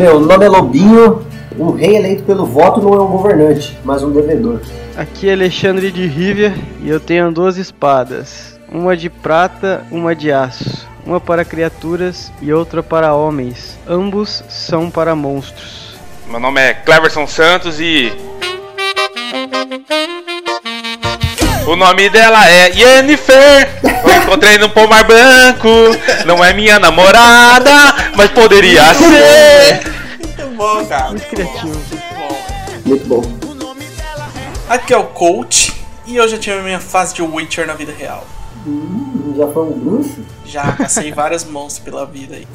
Meu nome é Lobinho. Um rei eleito pelo voto não é um governante, mas um devedor. Aqui é Alexandre de Rivia e eu tenho duas espadas. Uma de prata, uma de aço. Uma para criaturas e outra para homens. Ambos são para monstros. Meu nome é Cleverson Santos e. O nome dela é Yennefer. Eu encontrei no pomar branco. Não é minha namorada, mas poderia ser. Muito bom, cara. Muito criativo. Muito bom. Muito bom. Aqui é o Coach e eu já tive a minha fase de Witcher na vida real. Hum, já foi um bruxo? Já passei vários monstros pela vida aí.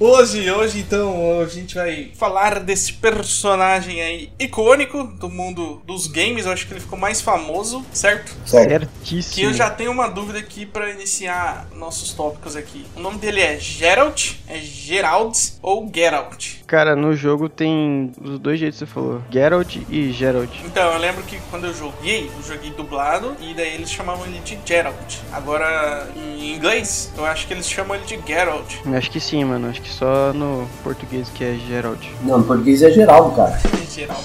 Hoje, hoje então, a gente vai falar desse personagem aí icônico do mundo dos games. Eu acho que ele ficou mais famoso, certo? Certo. Certíssimo. Que eu já tenho uma dúvida aqui pra iniciar nossos tópicos aqui. O nome dele é Geralt, é Gerald ou Geralt? Cara, no jogo tem os dois jeitos que você falou: Geralt e Geralt. Então, eu lembro que quando eu joguei, eu joguei dublado e daí eles chamavam ele de Geralt. Agora, em inglês, eu acho que eles chamam ele de Geralt. Acho que sim, mano. Acho que só no português que é Geralt. Não, em português é Geraldo, cara. Em geral.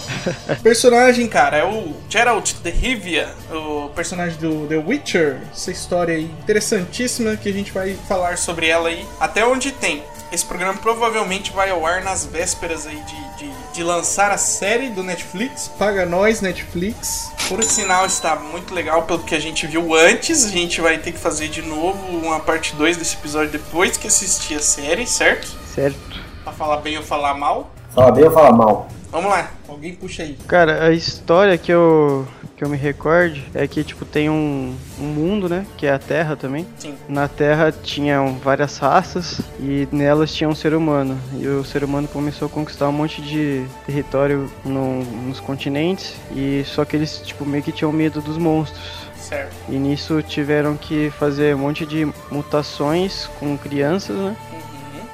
o personagem, cara, é o Geralt de Rivia, o personagem do The Witcher. Essa história aí interessantíssima que a gente vai falar sobre ela aí, até onde tem. Esse programa provavelmente vai ao ar nas vésperas aí de, de, de lançar a série do Netflix. Paga nós, Netflix. Por sinal, está muito legal pelo que a gente viu antes. A gente vai ter que fazer de novo uma parte 2 desse episódio depois que assistir a série, certo? Certo. Pra falar bem ou falar mal. Fala bem ou fala mal? Vamos lá, alguém puxa aí. Cara, a história que eu que eu me recorde é que tipo tem um, um mundo, né, que é a Terra também. Sim. Na Terra tinham várias raças e nelas tinha um ser humano. E o ser humano começou a conquistar um monte de território no- nos continentes e só que eles tipo meio que tinham medo dos monstros. Certo. E nisso tiveram que fazer um monte de mutações com crianças, né?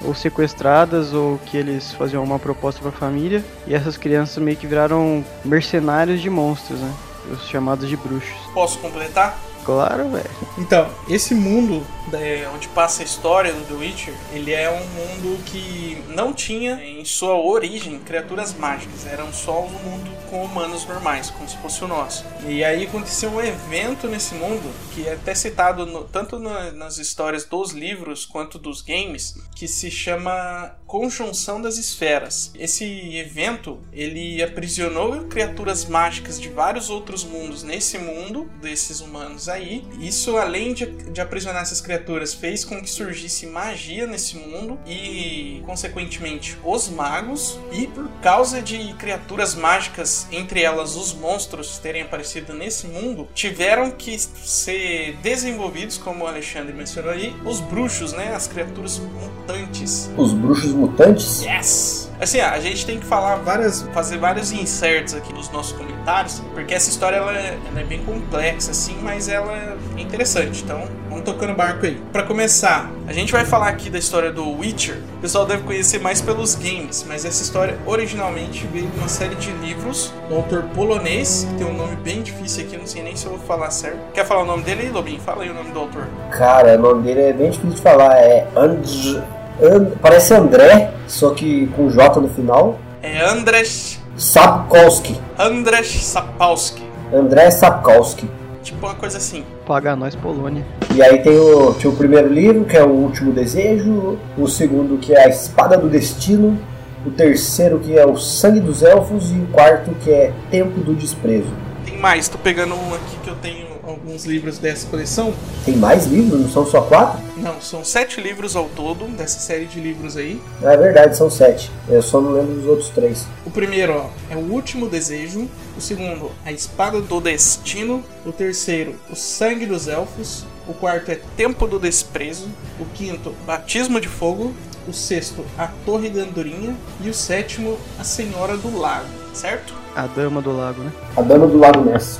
Ou sequestradas, ou que eles faziam uma proposta pra família. E essas crianças meio que viraram mercenários de monstros, né? Os chamados de bruxos. Posso completar? Claro, velho. Então, esse mundo né, onde passa a história do The Witcher, ele é um mundo que não tinha em sua origem criaturas mágicas, eram só um mundo com humanos normais, como se fosse o nosso. E aí aconteceu um evento nesse mundo que é até citado no- tanto na- nas histórias dos livros quanto dos games, que se chama Conjunção das Esferas. Esse evento, ele aprisionou criaturas mágicas de vários outros mundos nesse mundo desses humanos aí. Isso, além de, de aprisionar essas criaturas, fez com que surgisse magia nesse mundo e, consequentemente, os magos. E por causa de criaturas mágicas, entre elas os monstros, terem aparecido nesse mundo, tiveram que ser desenvolvidos, como o Alexandre mencionou aí, os bruxos, né? As criaturas mutantes. Os bruxos mutantes? Yes! Assim, a gente tem que falar várias, fazer vários inserts aqui nos nossos comentários, porque essa história ela é, ela é bem complexa, assim, mas ela é interessante. Então, vamos tocando barco aí. Pra começar, a gente vai falar aqui da história do Witcher. O pessoal deve conhecer mais pelos games, mas essa história originalmente veio de uma série de livros do autor polonês, que tem um nome bem difícil aqui, eu não sei nem se eu vou falar certo. Quer falar o nome dele aí, Lobinho? Fala aí o nome do autor. Cara, o nome dele é bem difícil de falar. É Andrzej. And- Parece André, só que com J no final. É Andrzej, Sapkowski. Andrzej Sapkowski. André Sapkowski. Tipo uma coisa assim. Paga nós, Polônia. E aí tem o, tinha o primeiro livro, que é o Último Desejo. O segundo, que é a Espada do Destino. O terceiro, que é o Sangue dos Elfos. E o quarto, que é Tempo do Desprezo. Tem mais, tô pegando um aqui que eu tenho alguns livros dessa coleção. Tem mais livros? Não são só quatro? Não, são sete livros ao todo, dessa série de livros aí. É verdade, são sete. Eu só não lembro dos outros três. O primeiro, ó, é o Último Desejo. O segundo, A Espada do Destino. O terceiro, O Sangue dos Elfos. O quarto é Tempo do Desprezo. O quinto, Batismo de Fogo. O sexto, A Torre da Andorinha. E o sétimo, A Senhora do Lago, certo? A dama do lago, né? A Dama do Lago Ness.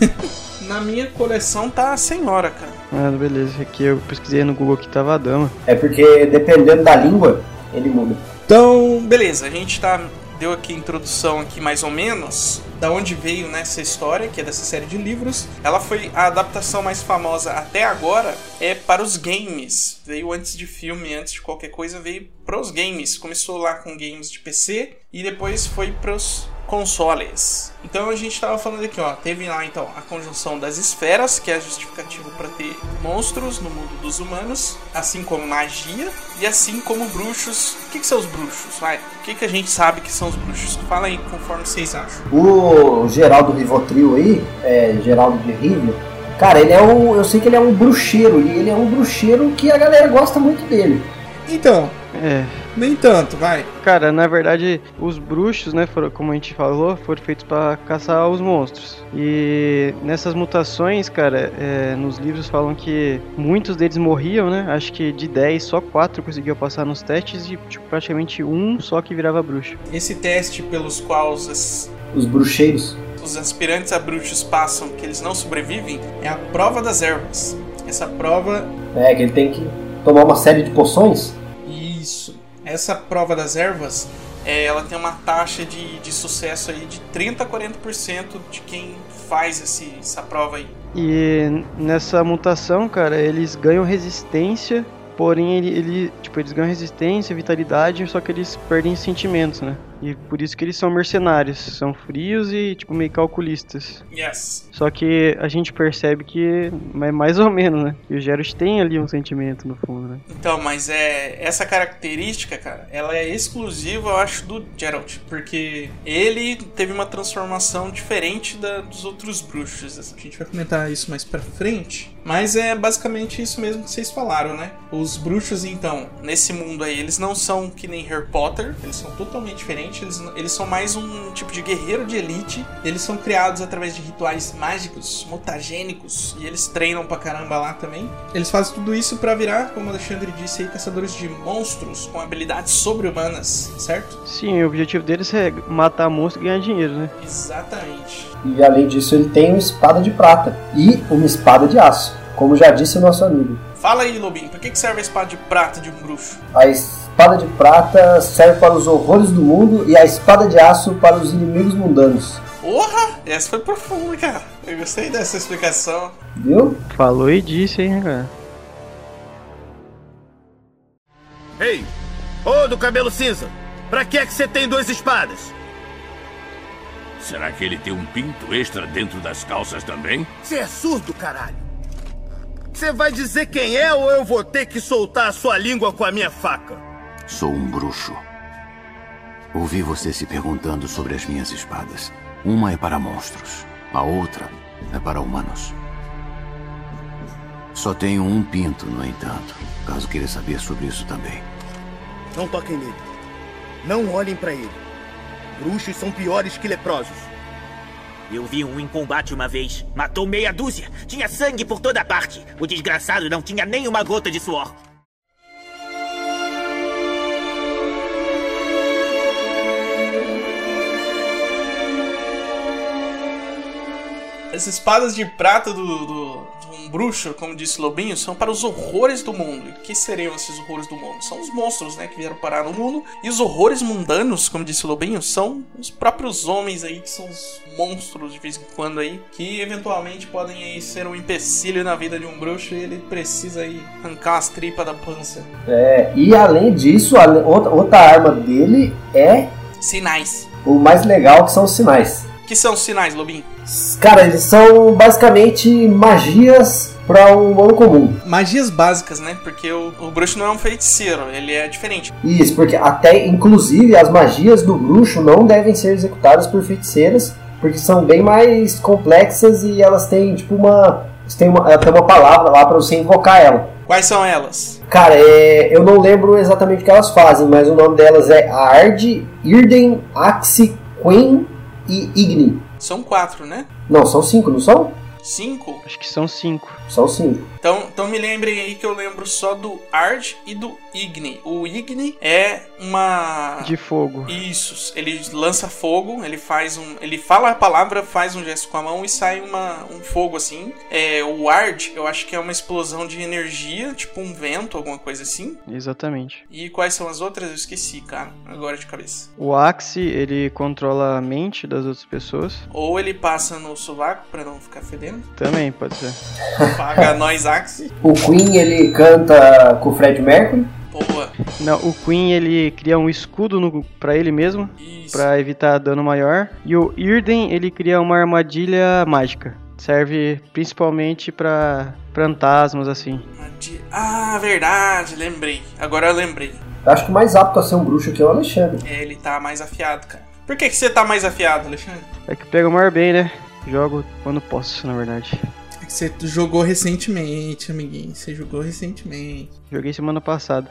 Na minha coleção tá a Senhora, cara. Ah, beleza. Aqui eu pesquisei no Google que tava a dama. É porque dependendo da língua, ele muda. Então, beleza, a gente tá deu aqui a introdução aqui mais ou menos. da onde veio nessa história, que é dessa série de livros. Ela foi a adaptação mais famosa até agora é para os games. Veio antes de filme, antes de qualquer coisa, veio para os games. Começou lá com games de PC e depois foi para os consoles. Então a gente estava falando aqui, ó, teve lá então a conjunção das esferas, que é justificativo para ter monstros no mundo dos humanos, assim como magia e assim como bruxos. O que, que são os bruxos? Vai, o que, que a gente sabe que são os bruxos? Fala aí conforme vocês acham. O Geraldo Rivotril aí, é, Geraldo de Rivo, cara, ele é um. Eu sei que ele é um bruxeiro, e ele é um bruxeiro que a galera gosta muito dele. Então, É. nem tanto, vai. Cara, na verdade, os bruxos, né, foram, como a gente falou, foram feitos para caçar os monstros. E nessas mutações, cara, é, nos livros falam que muitos deles morriam, né? Acho que de 10, só 4 conseguiam passar nos testes e tipo, praticamente um só que virava bruxo. Esse teste pelos quais as- Os bruxeiros. os aspirantes a bruxos passam, que eles não sobrevivem, é a prova das ervas. Essa prova É, que ele tem que tomar uma série de poções. Essa prova das ervas, é, ela tem uma taxa de, de sucesso aí de 30 a 40% de quem faz esse, essa prova aí. E nessa mutação, cara, eles ganham resistência, porém ele, ele- tipo, eles ganham resistência, vitalidade, só que eles perdem sentimentos, né? E por isso que eles são mercenários, são frios e tipo meio calculistas. Yes. Só que a gente percebe que é mais ou menos, né? Que o Geralt tem ali um sentimento no fundo, né? Então, mas é essa característica, cara, ela é exclusiva, eu acho, do Geralt, porque ele teve uma transformação diferente da, dos outros bruxos. A gente vai comentar isso mais pra frente. Mas é basicamente isso mesmo que vocês falaram, né? Os bruxos, então, nesse mundo aí, eles não são que nem Harry Potter, eles são totalmente diferentes, eles, eles são mais um tipo de guerreiro de elite, eles são criados através de rituais mágicos, mutagênicos, e eles treinam pra caramba lá também. Eles fazem tudo isso pra virar, como o Alexandre disse aí, caçadores de monstros com habilidades sobre-humanas, certo? Sim, o objetivo deles é matar monstro e ganhar dinheiro, né? Exatamente. E além disso, ele tem uma espada de prata e uma espada de aço. Como já disse o nosso amigo. Fala aí, Lobinho, pra que que serve a espada de prata de um bruxo? A espada de prata serve para os horrores do mundo e a espada de aço para os inimigos mundanos. Porra! Essa foi profunda, cara. Eu gostei dessa explicação. Viu? Falou e disse, hein, cara? Ei! Ô, do cabelo cinza! Pra que é que você tem duas espadas? Será que ele tem um pinto extra dentro das calças também? Você é surdo, caralho! Você vai dizer quem é ou eu vou ter que soltar a sua língua com a minha faca? Sou um bruxo. Ouvi você se perguntando sobre as minhas espadas. Uma é para monstros, a outra é para humanos. Só tenho um pinto, no entanto, caso queira saber sobre isso também. Não toquem nele. Não olhem pra ele. Bruxos são piores que leprosos. Eu vi um em combate uma vez. Matou meia dúzia. Tinha sangue por toda parte. O desgraçado não tinha nem uma gota de suor. As espadas de prata do, do- de um bruxo, como disse Lobinho, são para os horrores do mundo. E o que seriam esses horrores do mundo? São os monstros, né, que vieram parar no mundo. E os horrores mundanos, como disse Lobinho, são os próprios homens aí, que são os monstros de vez em quando aí, que eventualmente podem aí ser um empecilho na vida de um bruxo e ele precisa aí arrancar as tripas da pança. É, e além disso, outra, outra arma dele é Sinais. o mais legal, que são os sinais. O que são os sinais, Lobinho? Cara, eles são basicamente magias para um humano comum. Magias básicas, né? Porque o, o bruxo não é um feiticeiro, ele é diferente. Isso, porque até, inclusive, as magias do bruxo não devem ser executadas por feiticeiras, porque são bem mais complexas e elas têm, tipo, uma. Tem uma, tem uma palavra lá para você invocar ela. Quais são elas? Cara, é, eu não lembro exatamente o que elas fazem, mas o nome delas é Ard, Irden, Axi, Quen e Igni. São quatro, né? Não, são cinco, não são? Cinco? Acho que são cinco. São cinco. Então, então me lembrem aí que eu lembro só do Ard e do Igni. O Igni é uma. De fogo. Isso. Ele lança fogo, ele faz um. Ele fala a palavra, faz um gesto com a mão e sai uma, um fogo assim. É, o Ard, eu acho que é uma explosão de energia, tipo um vento, alguma coisa assim. Exatamente. E quais são as outras? Eu esqueci, cara. Agora de cabeça. O Axe, ele controla a mente das outras pessoas. Ou ele passa no sovaco pra não ficar fedendo. Também pode ser. Paga nós, Axe. O Queen, ele canta com o Fred Mercury. Boa. Não, o Queen ele cria um escudo no, pra ele mesmo, Isso. pra evitar dano maior. E o Irden ele cria uma armadilha mágica. Serve principalmente pra fantasmas assim. Ah, verdade, lembrei. Agora eu lembrei. Acho que o mais apto a ser um bruxo aqui é o Alexandre. É, ele tá mais afiado, cara. Por que, que você tá mais afiado, Alexandre? É que pega o maior bem, né? Jogo quando posso, na verdade. Você jogou recentemente, amiguinho. Você jogou recentemente. Joguei semana passada.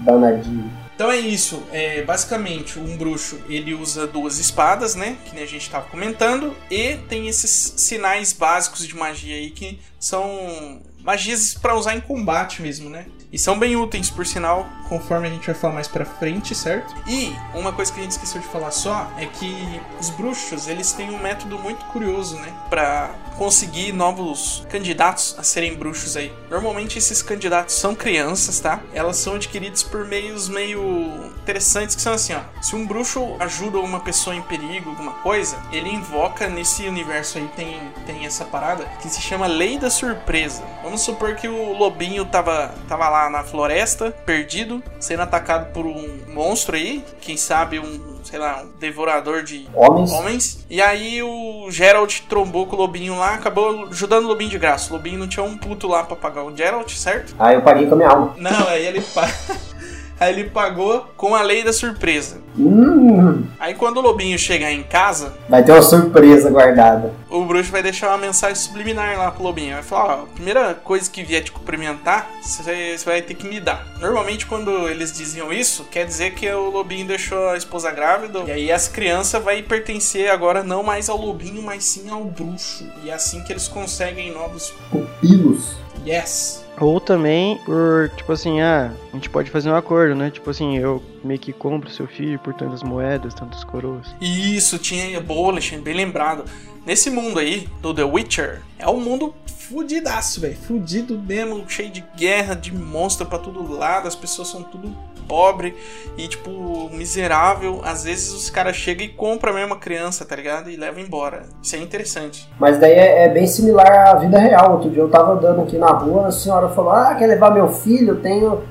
Danadinho. Então é isso. É, basicamente, um bruxo ele usa duas espadas, né? Que nem a gente tava comentando. E tem esses sinais básicos de magia aí que são magias para usar em combate mesmo, né? E são bem úteis, por sinal, conforme a gente vai falar mais pra frente, certo? E uma coisa que a gente esqueceu de falar só é que os bruxos, eles têm um método muito curioso, né? Pra conseguir novos candidatos a serem bruxos aí. Normalmente esses candidatos são crianças, tá? Elas são adquiridas por meios meio interessantes que são assim, ó. Se um bruxo ajuda uma pessoa em perigo, alguma coisa, ele invoca nesse universo aí tem tem essa parada que se chama Lei da Surpresa. Vamos supor que o lobinho tava tava lá na floresta, perdido, sendo atacado por um monstro aí, quem sabe um, sei lá, um devorador de Homens. homens. E aí o Geralt trombou com o lobinho lá, acabou ajudando o lobinho de graça. O lobinho não tinha um puto lá pra pagar o Geralt, certo? Aí eu paguei com a minha alma. Não, aí ele pa- Aí ele pagou com a lei da surpresa. Hum, Aí quando o lobinho chegar em casa, vai ter uma surpresa guardada. o bruxo vai deixar uma mensagem subliminar lá pro lobinho. Vai falar, ó, a primeira coisa que vier te cumprimentar, você vai ter que me dar. Normalmente quando eles diziam isso, quer dizer que o lobinho deixou a esposa grávida. E aí as crianças vai pertencer agora não mais ao lobinho, mas sim ao bruxo. E é assim que eles conseguem novos Pupilos. yes. Ou também por, tipo assim, ah, a gente pode fazer um acordo, né? Tipo assim, eu meio que compro seu filho por tantas moedas, tantas coroas. Isso, tinha boa, bem lembrado. Nesse mundo aí, do The Witcher, é um mundo fudidaço, velho. Fudido mesmo, cheio de guerra, de monstro pra todo lado, as pessoas são tudo pobre e, tipo, miserável. Às vezes os caras chegam e compram mesmo a criança, tá ligado? E levam embora. Isso é interessante. Mas daí é, é bem similar à vida real. Outro dia eu tava andando aqui na rua, a senhora falou: Ah, quer levar meu filho? Eu tenho.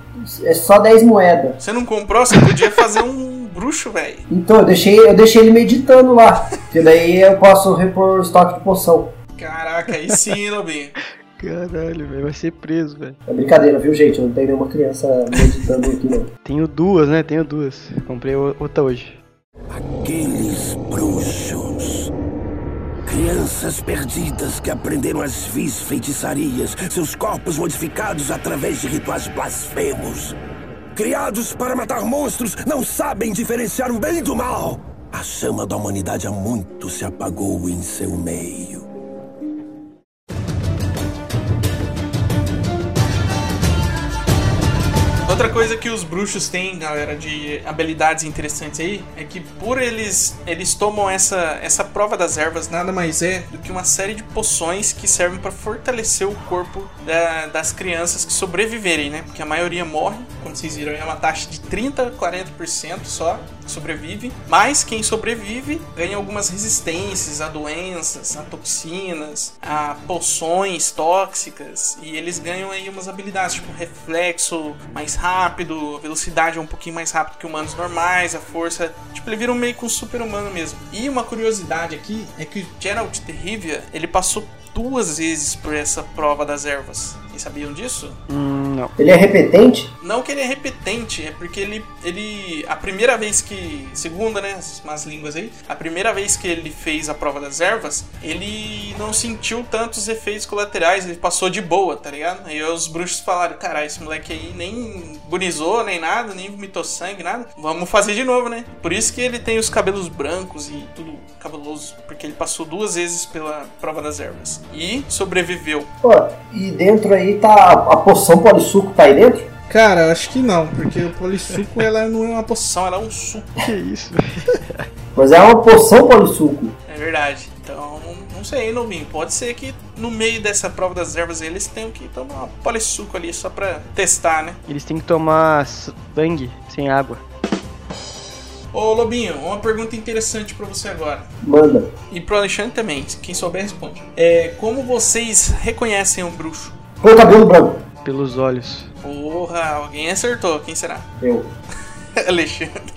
É só 10 moedas. Você não comprou, você podia fazer um bruxo, velho. Então eu deixei, eu deixei ele meditando lá. Que daí eu posso repor o estoque de poção. Caraca, aí sim, Lobinho. Caralho, velho, vai ser preso, velho. É brincadeira, viu, gente? Eu não tenho nenhuma criança meditando aqui, não. Tenho duas, né? Tenho duas. Comprei o- outra hoje. Aqueles bruxos. Crianças perdidas que aprenderam as vis feitiçarias, seus corpos modificados através de rituais blasfemos. Criados para matar monstros, não sabem diferenciar o bem do mal. A chama da humanidade há muito se apagou em seu meio. Outra coisa que os bruxos têm, galera, de habilidades interessantes aí, é que por eles eles tomam essa, essa prova das ervas nada mais é do que uma série de poções que servem para fortalecer o corpo da- das crianças que sobreviverem, né? Porque a maioria morre, como vocês viram, é uma taxa de 30 a 40% só sobrevive, mas quem sobrevive ganha algumas resistências a doenças, a toxinas, a poções tóxicas e eles ganham aí umas habilidades, tipo reflexo mais rápido, velocidade um pouquinho mais rápido que humanos normais, a força, tipo, ele vira um meio que um super-humano mesmo. E uma curiosidade aqui é que o Geralt de Rivia, ele passou duas vezes por essa prova das ervas. Vocês sabiam disso? Hum, não. Ele é repetente? Não que ele é repetente, é porque ele, ele. A primeira vez que. Segunda, né? As más línguas aí. A primeira vez que ele fez a prova das ervas, ele não sentiu tantos efeitos colaterais, ele passou de boa, tá ligado? Aí os bruxos falaram: caralho, esse moleque aí nem bunizou, nem nada, nem vomitou sangue, nada. Vamos fazer de novo, né? Por isso que ele tem os cabelos brancos e tudo cabeloso, porque ele passou duas vezes pela prova das ervas. E sobreviveu. Ó, e dentro aí tá a, poção polissuco tá aí dentro? Cara, acho que não, porque o polissuco ela não é uma poção. Ela é um suco. Que isso? Mas é uma poção polissuco. É verdade. Então, não sei, novinho. Pode ser que no meio dessa prova das ervas eles tenham que tomar uma polissuco ali só pra testar, né? Eles têm que tomar sangue sem água. Ô Lobinho, uma pergunta interessante pra você agora. Manda. E pro Alexandre também, quem souber responde. É, como vocês reconhecem um bruxo? Com cabelo branco. Pelos olhos. Porra, alguém acertou. Quem será? Eu. Alexandre.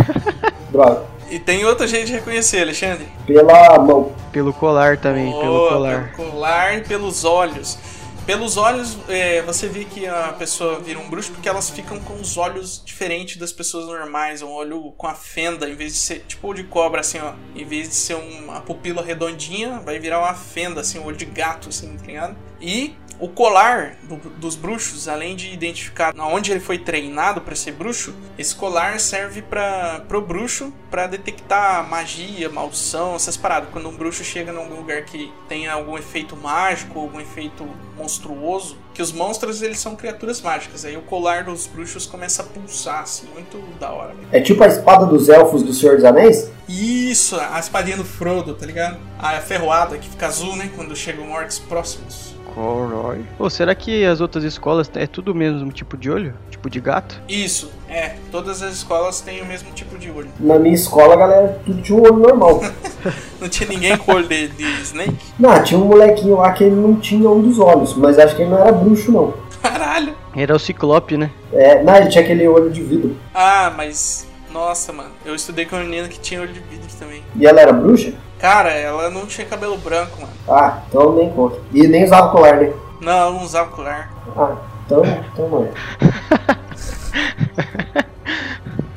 Droga. E tem outro jeito de reconhecer, Alexandre? Pela mão. Pelo colar também, pelo Boa, colar. Pelo colar e pelos olhos. Pelos olhos, é, você vê que a pessoa vira um bruxo porque elas ficam com os olhos diferentes das pessoas normais. Um olho com a fenda, em vez de ser tipo o de cobra, assim, ó. Em vez de ser uma pupila redondinha, vai virar uma fenda, assim, um olho de gato, assim, tá ligado? E o colar do- dos bruxos, além de identificar onde ele foi treinado para ser bruxo, esse colar serve para pro bruxo para detectar magia, maldição, essas paradas. Quando um bruxo chega num lugar que tem algum efeito mágico, algum efeito monstruoso, que os monstros eles são criaturas mágicas. Aí o colar dos bruxos começa a pulsar, assim, muito da hora. É tipo a espada dos elfos do Senhor dos Anéis? Isso, a espadinha do Frodo, tá ligado? A ferroada que fica azul, né? Quando chegam orcs próximos. Corói. Pô, será que as outras escolas é tudo o mesmo tipo de olho? Tipo de gato? Isso, é. Todas as escolas têm o mesmo tipo de olho. Na minha escola, galera tudo tinha um olho normal. Não tinha ninguém com olho de, de Snake? não, tinha um molequinho lá que ele não tinha um dos olhos, mas acho que ele não era bruxo, não. Caralho! Era o Ciclope, né? É, não, ele tinha aquele olho de vidro. Ah, mas. Nossa, mano. Eu estudei com uma menina que tinha olho de vidro também. E ela era bruxa? Cara, ela não tinha cabelo branco, mano. Ah, então nem conta. E nem usava colar, né? Não, ela não usava colar. Ah, então, então não é.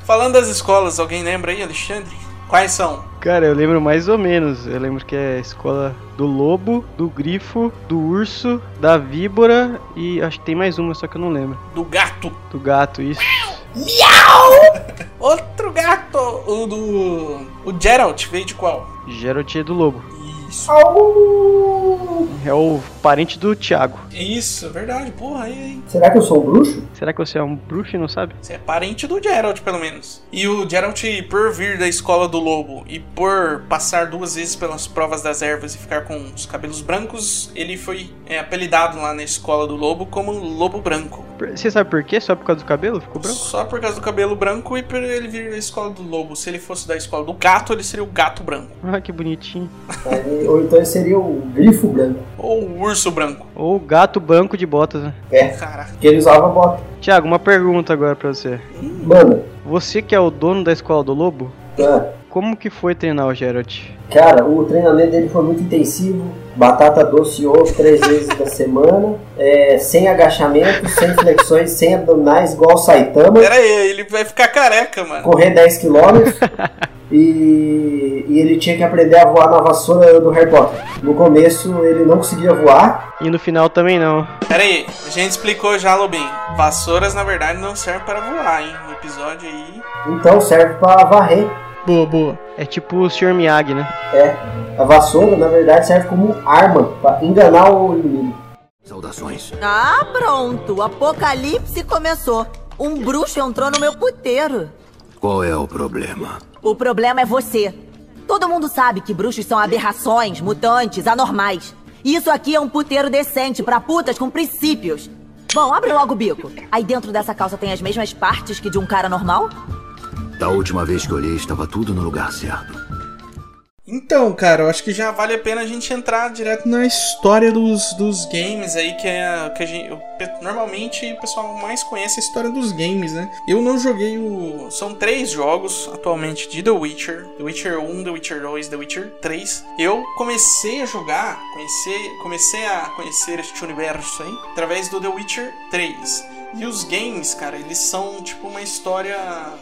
Falando das escolas, alguém lembra aí, Alexandre? Quais são? Cara, eu lembro mais ou menos. Eu lembro que é a escola do lobo, do grifo, do urso, da víbora e acho que tem mais uma, só que eu não lembro. Do gato. Do gato, isso. Outro gato! O do. O Geralt veio de qual? Geralt é do lobo. Isso. É o parente do Thiago. Isso, é verdade. Porra, aí, aí. Será que eu sou um bruxo? Será que você é um bruxo e não sabe? Você é parente do Geralt, pelo menos. E o Geralt, por vir da escola do lobo e por passar duas vezes pelas provas das ervas e ficar com os cabelos brancos, ele foi é, apelidado lá na escola do lobo como Lobo Branco. Você sabe por quê? Só por causa do cabelo? Ficou branco? Só por causa do cabelo branco e por ele vir da escola do lobo. Se ele fosse da escola do gato, ele seria o gato branco. Ah, que bonitinho. Ou então ele seria o grifo branco. Ou o urso branco. Ou gato banco de botas, né? É, Caraca. que ele usava bota. Thiago, uma pergunta agora pra você. Manda. Você que é o dono da escola do lobo, Ah, como que foi treinar o Geralt? Cara, o treinamento dele foi muito intensivo. Batata doce e ovo três vezes da semana. É, sem agachamento, sem flexões, sem abdominais, igual o Saitama. Pera aí, ele vai ficar careca, mano. Correr 10 km. E, e ele tinha que aprender a voar na vassoura do Harry Potter. No começo ele não conseguia voar. E no final também não. Pera aí, a gente explicou já, Lobinho. Vassouras, na verdade, não servem para voar, hein? No episódio aí. Então serve para varrer. Boa, boa. É tipo o Sr. Miyagi, né? É, a vassoura na verdade serve como arma para enganar o inimigo. Saudações. Ah, pronto. O apocalipse começou. Um bruxo entrou no meu puteiro. Qual é o problema? O problema é você. Todo mundo sabe que bruxos são aberrações, mutantes, anormais. Isso aqui é um puteiro decente pra putas com princípios. Bom, abre logo o bico. Aí dentro dessa calça tem as mesmas partes que de um cara normal? Da última vez que olhei, estava tudo no lugar certo. Então, cara, eu acho que já vale a pena a gente entrar direto na história dos, dos games aí, que é que a gente. eu- normalmente o pessoal mais conhece a história dos games, né? Eu não joguei o. São três jogos atualmente de The Witcher: The Witcher 1, The Witcher 2, The Witcher 3. Eu comecei a jogar, conhecer, comecei a conhecer este universo aí através do The Witcher 3. E os games, cara, eles são tipo uma história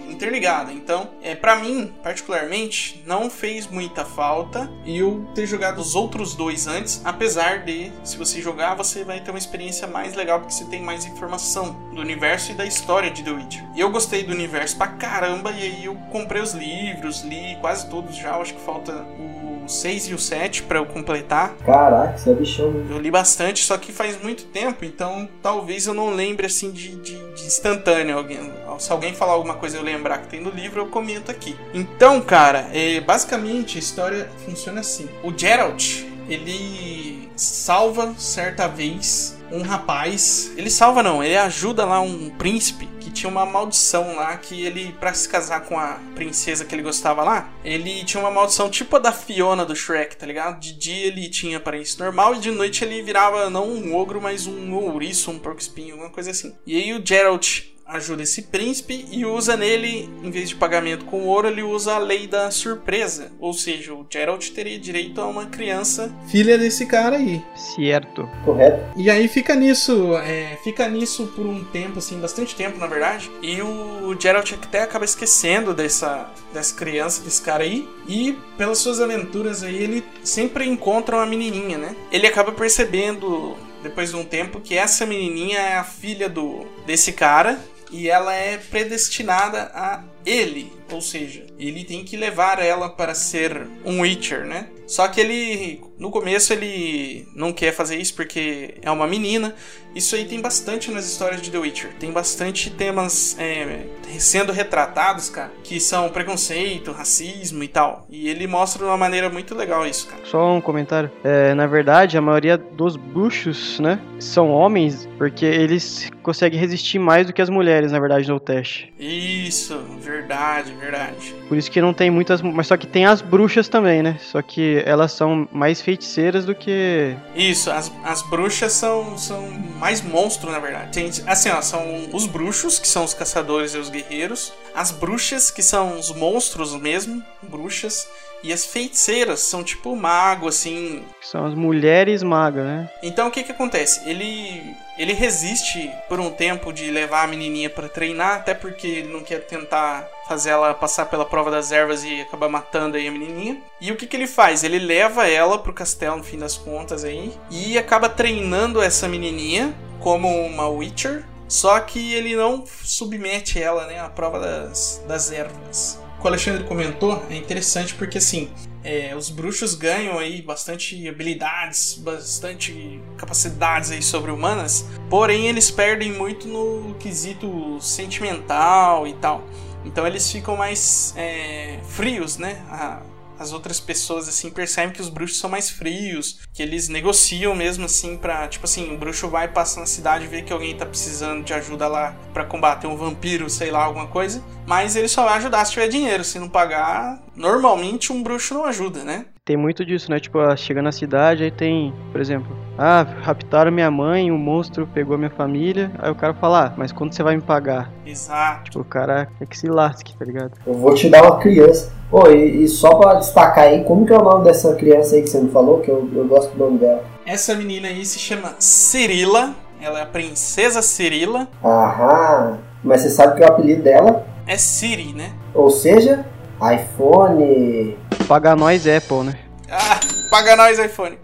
interligada. Então, é para mim, particularmente, não fez muita falta eu ter jogado os outros dois antes, apesar de, se você jogar, você vai ter uma experiência mais legal porque você tem mais informação do universo e da história de The Witcher. E eu gostei do universo pra caramba e aí eu comprei os livros, li quase todos já, acho que falta o 6 e o 7 pra eu completar. Caraca, você é bichão. mesmo. Eu li bastante, só que faz muito tempo, então talvez eu não lembre assim de, de, de instantâneo. Alguém, se alguém falar alguma coisa e eu lembrar que tem no livro, eu comento aqui. Então, cara, é, basicamente a história funciona assim: o Geralt ele salva certa vez um rapaz. Ele salva não, ele ajuda lá um príncipe tinha uma maldição lá que ele para se casar com a princesa que ele gostava lá, ele tinha uma maldição tipo a da Fiona do Shrek, tá ligado? De dia ele tinha aparência normal e de noite ele virava não um ogro, mas um ouriço, um porco espinho, alguma coisa assim. E aí o Geralt ajuda esse príncipe e usa nele, em vez de pagamento com ouro, ele usa a lei da surpresa. Ou seja, o Geralt teria direito a uma criança Filha desse cara aí. Certo. Correto? e aí fica nisso, é, fica nisso por um tempo, assim, bastante tempo, na verdade. E o Geralt até acaba esquecendo dessa, dessa criança, desse cara aí. E pelas suas aventuras aí, ele sempre encontra uma menininha, né? Ele acaba percebendo, depois de um tempo, que essa menininha é a filha do desse cara. E ela é predestinada a ele, ou seja, ele tem que levar ela para ser um Witcher, né? Só que ele, no começo, ele não quer fazer isso porque é uma menina. Isso aí tem bastante nas histórias de The Witcher. Tem bastante temas é, sendo retratados, cara, que são preconceito, racismo e tal. E ele mostra de uma maneira muito legal isso, cara. Só um comentário. É, na verdade, a maioria dos bruxos, né, são homens, porque eles conseguem resistir mais do que as mulheres, na verdade, no teste. Isso, verdade, verdade. Por isso que não tem muitas. Mas só que tem as bruxas também, né? Só que elas são mais feiticeiras do que. Isso, as, as bruxas são, são mais monstros, na verdade. Tem, assim, ó, são os bruxos, que são os caçadores e os guerreiros. As bruxas, que são os monstros mesmo, bruxas. E as feiticeiras são tipo mago, assim. São as mulheres magas, né? Então o que que acontece? Ele ele resiste por um tempo de levar a menininha pra treinar, até porque ele não quer tentar fazer ela passar pela prova das ervas e acabar matando aí a menininha. E o que que ele faz? Ele leva ela pro castelo no fim das contas aí e acaba treinando essa menininha como uma Witcher, só que ele não submete ela, né, à prova das, das ervas. O que o Alexandre comentou é interessante porque assim, é, os bruxos ganham aí bastante habilidades, bastante capacidades aí sobre-humanas, porém eles perdem muito no quesito sentimental e tal. Então eles ficam mais é, frios, né? A- as outras pessoas assim percebem que os bruxos são mais frios, que eles negociam mesmo assim pra, tipo assim, o bruxo vai passa na cidade vê que alguém tá precisando de ajuda lá pra combater um vampiro, sei lá, alguma coisa, mas ele só vai ajudar se tiver dinheiro, se não pagar, normalmente um bruxo não ajuda, né? Tem muito disso, né? Tipo, ah, chega na cidade, aí tem, por exemplo, ah, raptaram minha mãe, um monstro pegou minha família. Aí o cara fala, ah, mas quando você vai me pagar? Exato. Tipo, o cara é que se lasque, tá ligado? Eu vou te dar uma criança. Ô, e, e só pra destacar aí, como que é o nome dessa criança aí que você me falou? Que eu, eu gosto do nome dela. Essa menina aí se chama Cirila, ela é a princesa Cirila, Aham. Mas você sabe que o apelido dela, é Siri, né? ou seja, iPhone. Paga nós Apple, né? Ah, paga nós iPhone.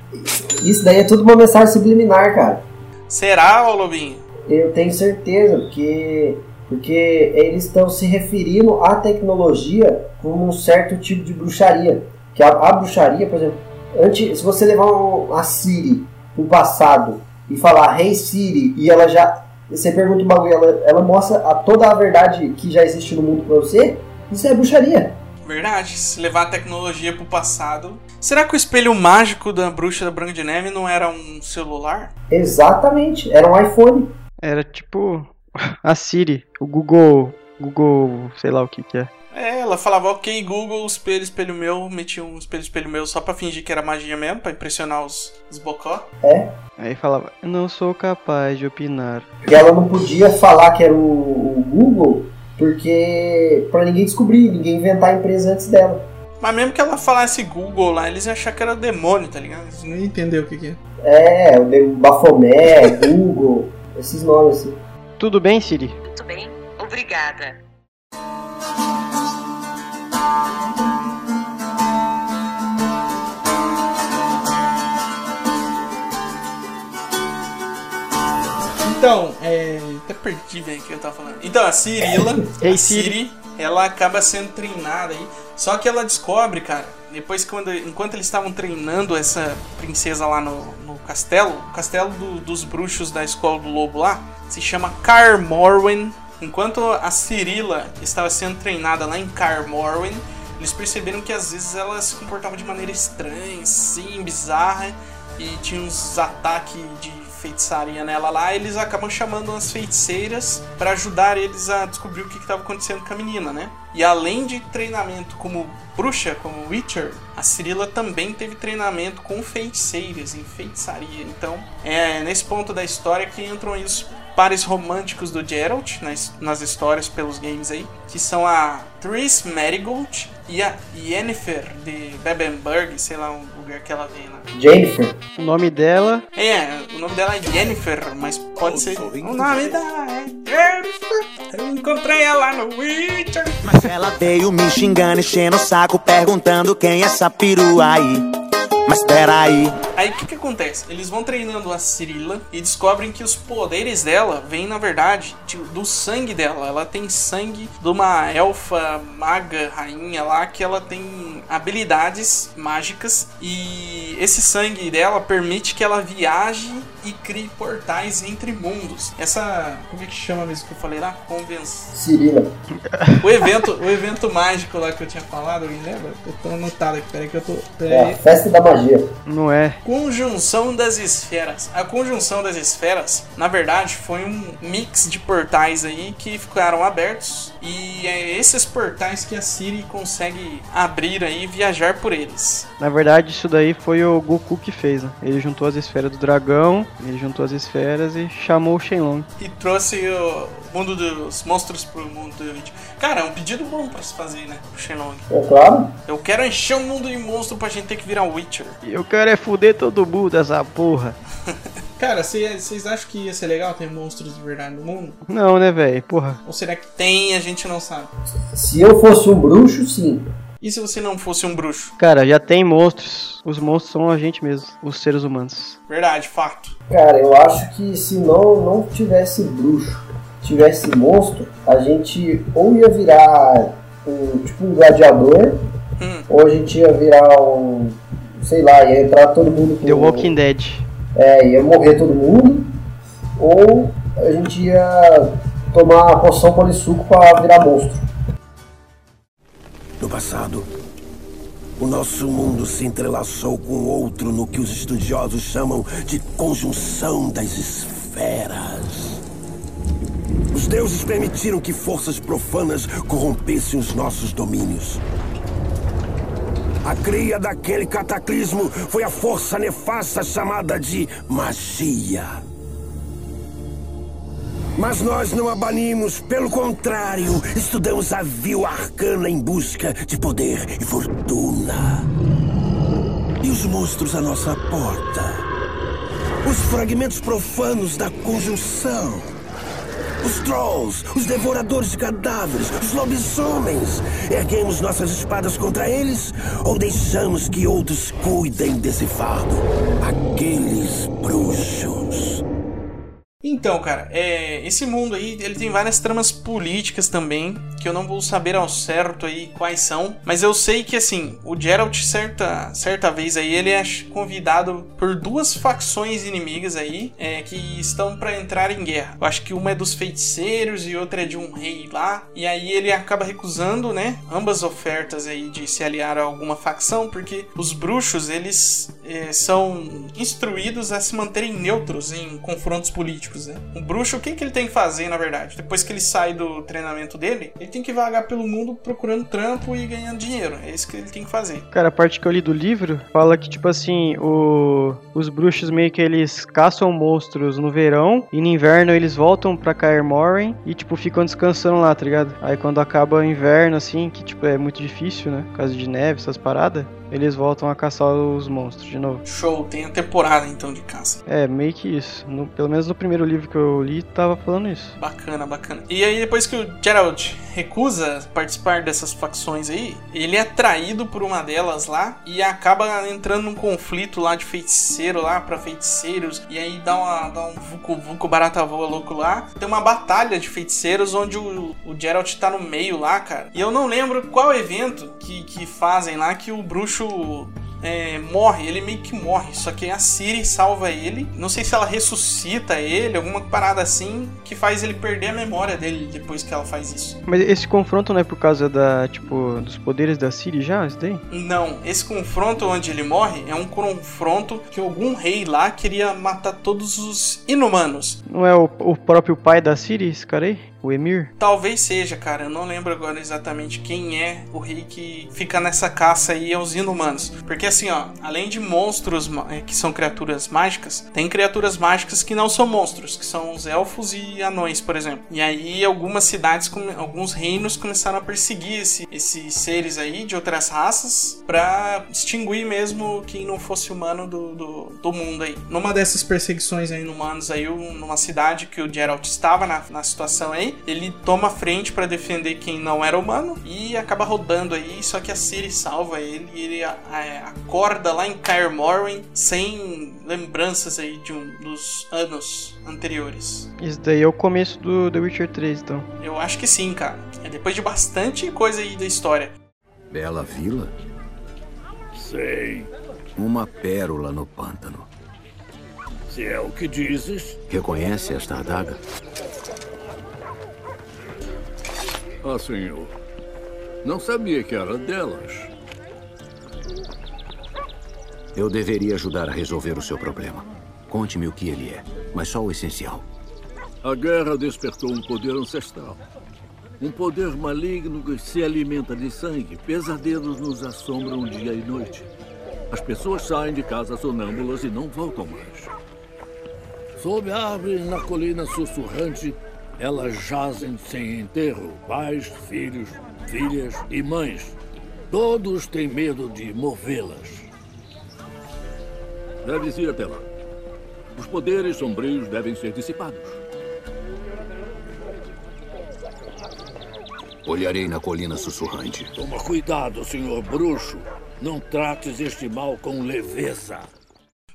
Isso daí é tudo uma mensagem subliminar, cara. Será, ô Lobinho? Eu tenho certeza, porque, porque eles estão se referindo à tecnologia como um certo tipo de bruxaria. Que a, a bruxaria, por exemplo, antes, se você levar um- a Siri pro passado e falar Hey Siri, e ela já. Você pergunta um bagulho, ela, ela mostra a, toda a verdade que já existe no mundo pra você, isso é bruxaria. Verdade, se levar a tecnologia pro passado. Será que o espelho mágico da bruxa da Branca de Neve não era um celular? Exatamente, era um iPhone. Era tipo a Siri, o Google. Google, sei lá o que que é. É, ela falava, ok, Google, espelho, espelho meu, metia um espelho, espelho meu só pra fingir que era magia mesmo, pra impressionar os, os bocó. É. Aí falava, eu não sou capaz de opinar. E ela não podia falar que era o, o Google, porque pra ninguém descobrir, ninguém inventar a empresa antes dela. Mas mesmo que ela falasse Google lá, eles iam achar que era demônio, tá ligado? Você não entendeu o que, que é. É, o Bafomé, Google, esses nomes assim. Tudo bem, Siri? Muito bem, obrigada. Então, é. Até perdi, velho, o que eu tava falando. Então, a Cirila, a Siri. Siri, ela acaba sendo treinada aí. Só que ela descobre, cara, depois quando. Enquanto eles estavam treinando essa princesa lá no, no castelo, o castelo do- dos bruxos da escola do lobo lá, se chama Carmorwen. Enquanto a Cirila estava sendo treinada lá em Carmorwen, eles perceberam que às vezes ela se comportava de maneira estranha, assim, bizarra, e tinha uns ataques de feitiçaria nela lá, eles acabam chamando umas feiticeiras para ajudar eles a descobrir o que estava acontecendo com a menina, né? E além de treinamento como bruxa, como Witcher, a Cirila também teve treinamento com feiticeiras em feitiçaria. Então, é nesse ponto da história que entram os pares românticos do Geralt nas, nas histórias pelos games aí, que são a Triss Marigold e a Yennefer de Bebenberg, sei lá o lugar que ela vem lá. Jennifer. O nome dela. É, o nome dela é Jennifer, mas pode ser. O nome dela é Jennifer. Eu encontrei ela no Witcher. Mas ela veio me xingando, enchendo o saco, perguntando quem é essa perua aí. Mas peraí. Aí o que, que acontece? Eles vão treinando a Cirila e descobrem que os poderes dela vêm, na verdade, de- do sangue dela. Ela tem sangue de uma elfa maga, rainha lá, que ela tem habilidades mágicas. E esse sangue dela permite que ela viaje e crie portais entre mundos. Essa. Como é que chama mesmo que eu falei lá? Convenção. Cirila. O evento, o evento mágico lá que eu tinha falado, alguém lembra? Eu tô anotado aqui, peraí que eu tô. É festa da magia. Não é. Conjunção das esferas. A conjunção das esferas, na verdade, foi um mix de portais aí que ficaram abertos. E é esses portais que a Siri consegue abrir aí e viajar por eles. Na verdade, isso daí foi o Goku que fez, né? Ele juntou as esferas do dragão, ele juntou as esferas e chamou o Shenlong. E trouxe o mundo dos monstros pro mundo do Witcher. Cara, é um pedido bom pra se fazer, né? O Shenlong. É claro. Eu quero encher o mundo de monstro pra gente ter que virar um Witcher. E eu quero é fuder todo mundo essa porra. Cara, cê- vocês acham que ia ser legal ter monstros de verdade no mundo? Não, né, velho? Porra. Ou será que. Tem, a gente não sabe. Se eu fosse um bruxo, sim. E se você não fosse um bruxo? Cara, já tem monstros. Os monstros são a gente mesmo, os seres humanos. Verdade, fato. Cara, eu acho que se não, não tivesse bruxo, tivesse monstro, a gente ou ia virar um, tipo um gladiador, ou a gente ia virar um. sei lá, ia entrar todo mundo com. The Walking Dead. É, ia morrer todo mundo, ou a gente ia tomar a poção polissuco pra virar monstro. No passado, o nosso mundo se entrelaçou com outro no que os estudiosos chamam de conjunção das esferas. Os deuses permitiram que forças profanas corrompessem os nossos domínios. A cria daquele cataclismo foi a força nefasta chamada de magia. Mas nós não a banimos, pelo contrário, estudamos a vil arcana em busca de poder e fortuna. E os monstros à nossa porta? Os fragmentos profanos da conjunção. Os trolls, os devoradores de cadáveres, os lobisomens. Erguemos nossas espadas contra eles ou deixamos que outros cuidem desse fardo? Aqueles bruxos. Então, cara, é, esse mundo aí, ele tem várias tramas políticas também, que eu não vou saber ao certo aí quais são, mas eu sei que, assim, o Geralt, certa, certa vez aí, ele é convidado por duas facções inimigas aí, é, que estão pra entrar em guerra. Eu acho que uma é dos feiticeiros e outra é de um rei lá, e aí ele acaba recusando, né, ambas ofertas aí de se aliar a alguma facção, porque os bruxos, eles, eh, são instruídos a se manterem neutros em confrontos políticos, né? O bruxo, o que, que ele tem que fazer, na verdade? Depois que ele sai do treinamento dele, ele tem que vagar pelo mundo procurando trampo e ganhando dinheiro. É isso que ele tem que fazer. Cara, a parte que eu li do livro fala que, tipo assim, o... os bruxos meio que eles caçam monstros no verão e no inverno eles voltam pra Kaer e, tipo, ficam descansando lá, tá ligado? Aí quando acaba o inverno, assim, que, tipo, é muito difícil, né? Por causa de neve, essas paradas, eles voltam a caçar os monstros de novo. Show, tem a temporada então de caça. É, meio que isso. No- pelo menos no primeiro livro que eu li, tava falando isso. Bacana, bacana. E aí, depois que o Geralt recusa participar dessas facções aí, ele é traído por uma delas lá e acaba entrando num conflito lá de feiticeiro lá pra feiticeiros. E aí dá, uma, dá um vucu vucu barata voa louco lá. Tem uma batalha de feiticeiros onde o, o Geralt tá no meio lá, cara. E eu não lembro qual evento que, que fazem lá que o bruxo é, morre, ele meio que morre. Só que a Ciri salva ele. Não sei se ela ressuscita ele, alguma parada assim, que faz ele perder a memória dele depois que ela faz isso. Mas esse confronto não é por causa da, tipo, dos poderes da Ciri já, isso daí? Não, esse confronto onde ele morre é um confronto que algum rei lá queria matar todos os inumanos. Não é o, o próprio pai da Ciri, esse cara aí? O Emir? Talvez seja, cara. Eu não lembro agora exatamente quem é o rei que fica nessa caça aí aos inumanos. Porque assim, ó, além de monstros eh, que são criaturas mágicas, tem criaturas mágicas que não são monstros, que são os elfos e anões, por exemplo. E aí algumas cidades, alguns reinos começaram a perseguir esse- esses seres aí de outras raças pra extinguir mesmo quem não fosse humano do, do, do mundo aí. Numa dessas perseguições aí humanos aí, um- numa cidade que o Geralt estava na, na situação aí, ele toma a frente pra defender quem não era humano e acaba rodando aí, só que a Ciri salva ele e ele a- a- acorda lá em Kaer Morhen sem lembranças aí de um dos anos anteriores. Isso daí é o começo do The Witcher 3, então. Eu acho que sim, cara. É depois de bastante coisa aí da história. Bela vila? Sei. Uma pérola no pântano. Se é o que dizes. Reconhece esta adaga? Ah, senhor. Não sabia que era delas. Eu deveria ajudar a resolver o seu problema. Conte-me o que ele é, mas só o essencial. A guerra despertou um poder ancestral. Um poder maligno que se alimenta de sangue. Pesadelos nos assombram dia e noite. As pessoas saem de casa sonâmbulas e não voltam mais. Sob a árvore na colina sussurrante, elas jazem sem enterro. Pais, filhos, filhas e mães. Todos têm medo de movê-las. Deve ir até lá. Os poderes sombrios devem ser dissipados. Olharei na colina sussurrante. Toma cuidado, senhor bruxo. Não trates este mal com leveza.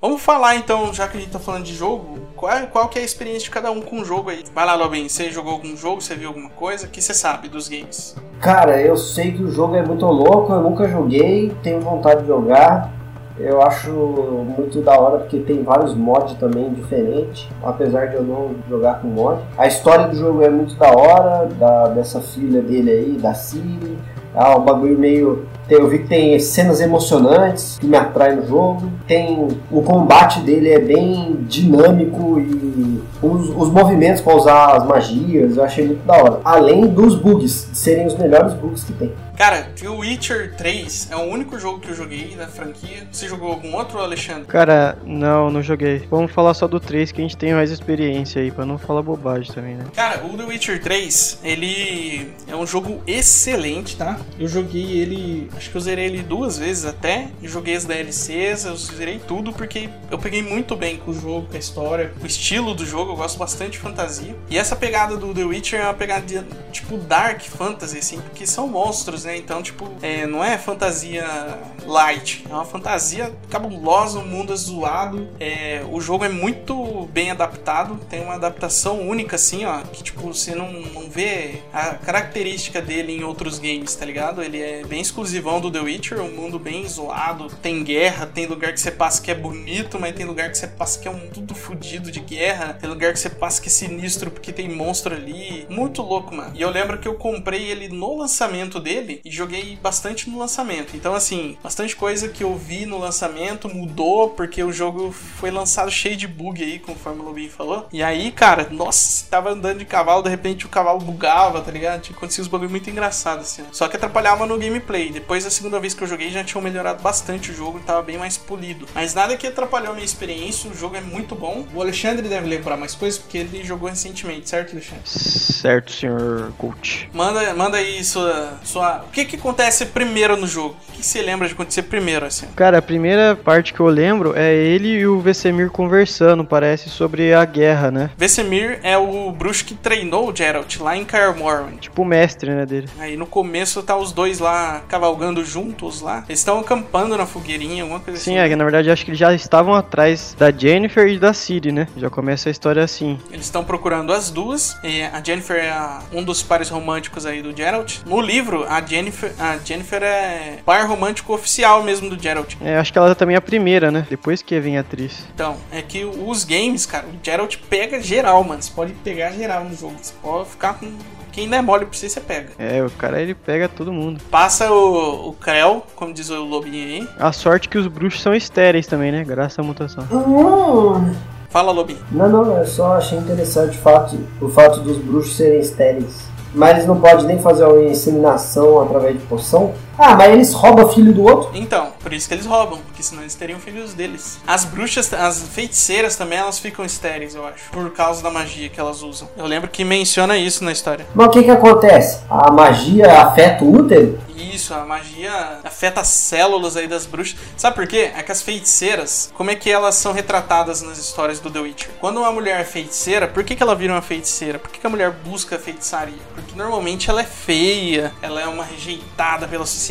Vamos falar então, já que a gente tá falando de jogo, qual, é- qual que é a experiência de cada um com o jogo aí? Vai lá, Lobin, você jogou algum jogo, você viu alguma coisa? O que você sabe dos games? Cara, eu sei que o jogo é muito louco, eu nunca joguei, tenho vontade de jogar. Eu acho muito da hora porque tem vários mods também diferentes, apesar de eu não jogar com mod. A história do jogo é muito da hora, da, dessa filha dele aí, da Siri. Ah, um bagulho meio. Tem- Eu vi que tem cenas emocionantes que me atraem no jogo. Tem. O combate dele é bem dinâmico e os, os movimentos para usar as magias eu achei muito da hora. Além dos bugs, serem os melhores bugs que tem. Cara, The Witcher 3 é o único jogo que eu joguei da franquia. Você jogou algum outro, Alexandre? Cara, não, não joguei. Vamos falar só do 3 que a gente tem mais experiência aí, pra não falar bobagem também, né? Cara, o The Witcher 3, ele é um jogo excelente, tá? Eu joguei ele, acho que eu zerei ele duas vezes até. Eu joguei as DLCs, eu zerei tudo porque eu peguei muito bem com o jogo, com a história, com o estilo do jogo. Eu gosto bastante de fantasia. E essa pegada do The Witcher é uma pegada de, tipo dark fantasy, assim, porque são monstros, né? Então, tipo, é, não é fantasia light, é uma fantasia cabulosa, um mundo zoado. É, o jogo é muito bem adaptado, tem uma adaptação única, assim, ó, que tipo, você não, não vê a característica dele em outros games, tá ligado? Ele é bem exclusivão do The Witcher, um mundo bem zoado, tem guerra, tem lugar que você passa que é bonito, mas tem lugar que você passa que é um tudo fudido de guerra, tem lugar que você passa que é sinistro porque tem monstro ali. Muito louco, mano. E eu lembro que eu comprei ele no lançamento dele dele e joguei bastante no lançamento. Então, assim, bastante coisa que eu vi no lançamento mudou porque o jogo foi lançado cheio de bug aí, conforme o Lobinho falou. E aí, cara, nossa, tava andando de cavalo, de repente o cavalo bugava, tá ligado? Tinha acontecido uns bagulho muito engraçados, assim. Só que atrapalhava no gameplay. Depois da segunda vez que eu joguei, já tinham melhorado bastante o jogo e tava bem mais polido. Mas nada que atrapalhou a minha experiência, o jogo é muito bom. O Alexandre deve lembrar mais coisas porque ele jogou recentemente, certo, Alexandre? Certo, senhor coach. Manda, manda aí sua, sua. O que que acontece primeiro no jogo? O que você lembra de acontecer primeiro, assim? Cara, a primeira parte que eu lembro é ele e o Vesemir conversando, parece, sobre a guerra, né? Vesemir é o bruxo que treinou o Geralt lá em Kaer Morhen. Tipo o mestre, né, dele. Aí no começo tá os dois lá cavalgando juntos lá. Eles estão acampando na fogueirinha, alguma coisa Sim, assim. é, que na verdade acho que eles já estavam atrás da Jennifer e da Ciri, né? Já começa a história assim. Eles estão procurando as duas. E a Jennifer é um dos pares românticos aí do Geralt. No livro, a Jennifer, a Jennifer é par romântico oficial mesmo do Geralt. É, acho que ela também é a primeira, né? Depois que vem a atriz. Então, é que os games, cara, o Geralt pega geral, mano. Você pode pegar geral no jogo. Você pode ficar com. Quem der mole pra você, você pega. É, o cara ele pega todo mundo. Passa o, o Krell, como diz o Lobinho aí. A sorte que os bruxos são estéreis também, né? Graças à mutação. Fala, Lobinho. Não, não, eu só achei interessante o fato, o fato dos bruxos serem estéreis. Mas não podem nem fazer uma inseminação através de poção. Ah, mas eles roubam filho do outro? Então, por isso que eles roubam, porque senão eles teriam filhos deles. As bruxas, as feiticeiras também, elas ficam estéreis, eu acho, por causa da magia que elas usam. Eu lembro que menciona isso na história. Mas o que que acontece? A magia afeta o útero? Isso, a magia afeta as células aí das bruxas. Sabe por quê? É que as feiticeiras, como é que elas são retratadas nas histórias do The Witcher? Quando uma mulher é feiticeira, por que, que ela vira uma feiticeira? Por que, que a mulher busca a feitiçaria? Porque normalmente ela é feia, ela é uma rejeitada pela sociedade,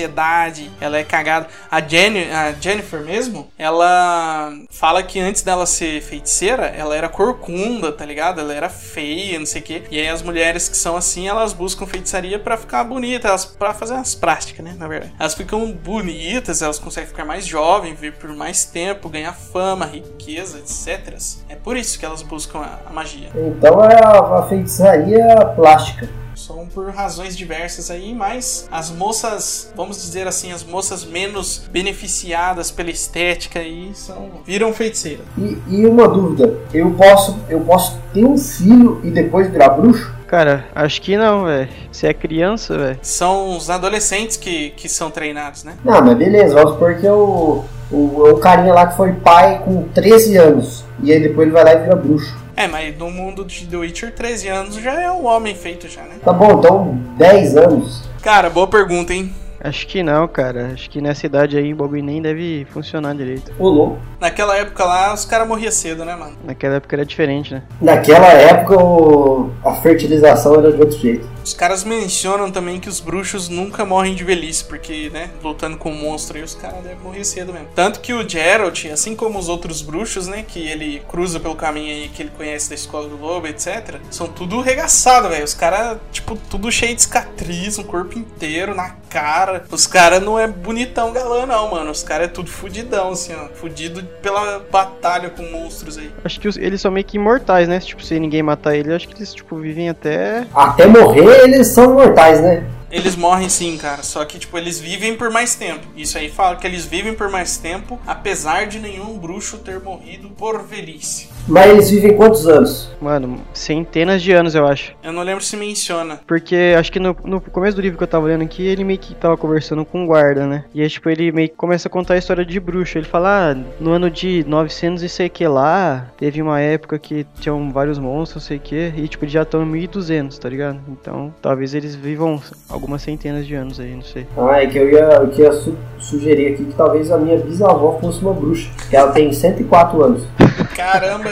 ela é cagada. A, Jenny, a Jennifer mesmo, ela fala que antes dela ser feiticeira, ela era corcunda, tá ligado? Ela era feia, não sei o quê. E aí as mulheres que são assim, elas buscam feitiçaria pra ficar bonita, para fazer umas práticas, né, na verdade. Elas ficam bonitas, elas conseguem ficar mais jovens, viver por mais tempo, ganhar fama, riqueza, etc. É por isso que elas buscam a, a magia. Então é a, a feitiçaria plástica. São por razões diversas aí, mas as moças, vamos dizer assim, as moças menos beneficiadas pela estética aí são viram feiticeiras. E, e uma dúvida, eu posso, eu posso ter um filho e depois virar bruxo? Cara, acho que não, velho. Você é criança, velho. São os adolescentes que, que são treinados, né? Não, mas beleza, vamos supor que o, o, o carinha lá que foi pai com 13 anos. E aí depois ele vai lá e vira bruxo. É, mas no mundo de The Witcher, 13 anos já é um homem feito já, né? Tá bom, então 10 anos. Cara, boa pergunta, hein? Acho que não, cara. Acho que nessa idade aí o bagulho nem deve funcionar direito. Ô, louco. Naquela época lá, os caras morriam cedo, né, mano? Naquela época era diferente, né? Naquela época o- a fertilização era de outro jeito. Os caras mencionam também que os bruxos nunca morrem de velhice, porque, né, lutando com o monstro aí, os caras devem morrer cedo mesmo. Tanto que o Geralt, assim como os outros bruxos, né, que ele cruza pelo caminho aí que ele conhece da escola do lobo, etc., são tudo regaçado, velho. Os caras, tipo, tudo cheio de cicatriz, no corpo inteiro, na cara. Os caras não é bonitão galã, não, mano. Os caras é tudo fudidão, assim, ó. Fudido pela batalha com monstros aí. Acho que eles são meio que imortais, né? Tipo, se ninguém matar ele, acho que eles, tipo, vivem até. Até morrer eles são mortais, né? Eles morrem sim, cara. Só que, tipo, eles vivem por mais tempo. Isso aí fala que eles vivem por mais tempo, apesar de nenhum bruxo ter morrido por velhice. Mas eles vivem quantos anos? Mano, centenas de anos, eu acho. Eu não lembro se menciona. Porque acho que no, no começo do livro que eu tava lendo aqui, ele meio que tava conversando com um guarda, né? E aí, tipo, ele meio que começa a contar a história de bruxo. Ele fala, ah, no ano de 900 e sei que lá, teve uma época que tinham vários monstros, sei que, e tipo, eles já estão em 1200, tá ligado? Então, talvez eles vivam algumas centenas de anos aí, não sei. Ah, é que eu ia, eu que ia su- sugerir aqui que talvez a minha bisavó fosse uma bruxa. Que ela tem 104 anos. Caramba!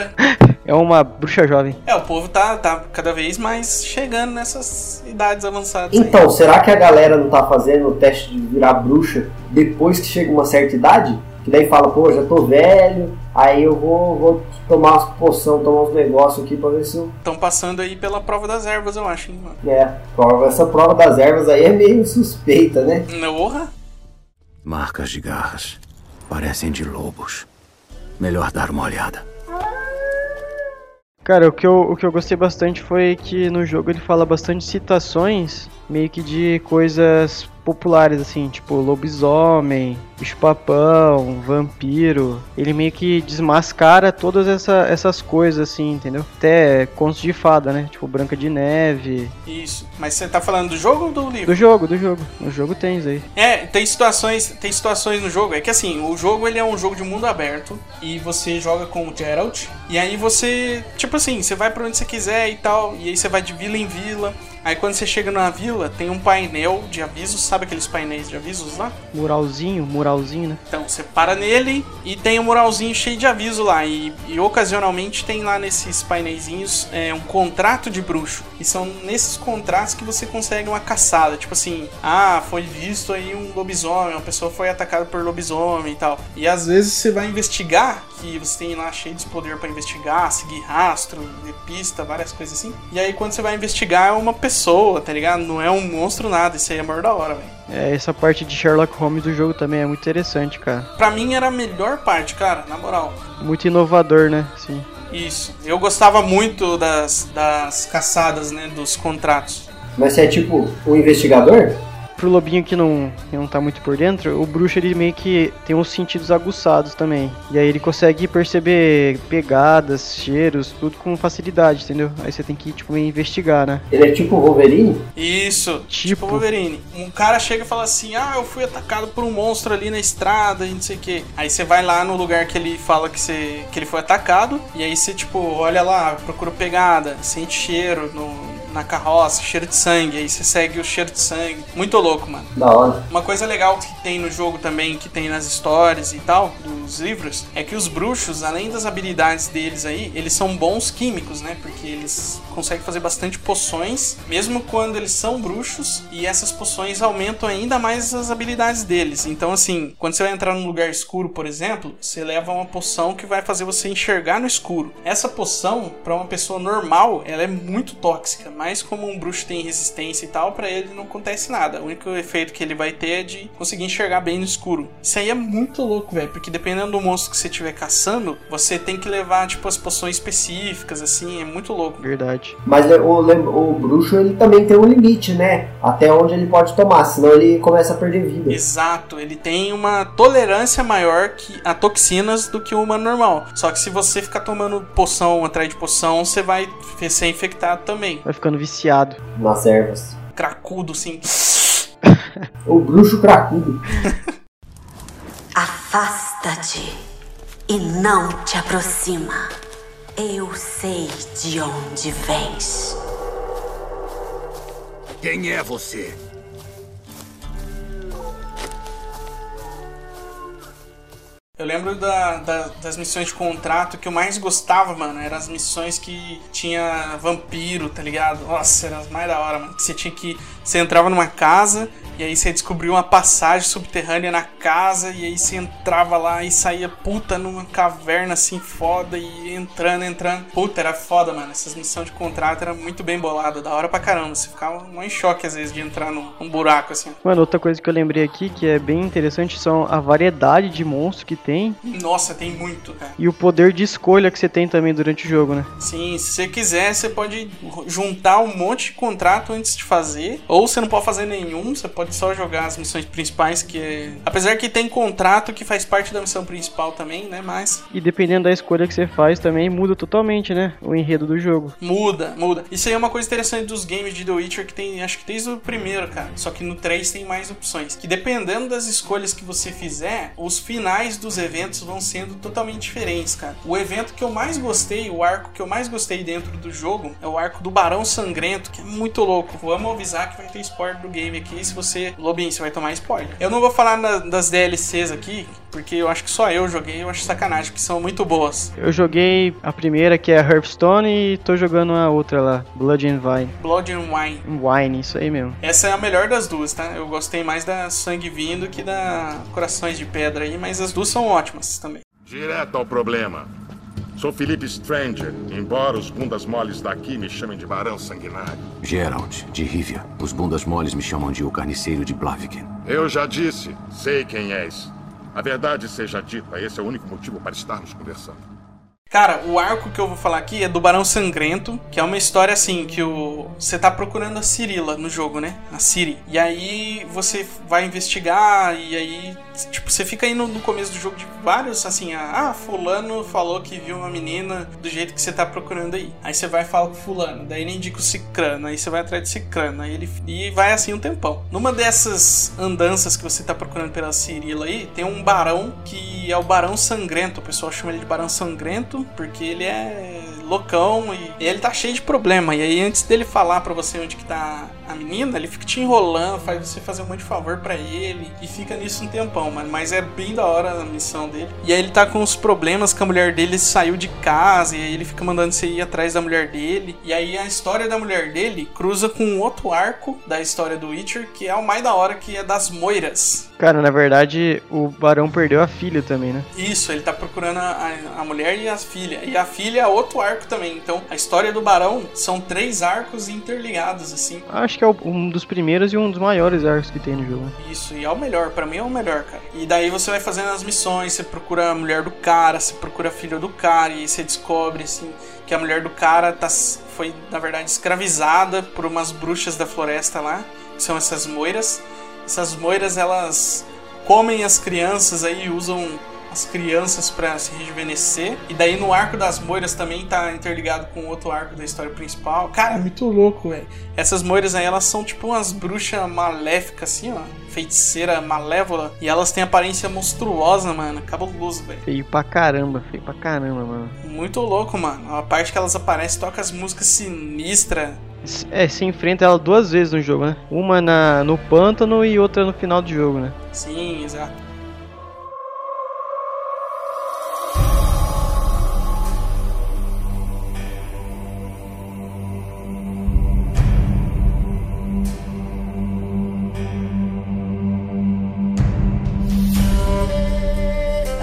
É uma bruxa jovem. É, o povo tá, tá cada vez mais chegando nessas idades avançadas. aí. Então, será que a galera não tá fazendo o teste de virar bruxa depois que chega uma certa idade? Que daí fala, pô, já tô velho, aí eu vou, vou tomar umas poção, tomar uns negócios aqui pra ver se eu. Estão passando aí pela prova das ervas, eu acho, hein, mano. É, prova- essa prova das ervas aí é meio suspeita, né? Porra! Marcas de garras. Parecem de lobos. Melhor dar uma olhada. Cara, o que, eu, o que eu gostei bastante foi que no jogo ele fala bastante citações meio que de coisas populares, assim, tipo lobisomem, bicho-papão, vampiro. Ele meio que desmascara todas essa, essas coisas, assim, entendeu? Até contos de fada, né? Tipo Branca de Neve. Isso. Mas você tá falando do jogo ou do livro? Do jogo, do jogo. No jogo tem isso aí. É, tem situações, tem situações no jogo. É que assim, o jogo ele é um jogo de mundo aberto e você joga com o Geralt. E aí você, tipo assim, você vai pra onde você quiser e tal. E aí você vai de vila em vila. Aí quando você chega na vila, tem um painel de avisos, sabe aqueles painéis de avisos lá? Muralzinho, muralzinho, né? Então você para nele e tem um muralzinho cheio de aviso lá. E, e ocasionalmente tem lá nesses painéisinhos é, um contrato de bruxo. E são nesses contratos que você consegue uma caçada. Tipo assim, ah, foi visto aí um lobisomem, uma pessoa foi atacada por lobisomem e tal. E às vezes você vai investigar, que você tem lá cheio de poder para investigar, seguir rastro, ver pista, várias coisas assim. E aí quando você vai investigar é uma pessoa, tá ligado? Não é um monstro nada. Isso aí é maior da hora, velho. É, essa parte de Sherlock Holmes do jogo também é muito interessante, cara. Pra mim era a melhor parte, cara, na moral. Muito inovador, né? Sim. Isso. Eu gostava muito das, das caçadas, né? Dos contratos. Mas você é tipo o investigador? Pro lobinho que não, que não tá muito por dentro, o bruxo ele meio que tem uns sentidos aguçados também. E aí ele consegue perceber pegadas, cheiros, tudo com facilidade, entendeu? Aí você tem que, tipo, investigar, né? Ele é tipo o Wolverine? Isso, tipo Wolverine. Um cara chega e fala assim: Ah, eu fui atacado por um monstro ali na estrada e não sei o que. Aí você vai lá no lugar que ele fala que, você, que ele foi atacado, e aí você, tipo, olha lá, procura pegada, sente cheiro no, na carroça, cheiro de sangue, aí você segue o cheiro de sangue. Muito louco, mano. Da hora. Uma coisa legal que tem no jogo também, que tem nas histórias e tal, dos livros, é que os bruxos, além das habilidades deles aí, eles são bons químicos, né? Porque eles conseguem fazer bastante poções, mesmo quando eles são bruxos, e essas poções aumentam ainda mais as habilidades deles. Então, assim, quando você vai entrar num lugar escuro, por exemplo, você leva uma poção que vai fazer você enxergar no escuro. Essa poção, para uma pessoa normal, ela é muito tóxica, mas como um bruxo tem resistência e tal, para ele não acontece nada. O único efeito que ele vai ter é de conseguir enxergar bem no escuro. Isso aí é muito louco, velho, porque dependendo do monstro que você estiver caçando, você tem que levar, tipo, as poções específicas, assim, é muito louco. Verdade. Mas o, o, bruxo ele também tem um limite, né? Até onde ele pode tomar, senão ele começa a perder vida. Exato, ele tem uma tolerância maior que a toxinas do que o humano normal. Só que se você ficar tomando poção atrás de poção, você vai ser infectado também. Vai ficando viciado. Nas ervas. Cracudo, sim. o bruxo cracudo. Afasta-te e não te aproxima. Eu sei de onde vens. Quem é você? Eu lembro da, da, das missões de contrato que eu mais gostava, mano. Eram as missões que tinha vampiro, tá ligado? Nossa, eram as mais da hora, mano. Que você tinha que. Você entrava numa casa e aí você descobriu uma passagem subterrânea na casa e aí você entrava lá e saía puta numa caverna assim foda e entrando, entrando. Puta, era foda, mano. Essas missões de contrato era muito bem bolada, da hora pra caramba. Você ficava um em choque às vezes de entrar num, num buraco assim. Mano, outra coisa que eu lembrei aqui que é bem interessante são a variedade de monstros que tem. Nossa, tem muito, cara. E o poder de escolha que você tem também durante o jogo, né? Sim, se você quiser, você pode juntar um monte de contrato antes de fazer. Ou você não pode fazer nenhum, você pode só jogar as missões principais, que é... Apesar que tem contrato que faz parte da missão principal também, né? Mas. E dependendo da escolha que você faz também, muda totalmente, né? O enredo do jogo. Muda, muda. Isso aí é uma coisa interessante dos games de The Witcher que tem, acho que desde o primeiro, cara. Só que no 3 tem mais opções. Que dependendo das escolhas que você fizer, os finais dos eventos vão sendo totalmente diferentes, cara. O evento que eu mais gostei, o arco que eu mais gostei dentro do jogo, é o arco do Barão Sangrento, que é muito louco. Vamos avisar que vai ter spoiler do game aqui. Se você. Lobinho, você vai tomar spoiler. Eu não vou falar na, das DLCs aqui, porque eu acho que só eu joguei, eu acho sacanagem, que são muito boas. Eu joguei a primeira, que é a Hearthstone, e tô jogando a outra lá, Blood and Wine. Blood and Wine. Wine, isso aí mesmo. Essa é a melhor das duas, tá? Eu gostei mais da Sangue Vindo que da Corações de Pedra aí, mas as duas são ótimas também. Direto ao problema. Sou Felipe Stranger, embora os bundas moles daqui me chamem de Barão Sanguinário. Geralt, de Rivia. Os bundas moles me chamam de o carniceiro de Blaviken. Eu já disse, sei quem és. A verdade seja dita, esse é o único motivo para estarmos conversando. Cara, o arco que eu vou falar aqui é do Barão Sangrento, que é uma história assim, que o você tá procurando a Cirila no jogo, né? A Ciri. E aí você vai investigar e aí tipo, você fica aí no, começo do jogo de vários assim, ah, fulano falou que viu uma menina do jeito que você tá procurando aí. Aí você vai e fala com fulano, daí ele indica o Cicrano, aí você vai atrás de Cicrano, aí ele e vai assim um tempão. Numa dessas andanças que você tá procurando pela Cirila aí, tem um barão que é o Barão Sangrento, o pessoal chama ele de Barão Sangrento porque ele é loucão e ele tá cheio de problema. E aí, antes dele falar para você onde que tá a menina, ele fica te enrolando, faz você fazer um monte de favor para ele e fica nisso um tempão, mano. Mas é bem da hora a missão dele. E aí ele tá com os problemas que a mulher dele saiu de casa e aí ele fica mandando você ir atrás da mulher dele. E aí a história da mulher dele cruza com outro arco da história do Witcher, que é o mais da hora, que é das moiras. Cara, na verdade, o barão perdeu a filha também, né? Isso, ele tá procurando a, a mulher e a filha. E a filha é outro arco também. Então, a história do barão são três arcos interligados, assim. Acho que é um dos primeiros e um dos maiores arcos que tem no jogo. Isso, e é o melhor, para mim é o melhor, cara. E daí você vai fazendo as missões, você procura a mulher do cara, você procura a filha do cara, e você descobre, assim, que a mulher do cara tá, foi, na verdade, escravizada por umas bruxas da floresta lá, que são essas moiras. Essas moiras, elas comem as crianças aí, usam as crianças para se rejuvenescer. E daí no arco das moiras também tá interligado com outro arco da história principal. Cara, é muito louco, velho. Essas moiras aí, elas são tipo umas bruxas maléficas, assim, ó. Feiticeira malévola. E elas têm aparência monstruosa, mano. Cabuloso, velho. Feio pra caramba, feio pra caramba, mano. Muito louco, mano. A parte que elas aparecem, toca as músicas sinistras. É, se enfrenta ela duas vezes no jogo, né? Uma na, no pântano e outra no final do jogo, né? Sim, exato.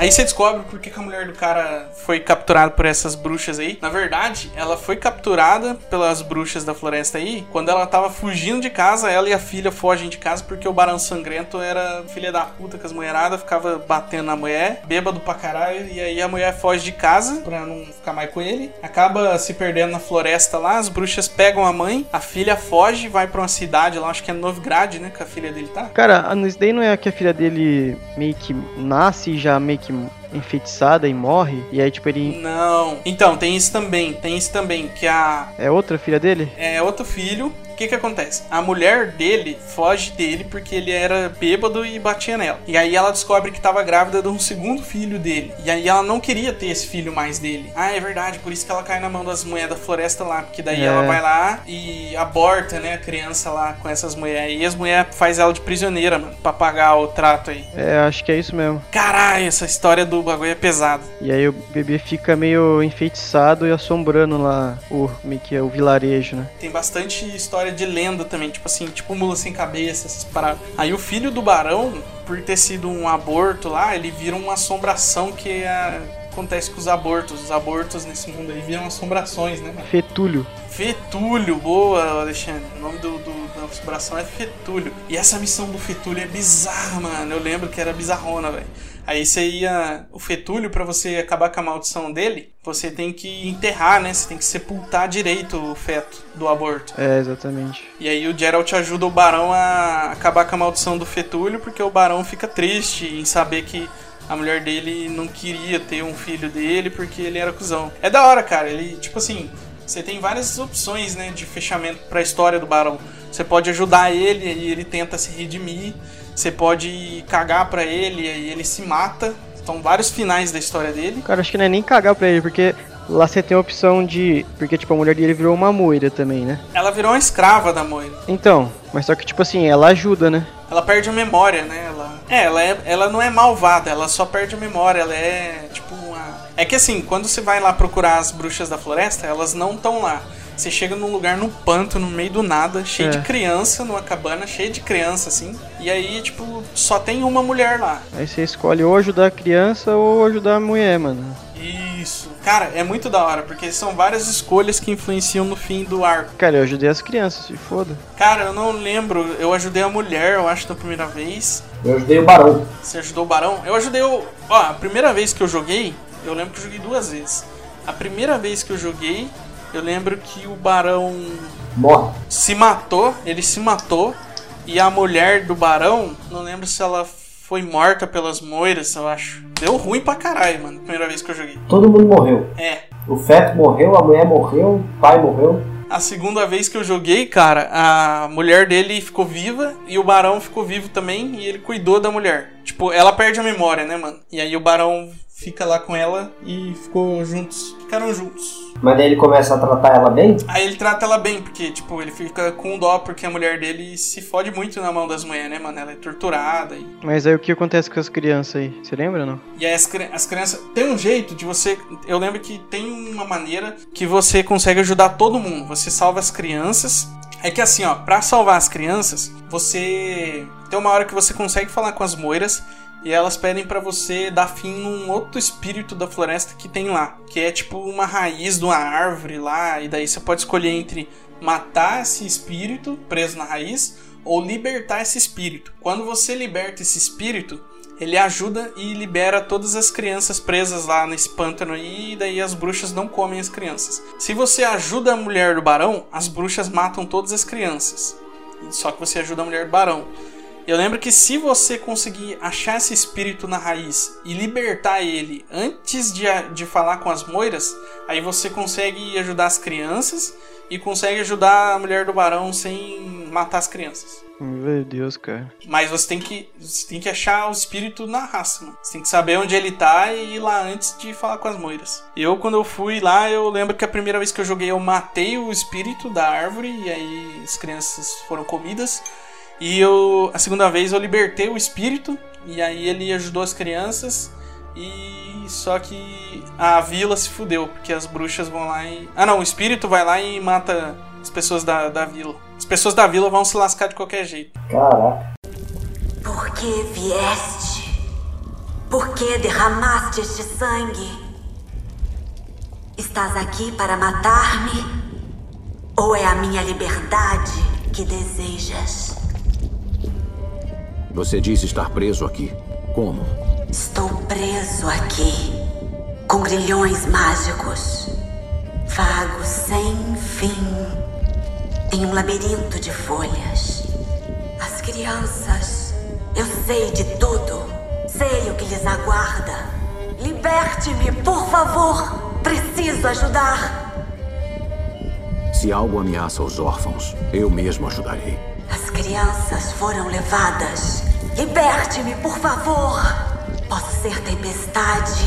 Aí você descobre por que, que a mulher do cara foi capturada por essas bruxas aí. Na verdade, ela foi capturada pelas bruxas da floresta aí quando ela tava fugindo de casa. Ela e a filha fogem de casa porque o Barão Sangrento era filha da puta com as mulheradas, ficava batendo na mulher, bêbado pra caralho. E aí a mulher foge de casa pra não ficar mais com ele. Acaba se perdendo na floresta lá. As bruxas pegam a mãe, a filha foge, vai pra uma cidade lá, acho que é Novigrad, né? Que a filha dele tá. Cara, isso daí não é que a filha dele meio que nasce e já meio que Um. Enfeitiçada e morre, e aí tipo ele. Não. Então, tem isso também, tem isso também, que a. É outra filha dele? É outro filho. O que que acontece? A mulher dele foge dele porque ele era bêbado e batia nela. E aí ela descobre que estava grávida de um segundo filho dele. E aí ela não queria ter esse filho mais dele. Ah, é verdade, por isso que ela cai na mão das mulheres da floresta lá. Porque daí É. ela vai lá e aborta, né, a criança lá com essas mulheres. E as mulheres faz ela de prisioneira, mano, pra pagar o trato aí. É, acho que é isso mesmo. Caralho, essa história do bagulho é pesada. E aí o bebê fica meio enfeitiçado e assombrando lá o, que é o vilarejo, né? Tem bastante história de lenda também, tipo assim, tipo mula sem cabeça, essas paradas. Aí o filho do barão, por ter sido um aborto lá, ele vira uma assombração que é- acontece com os abortos. Os abortos nesse mundo aí viram assombrações, né? mano? Fetúlio. Fetúlio, boa, Alexandre. O nome do, do- da assombração é Fetúlio. E essa missão do Fetúlio é bizarra, mano. Eu lembro que era bizarrona, velho. Aí você ia. O Fetúlio, pra você acabar com a maldição dele, você tem que enterrar, né? Você tem que sepultar direito o feto do aborto. É, exatamente. E aí o Geralt ajuda o Barão a acabar com a maldição do Fetúlio, porque o Barão fica triste em saber que a mulher dele não queria ter um filho dele porque ele era cuzão. É da hora, cara. Ele, tipo assim, você tem várias opções, né, de fechamento pra história do Barão. Você pode ajudar ele e ele tenta se redimir. Você pode cagar pra ele e ele se mata. São vários finais da história dele. Cara, acho que não é nem cagar pra ele, porque lá você tem a opção de. Porque, tipo, a mulher dele virou uma moira também, né? Ela virou uma escrava da Moira. Então, mas só que, tipo assim, ela ajuda, né? Ela perde a memória, né? Ela, é, ela, é, ela não é malvada, ela só perde a memória. Ela é tipo uma. É que assim, quando você vai lá procurar as bruxas da floresta, elas não estão lá. Você chega num lugar no panto, no meio do nada, cheio É. de criança, numa cabana cheia de criança, assim. E aí, tipo, só tem uma mulher lá. Aí você escolhe ou ajudar a criança ou ajudar a mulher, mano. Isso. Cara, é muito da hora, porque são várias escolhas que influenciam no fim do arco. Cara, eu ajudei as crianças, se foda. Cara, eu não lembro. Eu ajudei a mulher, eu acho, da primeira vez. Eu ajudei o Barão. Você ajudou o Barão? Eu ajudei o. Ó, a primeira vez que eu joguei, eu lembro que eu joguei duas vezes. A primeira vez que eu joguei, eu lembro que o Barão Morre. se matou, ele se matou, e a mulher do Barão, não lembro se ela foi morta pelas moiras, eu acho. Deu ruim pra caralho, mano, primeira vez que eu joguei. Todo mundo morreu. É. O feto morreu, a mulher morreu, o pai morreu. A segunda vez que eu joguei, cara, a mulher dele ficou viva e o barão ficou vivo também e ele cuidou da mulher. Tipo, ela perde a memória, né, mano? E aí o barão fica lá com ela e ficou juntos. Ficaram juntos. Mas daí ele começa a tratar ela bem? Aí ele trata ela bem, porque, tipo, ele fica com dó porque a mulher dele se fode muito na mão das mulheres, né, mano? Ela é torturada e Mas aí o que acontece com as crianças aí? Você lembra ou não? E aí as, as crianças. Tem um jeito de você. Eu lembro que tem uma maneira que você consegue ajudar todo mundo. Você salva as crianças. É que assim, ó, pra salvar as crianças, você. Tem uma hora que você consegue falar com as moiras. E elas pedem pra você dar fim num outro espírito da floresta que tem lá. Que é tipo uma raiz de uma árvore lá. E daí você pode escolher entre matar esse espírito preso na raiz ou libertar esse espírito. Quando você liberta esse espírito, ele ajuda e libera todas as crianças presas lá nesse pântano aí, e daí as bruxas não comem as crianças. Se você ajuda a mulher do barão, as bruxas matam todas as crianças. Só que você ajuda a mulher do barão. Eu lembro que se você conseguir achar esse espírito na raiz e libertar ele antes de, de falar com as moiras, aí você consegue ajudar as crianças e consegue ajudar a mulher do barão sem matar as crianças. Meu Deus, cara. Mas você tem que, você tem que achar o espírito na raça, mano. Você tem que saber onde ele tá e ir lá antes de falar com as moiras. Eu, quando eu fui lá, eu lembro que a primeira vez que eu joguei, eu matei o espírito da árvore e aí as crianças foram comidas. E eu, a segunda vez, eu libertei o espírito e aí ele ajudou as crianças. E só que a vila se fudeu, porque as bruxas vão lá e. Ah, não, o espírito vai lá e mata as pessoas da, da vila. As pessoas da vila vão se lascar de qualquer jeito. Caraca. Por que vieste? Por que derramaste este sangue? Estás aqui para matar-me? Ou é a minha liberdade que desejas? Você disse estar preso aqui. Como? Estou preso aqui, com grilhões mágicos. Vago sem fim, em um labirinto de folhas. As crianças, eu sei de tudo. Sei o que lhes aguarda. Liberte-me, por favor. Preciso ajudar. Se algo ameaça os órfãos, eu mesmo ajudarei. As crianças foram levadas. Liberte-me, por favor. Posso ser tempestade,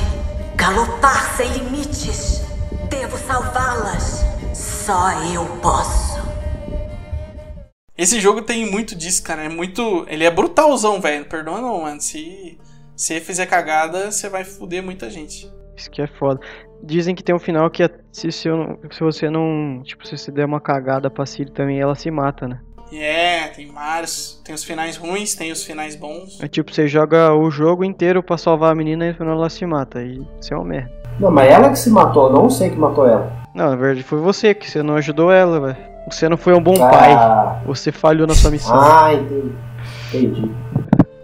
galopar sem limites. Devo salvá-las. Só eu posso. Esse jogo tem muito disso, cara. É muito. Ele é brutalzão, velho. Perdoa não, mano. Se você fizer cagada, você vai foder muita gente. Isso que é foda. Dizem que tem um final que é- se, se, eu não- se você não. Tipo, se você der uma cagada pra Siri também, ela se mata, né? É, tem vários. Tem os finais ruins, tem os finais bons. É tipo, você joga o jogo inteiro pra salvar a menina e no final ela se mata. E isso é uma merda. Não, mas ela que se matou, não sei que matou ela. Não, na verdade foi você que você não ajudou ela, velho. Você não foi um bom Ah. pai. Você falhou na sua missão. Ah, entendi. Entendi.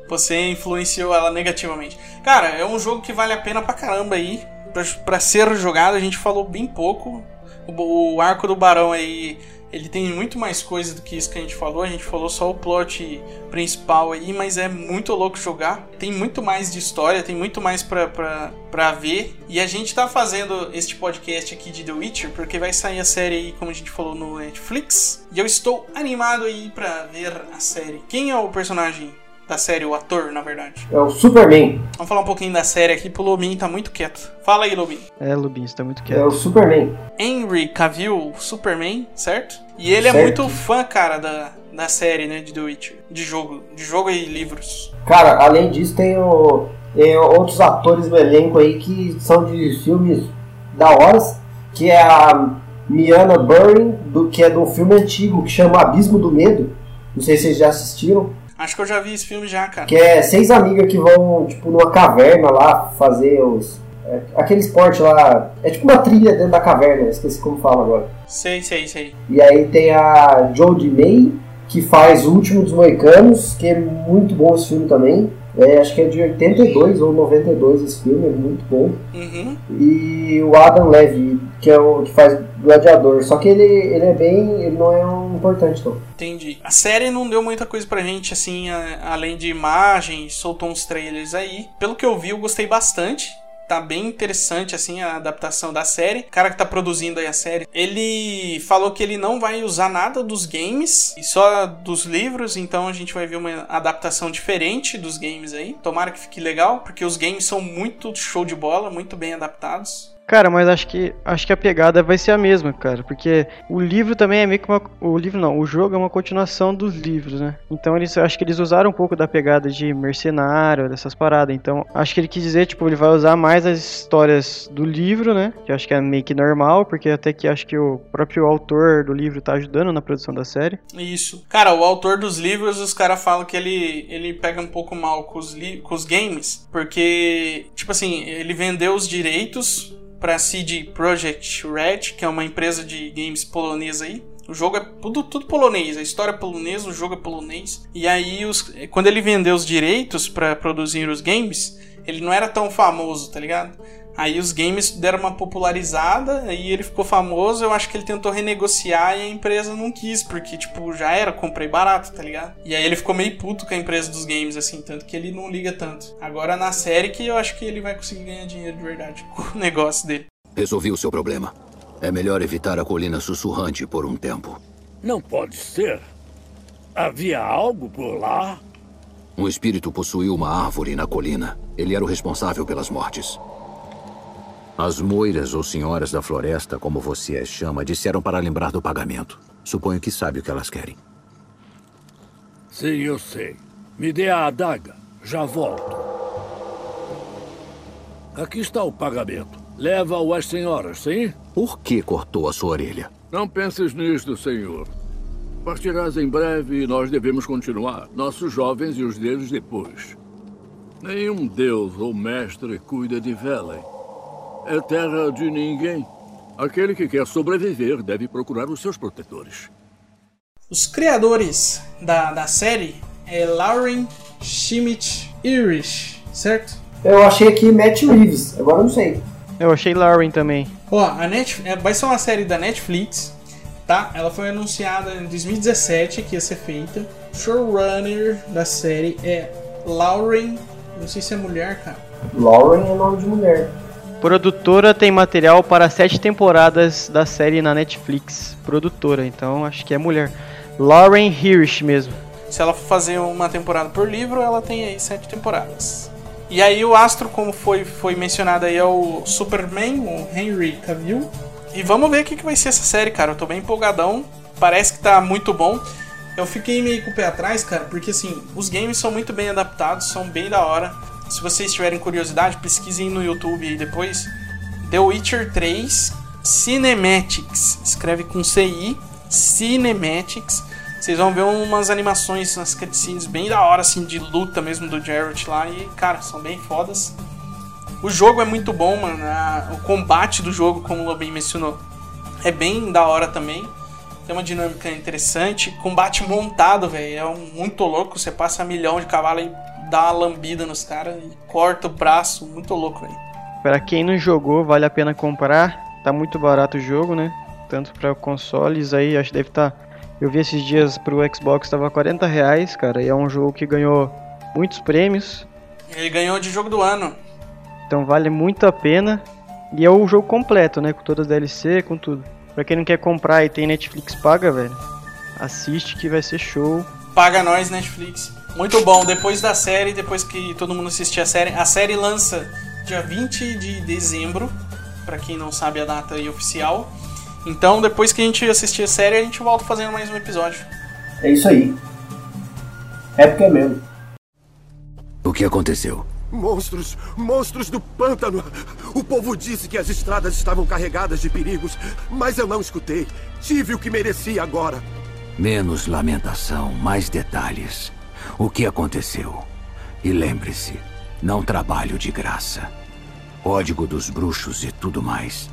Você influenciou ela negativamente. Cara, é um jogo que vale a pena pra caramba aí. Pra, pra ser jogado, a gente falou bem pouco. O, o arco do Barão aí, ele tem muito mais coisa do que isso que a gente falou. A gente falou só o plot principal aí, mas é muito louco jogar. Tem muito mais de história, tem muito mais pra, pra, pra ver. E a gente tá fazendo este podcast aqui de The Witcher porque vai sair a série aí, como a gente falou, no Netflix. E eu estou animado aí pra ver a série. Quem é o personagem da série, o ator, na verdade? É o Superman. Vamos falar um pouquinho da série aqui, pro Lobin tá muito quieto. Fala aí, Lobin. É, Lubin, você tá muito É quieto. o Superman. Henry Cavill, Superman, certo? E ele é Certo. muito fã, cara, da, da série, né, de The Witcher. De jogo, de jogo e livros. Cara, além disso, tem, o, tem outros atores no elenco aí que são de filmes da horas, que é a Miana Burring, do, que é de um filme antigo que chama Abismo do Medo. Não sei se vocês já assistiram. Acho que eu já vi esse filme já, cara. Que é seis amigas que vão, tipo, numa caverna lá fazer os. é, aquele esporte lá. É tipo uma trilha dentro da caverna, esqueci como fala agora. Sei, sei, sei. E aí tem a Jodie May, que faz O Último dos Moicanos, que é muito bom esse filme também. É, acho que é de 82 ou 92 esse filme, é muito bom. Uhum. E o Adam Levy, que é o que faz Gladiador. Só que ele, ele é bem. ele não é um importante, não. Entendi. A série não deu muita coisa pra gente, assim, a- além de imagens, soltou uns trailers aí. Pelo que eu vi, eu gostei bastante. Tá bem interessante, assim, a adaptação da série. O cara que tá produzindo aí a série, ele falou que ele não vai usar nada dos games e só dos livros, então a gente vai ver uma adaptação diferente dos games aí. Tomara que fique legal, porque os games são muito show de bola, muito bem adaptados. Cara, mas acho que acho que a pegada vai ser a mesma, cara, porque o livro também é meio que uma o livro não, o jogo é uma continuação dos livros, né? Então eles acho que eles usaram um pouco da pegada de mercenário, dessas paradas. Então, acho que ele quis dizer, tipo, ele vai usar mais as histórias do livro, né? Que acho que é meio que normal, porque até que acho que o próprio autor do livro tá ajudando na produção da série. Isso. Cara, o autor dos livros, os caras falam que ele, ele pega um pouco mal com os, com os games, porque, tipo assim, ele vendeu os direitos pra CD Projekt Red, que é uma empresa de games polonesa aí. O jogo é tudo, tudo polonês, a história é polonesa, o jogo é polonês. E aí, os, quando ele vendeu os direitos pra produzir os games, ele não era tão famoso, tá ligado? Aí os games deram uma popularizada, aí ele ficou famoso, eu acho que ele tentou renegociar e a empresa não quis, porque, tipo, já era, comprei barato, tá ligado? E aí ele ficou meio puto com a empresa dos games, assim, tanto que ele não liga tanto. Agora na série que eu acho que ele vai conseguir ganhar dinheiro de verdade com o negócio dele. Resolvi o seu problema. É melhor evitar a colina sussurrante por um tempo. Não pode ser. Havia algo por lá? Um espírito possuiu uma árvore na colina. Ele era o responsável pelas mortes. As moiras ou senhoras da floresta, como você as chama, disseram para lembrar do pagamento. Suponho que sabe o que elas querem. Sim, eu sei. Me dê a adaga. Já volto. Aqui está o pagamento. Leva-o às senhoras, sim? Por que cortou a sua orelha? Não penses nisto, senhor. Partirás em breve e nós devemos continuar. Nossos jovens e os deles depois. Nenhum deus ou mestre cuida de Velen. É terra de ninguém. Aquele que quer sobreviver deve procurar os seus protetores. Os criadores da, da série é Lauren Schmidt Irish, certo? Eu achei aqui Matt Reeves, agora eu não sei. Eu achei Lauren também. Ó, a Net, é, vai ser uma série da Netflix, tá? Ela foi anunciada em 2017 que ia ser feita. O showrunner da série é Lauren, não sei se é mulher, cara. Lauren é nome de mulher. Produtora tem material para sete temporadas da série na Netflix. Produtora, então acho que é mulher. Lauren Hirsch mesmo. Se ela for fazer uma temporada por livro, ela tem aí sete temporadas. E aí o astro, como foi, foi mencionado aí, é o Superman, o Henry Cavill. E vamos ver o que, que vai ser essa série, cara. Eu tô bem empolgadão. Parece que tá muito bom. Eu fiquei meio com o pé atrás, cara, porque assim, os games são muito bem adaptados, são bem da hora. Se vocês tiverem curiosidade, pesquisem no YouTube aí depois. The Witcher 3 Cinematics. Escreve com CI Cinematics. Vocês vão ver umas animações nas cutscenes bem da hora, assim, de luta mesmo do Jarrett lá. E, cara, são bem fodas. O jogo é muito bom, mano. O combate do jogo, como o Lobin mencionou, é bem da hora também. Tem uma dinâmica interessante. Combate montado, velho. É muito louco. Você passa milhão de cavalo e dá uma lambida nos caras e corta o braço. Muito louco, velho. Pra quem não jogou, vale a pena comprar. Tá muito barato o jogo, né? Tanto pra consoles aí, acho que deve estar. Eu vi esses dias pro Xbox, tava 40 reais, cara. E é um jogo que ganhou muitos prêmios. Ele ganhou de jogo do ano. Então vale muito a pena. E é o jogo completo, né? Com todas as DLC, com tudo. Pra quem não quer comprar e tem Netflix paga, velho. Assiste que vai ser show. Paga nós, Netflix. Muito bom. Depois da série, depois que todo mundo assistir a série, a série lança dia 20 de dezembro, Pra quem não sabe a data aí oficial. Então, depois que a gente assistir a série, a gente volta fazendo mais um episódio. É isso aí. É porque é mesmo. O que aconteceu? Monstros! Monstros do pântano! O povo disse que as estradas estavam carregadas de perigos, mas eu não escutei. Tive o que merecia agora. Menos lamentação, mais detalhes. O que aconteceu? E lembre-se, não trabalho de graça. Código dos bruxos e tudo mais.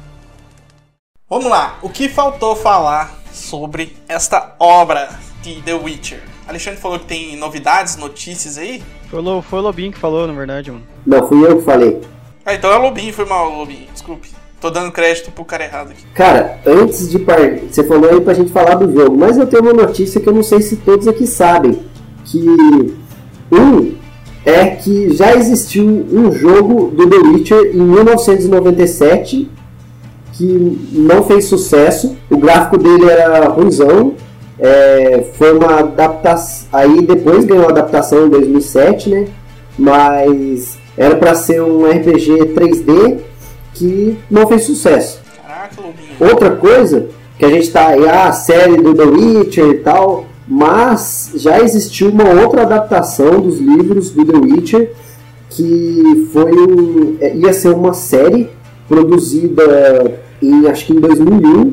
Vamos lá, o que faltou falar sobre esta obra de The Witcher? Alexandre falou que tem novidades, notícias aí. Foi o, foi o Lobinho que falou, na verdade, mano. Não, fui eu que falei. Ah, então é o Lobinho, foi mal, Lobinho. Desculpe. Tô dando crédito pro cara errado aqui. Cara, antes de partir, você falou aí pra gente falar do jogo, mas eu tenho uma notícia que eu não sei se todos aqui sabem. Que um é que já existiu um jogo do The Witcher em 1997 que não fez sucesso. O gráfico dele era ruimzão. É, foi uma adaptação. Aí depois ganhou a adaptação em 2007, né? Mas era pra ser um RPG 3D que não fez sucesso. Caraca. Outra coisa que a gente tá aí, ah, a série do The Witcher e tal, mas já existiu uma outra adaptação dos livros do The Witcher que foi um, é, ia ser uma série produzida em acho que em 2001,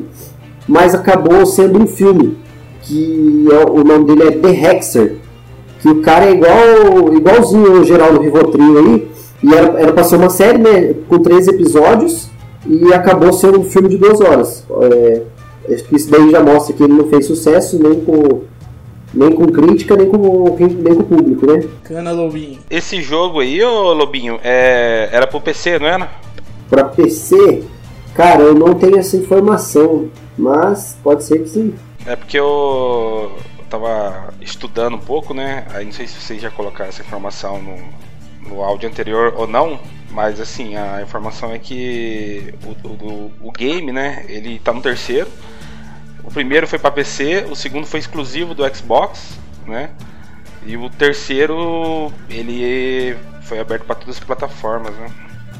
mas acabou sendo um filme que é- o nome dele é The Hexer, que o cara é igual igualzinho o Geraldo Rivotril aí, e era, era ser uma série né, com três episódios e acabou sendo um filme de duas horas. É, isso daí já mostra que ele não fez sucesso nem com, nem com crítica, nem com, nem com o público, né? Cana, Lobinho. Esse jogo aí, ô Lobinho, é... era pro PC, não era? Pra PC, cara, eu não tenho essa informação, mas pode ser que sim. É porque eu eu tava estudando um pouco, né? Aí não sei se vocês já colocaram essa informação no, no áudio anterior ou não, mas assim, a informação é que o, o, o game, né? Ele tá no terceiro. O primeiro foi para PC, o segundo foi exclusivo do Xbox, né? E o terceiro, ele foi aberto para todas as plataformas, né?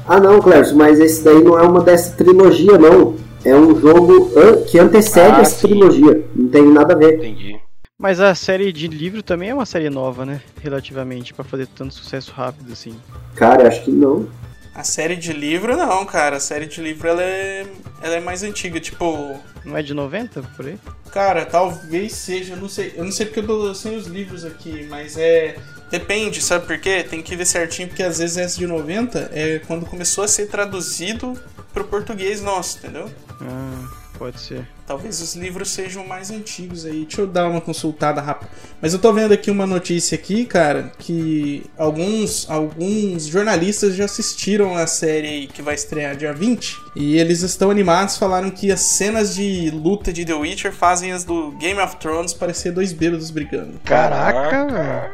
Ah não, Clércio, mas esse daí não é uma dessa trilogia, não. É um jogo an- que antecede Ah, essa sim. trilogia. Não tem nada a ver. Entendi. Mas a série de livro também é uma série nova, né? Relativamente, pra fazer tanto sucesso rápido assim. Cara, acho que não. A série de livro, não, cara. A série de livro, ela é, ela é mais antiga. Tipo, Não é de 90 por aí? Cara, talvez seja, eu não sei. Eu não sei porque eu tô sem os livros aqui, mas é. Depende, sabe por quê? Tem que ver certinho, porque às vezes essa de 90 é quando começou a ser traduzido pro português nosso, entendeu? Ah, pode ser. Talvez os livros sejam mais antigos aí. Deixa eu dar uma consultada rápida. Mas eu tô vendo aqui uma notícia aqui, cara, que alguns, alguns jornalistas já assistiram a série aí que vai estrear dia 20. E eles estão animados, falaram que as cenas de luta de The Witcher fazem as do Game of Thrones parecer dois bêbados brigando. Caraca, velho.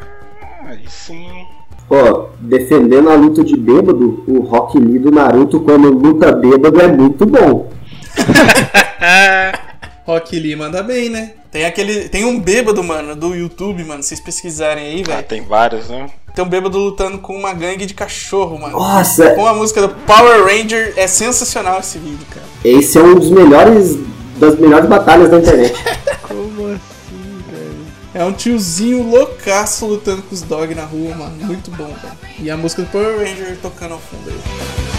Aí sim. Ó, defendendo a luta de bêbado, o Rock Lee do Naruto quando luta bêbado é muito bom. Rock Lee manda bem, né? Tem aquele. Tem um bêbado, mano, do YouTube, mano. Se vocês pesquisarem aí, velho. Ah, tem vários, né? Tem um bêbado lutando com uma gangue de cachorro, mano. Nossa! Com a música do Power Ranger. É sensacional esse vídeo, cara. Esse é um dos melhores das melhores batalhas da internet. Como assim, velho? É um tiozinho loucaço lutando com os dogs na rua, mano. Muito bom, velho. E a música do Power Ranger tocando ao fundo aí.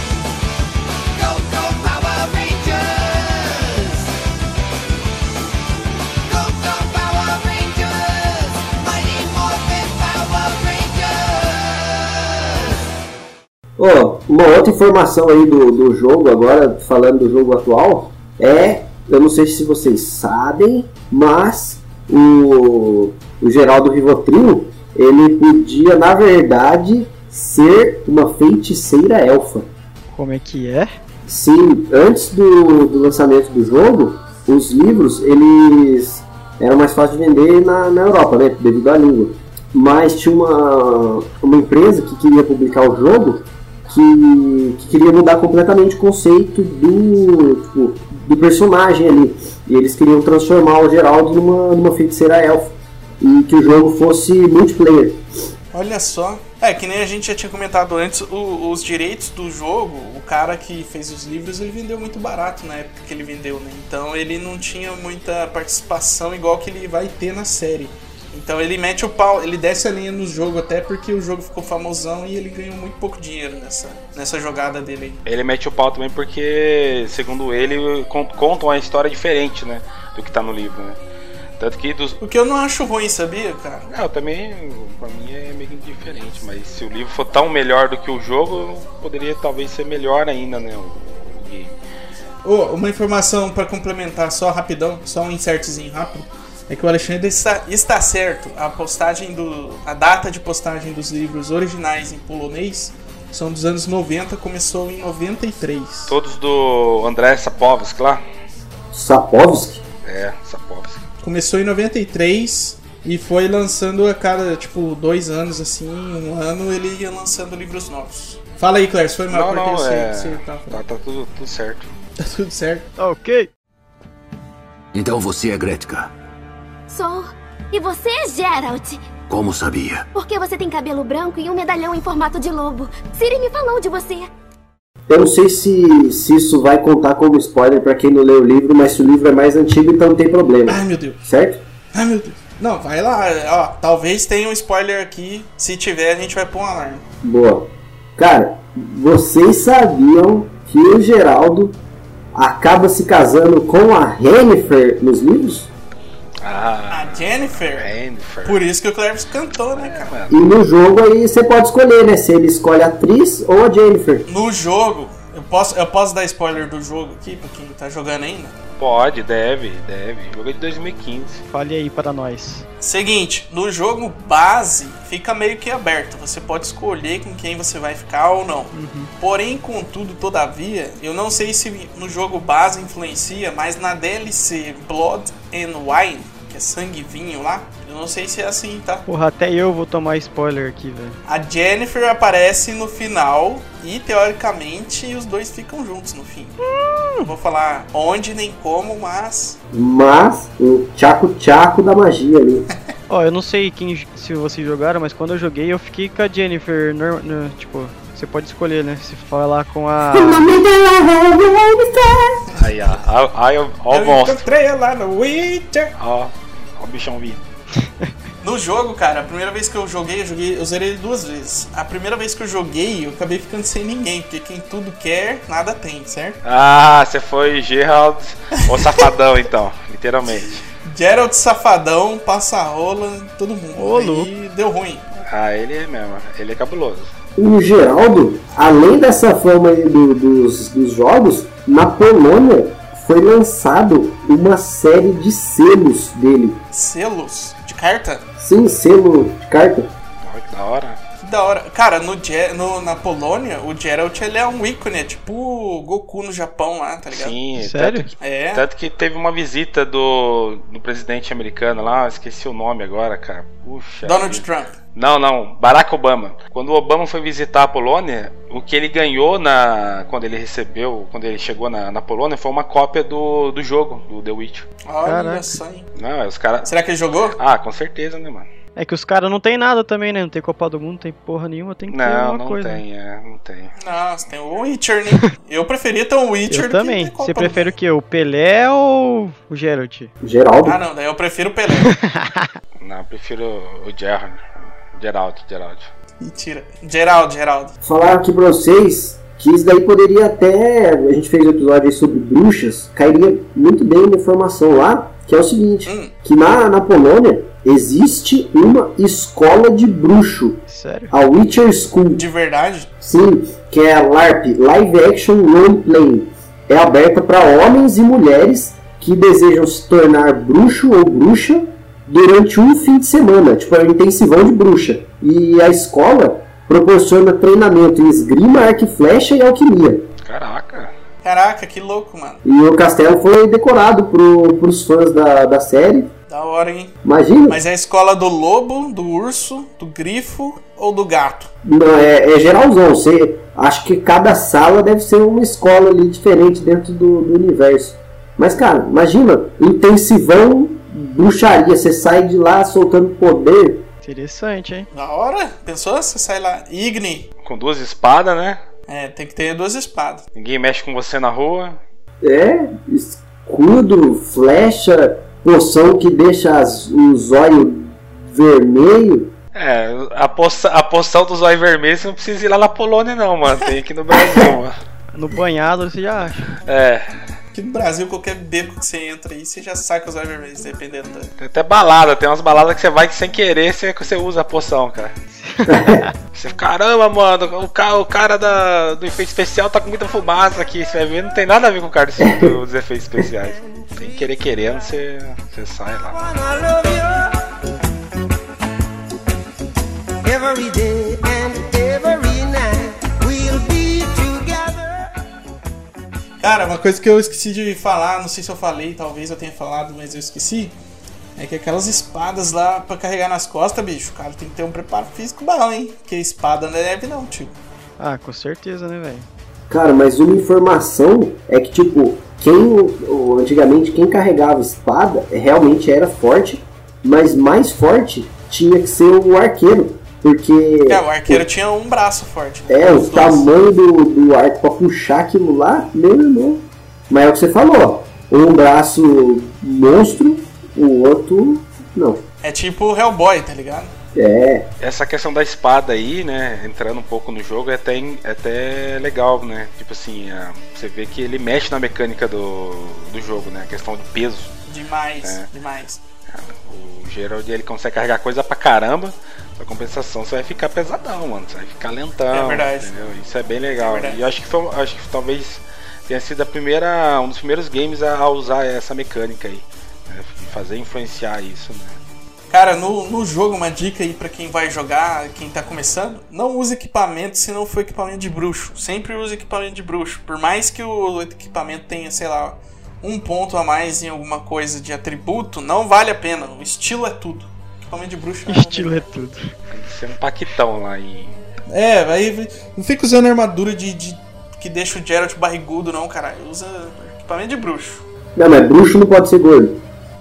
Ó, uma outra informação aí do, do jogo, agora falando do jogo atual, é, eu não sei se vocês sabem, mas o, o Geraldo Rivotril, ele podia, na verdade, ser uma feiticeira elfa. Como é que é? Sim, antes do, do lançamento do jogo, os livros, eles eram mais fáceis de vender na, na Europa, né, devido à língua. Mas tinha uma, uma empresa que queria publicar o jogo que, que queria mudar completamente o conceito do, tipo, do personagem ali. E eles queriam transformar o Geraldo numa, numa feiticeira elfa. E que o jogo fosse multiplayer. Olha só. É, que nem a gente já tinha comentado antes, o- os direitos do jogo, o cara que fez os livros, ele vendeu muito barato na época que ele vendeu, né? Então ele não tinha muita participação igual que ele vai ter na série. Então ele mete o pau, ele desce a linha no jogo até porque o jogo ficou famosão e ele ganhou muito pouco dinheiro nessa, nessa jogada dele aí. Ele mete o pau também porque, segundo ele, con- contam uma história diferente, né? Do que tá no livro, né? Tanto que dos. O que eu não acho ruim, sabia, cara? Não, eu também, pra mim é meio indiferente, mas se o livro for tão melhor do que o jogo, poderia talvez ser melhor ainda, né? O, o game. Ô, uma informação pra complementar só rapidão, só um insertzinho rápido. É que o Alexandre está, está certo. A postagem do. A data de postagem dos livros originais em polonês são dos anos 90, começou em 93. Todos do André Sapowski lá? Sapowski? É, Sapowski. Começou em 93 e foi lançando a cada, tipo, dois anos, assim, um ano, ele ia lançando livros novos. Fala aí, Claire, foi mal Não, porque não, você, é... você tá, tá, tá tudo, tudo certo. tá tudo certo. Ok. Então você é Gretka. Sou. E você é Geralt. Como sabia? Porque você tem cabelo branco e um medalhão em formato de lobo. Siri me falou de você. Eu não sei se, se isso vai contar como spoiler pra quem não leu o livro, mas se o livro é mais antigo, então não tem problema. Ai, meu Deus. Certo? Ai, meu Deus. Não, vai lá, ó. Talvez tenha um spoiler aqui. Se tiver, a gente vai pôr um alarme. Boa. Cara, vocês sabiam que o Geraldo acaba se casando com a Yennefer nos livros? Ah, A Jennifer. Jennifer. Por isso que o Cleves cantou, né, cara? E no jogo aí você pode escolher, né? Se ele escolhe a atriz ou a Jennifer. No jogo, posso, eu posso dar spoiler do jogo aqui pra quem tá jogando ainda? Pode, deve, deve. Jogo é de 2015. Fale aí para nós. Seguinte, no jogo base fica meio que aberto. Você pode escolher com quem você vai ficar ou não. Porém, contudo, todavia, eu não sei se no jogo base influencia, mas na DLC Blood and Wine, que é sangue e vinho lá, não sei se é assim, tá? Porra, até eu vou tomar spoiler aqui, velho. A Jennifer aparece no final e teoricamente os dois ficam juntos no fim. Não vou falar onde nem como, mas Mas o tchaco-tchaco da magia ali. Ó, eu não sei quem, se vocês jogaram, mas quando eu joguei eu fiquei com a Jennifer, no- no- tipo, você pode escolher, né? Se falar com a... Aí, ó. Ó, ó, ó o eu monstro. encontrei ela no Witcher. Ó, ó o bichão vindo. No jogo, cara, a primeira vez que eu joguei, eu joguei, eu zerei ele duas vezes. A primeira vez que eu joguei, eu acabei ficando sem ninguém, porque quem tudo quer, nada tem, certo? Ah, você foi Gerald, o safadão então, literalmente. Geralt Safadão, passa rola, todo mundo. Ô, louco. deu ruim. Ah, ele é mesmo, ele é cabuloso. O Geraldo, além dessa fama aí do- dos, dos jogos, na Polônia foi lançado uma série de selos dele. Selos carta? Sim, selo de carta. Olha que da hora. Que da hora. Cara, no, no- na Polônia, o Geralt ele é um ícone, é tipo o Goku no Japão lá, tá ligado? Sim, Sério? Tanto que, É. tanto que teve uma visita do, do presidente americano lá, esqueci o nome agora, cara. Puxa. Donald. Trump. Não, não, Barack Obama. Quando o Obama foi visitar a Polônia, o que ele ganhou na quando ele recebeu, quando ele chegou na, na Polônia, foi uma cópia do, do jogo, do The Witch. Olha Caraca. só, hein? Não, os caras. Será que ele jogou? Ah, com certeza, né, mano? É que os caras não tem nada também, né? Não tem Copa do Mundo, não tem porra nenhuma, tem que ter Não, alguma não coisa. tem, é, não tem. Nossa, tem o Witcher, né? Eu preferia ter um Witcher Eu do que também. ter Copa Você prefere o quê? O Pelé ou o Geralt? Geraldo. Ah, não, daí eu prefiro o Pelé. Não, eu prefiro o Gerard. Geraldo, Geraldo. Mentira. Geraldo, Geraldo. Falar aqui pra vocês que isso daí poderia até. A gente fez um episódio aí sobre bruxas, cairia muito bem uma informação lá, que é o seguinte: Hum. que na, na Polônia existe uma escola de bruxo, Sério? a Witcher School. De verdade? Sim, que é a LARP, Live Action Role Playing. É aberta para homens e mulheres que desejam se tornar bruxo ou bruxa durante um fim de semana, tipo é um intensivão de bruxa. E a escola proporciona treinamento em esgrima, arco e flecha e alquimia. Caraca. Caraca, que louco, mano. E o castelo foi decorado pro, pros fãs da, da série. Da hora, hein? Imagina? Mas é a escola do lobo, do urso, do grifo ou do gato? Não, é, é geralzão. Você, acho que cada sala deve ser uma escola ali diferente dentro do, do universo. Mas, cara, imagina, intensivão, bruxaria. Você sai de lá soltando poder. Interessante, hein? Da hora? Pensou? Você sai lá. Igni. Com duas espadas, né? É, tem que ter duas espadas. Ninguém mexe com você na rua. É, escudo, flecha, poção que deixa as, os olhos vermelhos. É, a, poça, a poção dos olhos vermelhos você não precisa ir lá na Polônia, não, mano. Tem aqui no Brasil, mano. No banhado você já acha. É. Aqui no Brasil, qualquer beco que você entra aí, você já saca os Evermans, dependendo da. Tem até balada, tem umas baladas que você vai que sem querer você, você usa a poção, cara. você, caramba, mano, o cara, o cara da, do efeito especial tá com muita fumaça aqui. Você vai ver, não tem nada a ver com o cara dos efeitos especiais. Sem querer querendo, você, você sai lá. Every day and every night we'll be together. Cara, uma coisa que eu esqueci de falar, não sei se eu falei, talvez eu tenha falado, mas eu esqueci. É que aquelas espadas lá pra carregar nas costas, bicho, o cara tem que ter um preparo físico bom, hein? Porque espada não é leve não, tio. Ah, com certeza, né, velho? Cara, mas uma informação é que, tipo, quem antigamente quem carregava espada realmente era forte, mas mais forte tinha que ser o arqueiro. Porque. É, o arqueiro o, tinha um braço forte. Né? É, o tamanho do, do arco pra puxar aquilo lá, meu irmão. Mas é o que você falou, um braço monstro, o outro não. É tipo o Hellboy, tá ligado? É. Essa questão da espada aí, né, entrando um pouco no jogo, é até, é até legal, né? Tipo assim, é, você vê que ele mexe na mecânica do, do jogo, né? A questão de peso. Demais, é. demais. O Gerald ele consegue carregar coisa pra caramba, a compensação você vai ficar pesadão, mano. Você vai ficar lentão. É verdade. Entendeu? Isso é bem legal. É e eu acho que, foi, acho que talvez tenha sido a primeira, um dos primeiros games a, usar essa mecânica aí. Né? Fazer influenciar isso, né? Cara, no, no jogo, uma dica aí para quem vai jogar, quem tá começando, não use equipamento se não for equipamento de bruxo. Sempre use equipamento de bruxo. Por mais que o equipamento tenha, sei lá, um ponto a mais em alguma coisa de atributo, não vale a pena. O estilo é tudo. Equipamento de bruxo é Estilo é tudo. Tem que ser um paquitão lá em. É, aí não fica usando armadura de, de que deixa o Geralt barrigudo, não, cara. Usa equipamento de bruxo. Não, mas bruxo não pode ser gordo.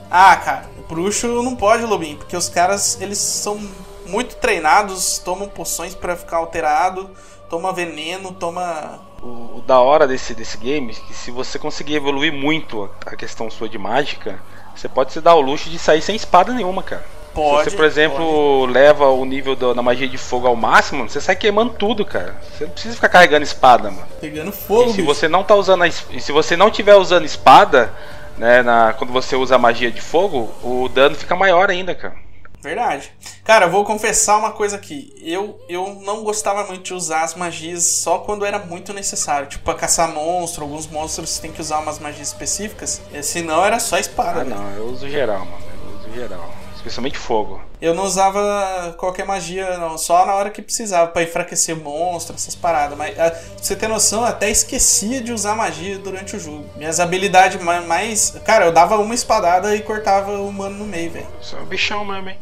Ah, cara, bruxo não pode, Lobinho, porque os caras, eles são muito treinados, tomam poções para ficar alterado, toma veneno, toma o, o, da hora desse, desse game é que se você conseguir evoluir muito a, questão sua de mágica, você pode se dar o luxo de sair sem espada nenhuma, cara. Pode, se você, por exemplo, pode. leva o nível da, da magia de fogo ao máximo, você sai queimando tudo, cara. Você não precisa ficar carregando espada, mano. Pegando fogo. E se bicho. você não tá usando a, e se você não tiver usando espada, né, na, quando você usa a magia de fogo, o dano fica maior ainda, cara. Verdade. Cara, eu vou confessar uma coisa aqui. Eu, eu não gostava muito de usar as magias só quando era muito necessário. Tipo, pra caçar monstro, alguns monstros você tem que usar umas magias específicas. Senão era só espada. Ah, né? não, eu uso geral, mano. Eu uso geral. Especialmente fogo. Eu não usava qualquer magia, não. Só na hora que precisava, para enfraquecer monstro, essas paradas. Mas, pra você ter noção, eu até esquecia de usar magia durante o jogo. Minhas habilidades mais. Cara, eu dava uma espadada e cortava o humano no meio, velho. Só um bichão mesmo, hein?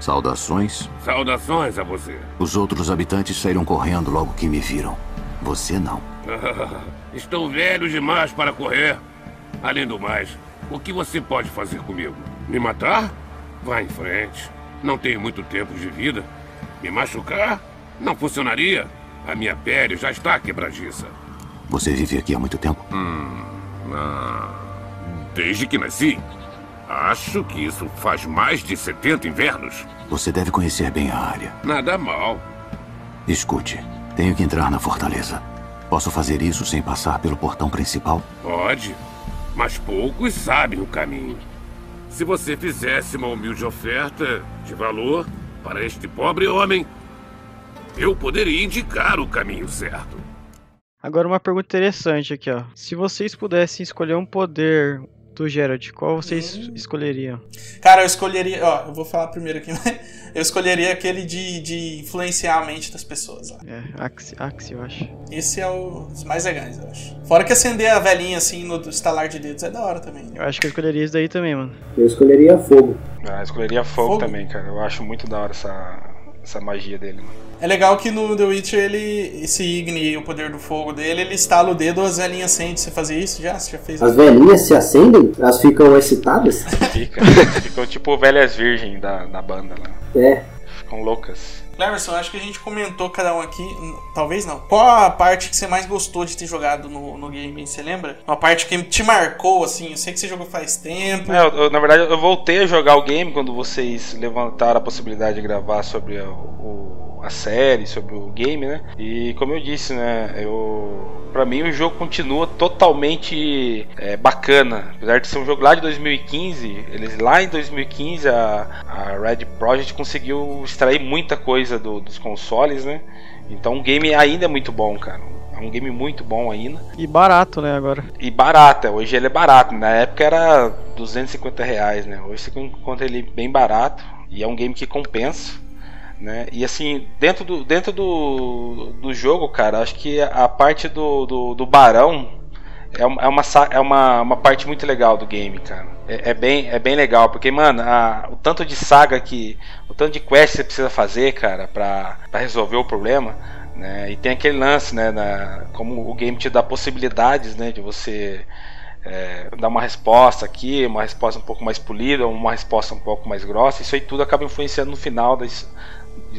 Saudações. Saudações a você. Os outros habitantes saíram correndo logo que me viram. Você não. Estou velho demais para correr. Além do mais, o que você pode fazer comigo? Me matar? Vá em frente. Não tenho muito tempo de vida. Me machucar? Não funcionaria. A minha pele já está quebradiça. Você vive aqui há muito tempo? Hum, ah, desde que nasci. Acho que isso faz mais de 70 invernos. Você deve conhecer bem a área. Nada mal. Escute, tenho que entrar na fortaleza. Posso fazer isso sem passar pelo portão principal? Pode, mas poucos sabem o caminho. Se você fizesse uma humilde oferta de valor para este pobre homem, eu poderia indicar o caminho certo. Agora uma pergunta interessante aqui, ó. Se vocês pudessem escolher um poder, Tu, Gerard, qual vocês hum. escolheriam? Cara, eu escolheria. Ó, eu vou falar primeiro aqui, né? Eu escolheria aquele de, de influenciar a mente das pessoas. Ó. É, Axie, eu acho. Esse é o, os mais legais, eu acho. Fora que acender a velhinha assim no estalar de dedos é da hora também. Eu acho que eu escolheria isso daí também, mano. Eu escolheria fogo. Ah, eu escolheria fogo, fogo, também, cara. Eu acho muito da hora essa, essa magia dele, mano. É legal que no The Witcher ele. Esse Igni, o poder do fogo dele, ele estala o dedo, as velhinhas acendem. Você fazia isso já? Você já fez As velhinhas se acendem? Elas ficam excitadas? Fica. ficam tipo velhas virgens da, da banda lá. É. Ficam loucas. Cleverson, acho que a gente comentou cada um aqui. Talvez não. Qual a parte que você mais gostou de ter jogado no, no game? Você lembra? Uma parte que te marcou, assim. Eu sei que você jogou faz tempo. É, eu, eu, na verdade, eu voltei a jogar o game quando vocês levantaram a possibilidade de gravar sobre o, o a série, sobre o game, né? E como eu disse, né? Eu para mim o jogo continua totalmente é, bacana. Apesar de ser um jogo lá de 2015, eles lá em 2015 a, a Red Project conseguiu extrair muita coisa do, dos consoles, né? Então o game ainda é muito bom, cara. É um game muito bom ainda. E barato, né, agora. E barato, é, hoje ele é barato. Na época era 250 reais, né? Hoje você encontra ele bem barato. E é um game que compensa. Né? E assim, dentro do, dentro do, do jogo, cara, acho que a parte do, do, do barão é uma, é, uma, é uma, uma parte muito legal do game, cara. É, é bem, é bem legal, porque, mano, a, o tanto de saga que. O tanto de quest que você precisa fazer, cara, pra, pra resolver o problema. Né? E tem aquele lance, né? Na, como o game te dá possibilidades, né? De você é, dar uma resposta aqui, uma resposta um pouco mais polida, uma resposta um pouco mais grossa. Isso aí tudo acaba influenciando no final das,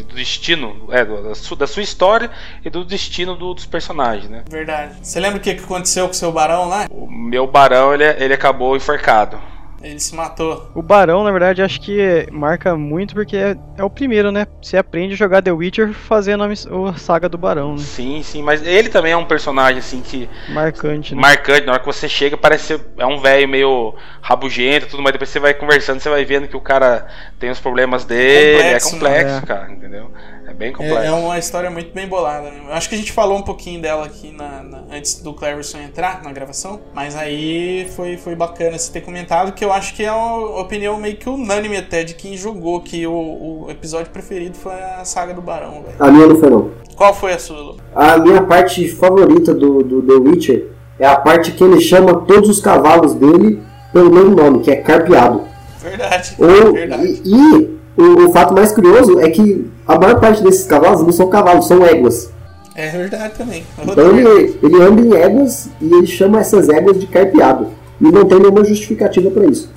do destino, é, da, sua, da sua história e do destino do, dos personagens, né? Verdade. Você lembra o que aconteceu com o seu barão lá? O meu barão, ele, ele acabou enforcado. Ele se matou. O Barão, na verdade, acho que marca muito porque é, é o primeiro, né? Você aprende a jogar The Witcher fazendo a, a, saga do Barão, né? Sim, sim, mas ele também é um personagem assim que. Marcante, né? Marcante, na hora que você chega, parece ser é um velho meio rabugento tudo, mas depois você vai conversando, você vai vendo que o cara tem os problemas dele, complexo, é complexo, né? cara, entendeu? É bem complexo. É, é, uma história muito bem bolada. Né? Acho que a gente falou um pouquinho dela aqui na, na, antes do Cleverson entrar na gravação, mas aí foi, foi bacana você ter comentado, que eu acho que é uma opinião meio que unânime até de quem jogou, que o, o episódio preferido foi a saga do Barão. Véio. A minha não foi não. Qual foi a sua, Lu? A minha parte favorita do, do The Witcher é a parte que ele chama todos os cavalos dele pelo mesmo nome, que é Carpeado. Verdade. Ou, verdade. E, e o, o, fato mais curioso é que a maior parte desses cavalos não são cavalos, são éguas. É verdade também. Então ele, ele anda em éguas e ele chama essas éguas de carpeado. E não tem nenhuma justificativa para isso.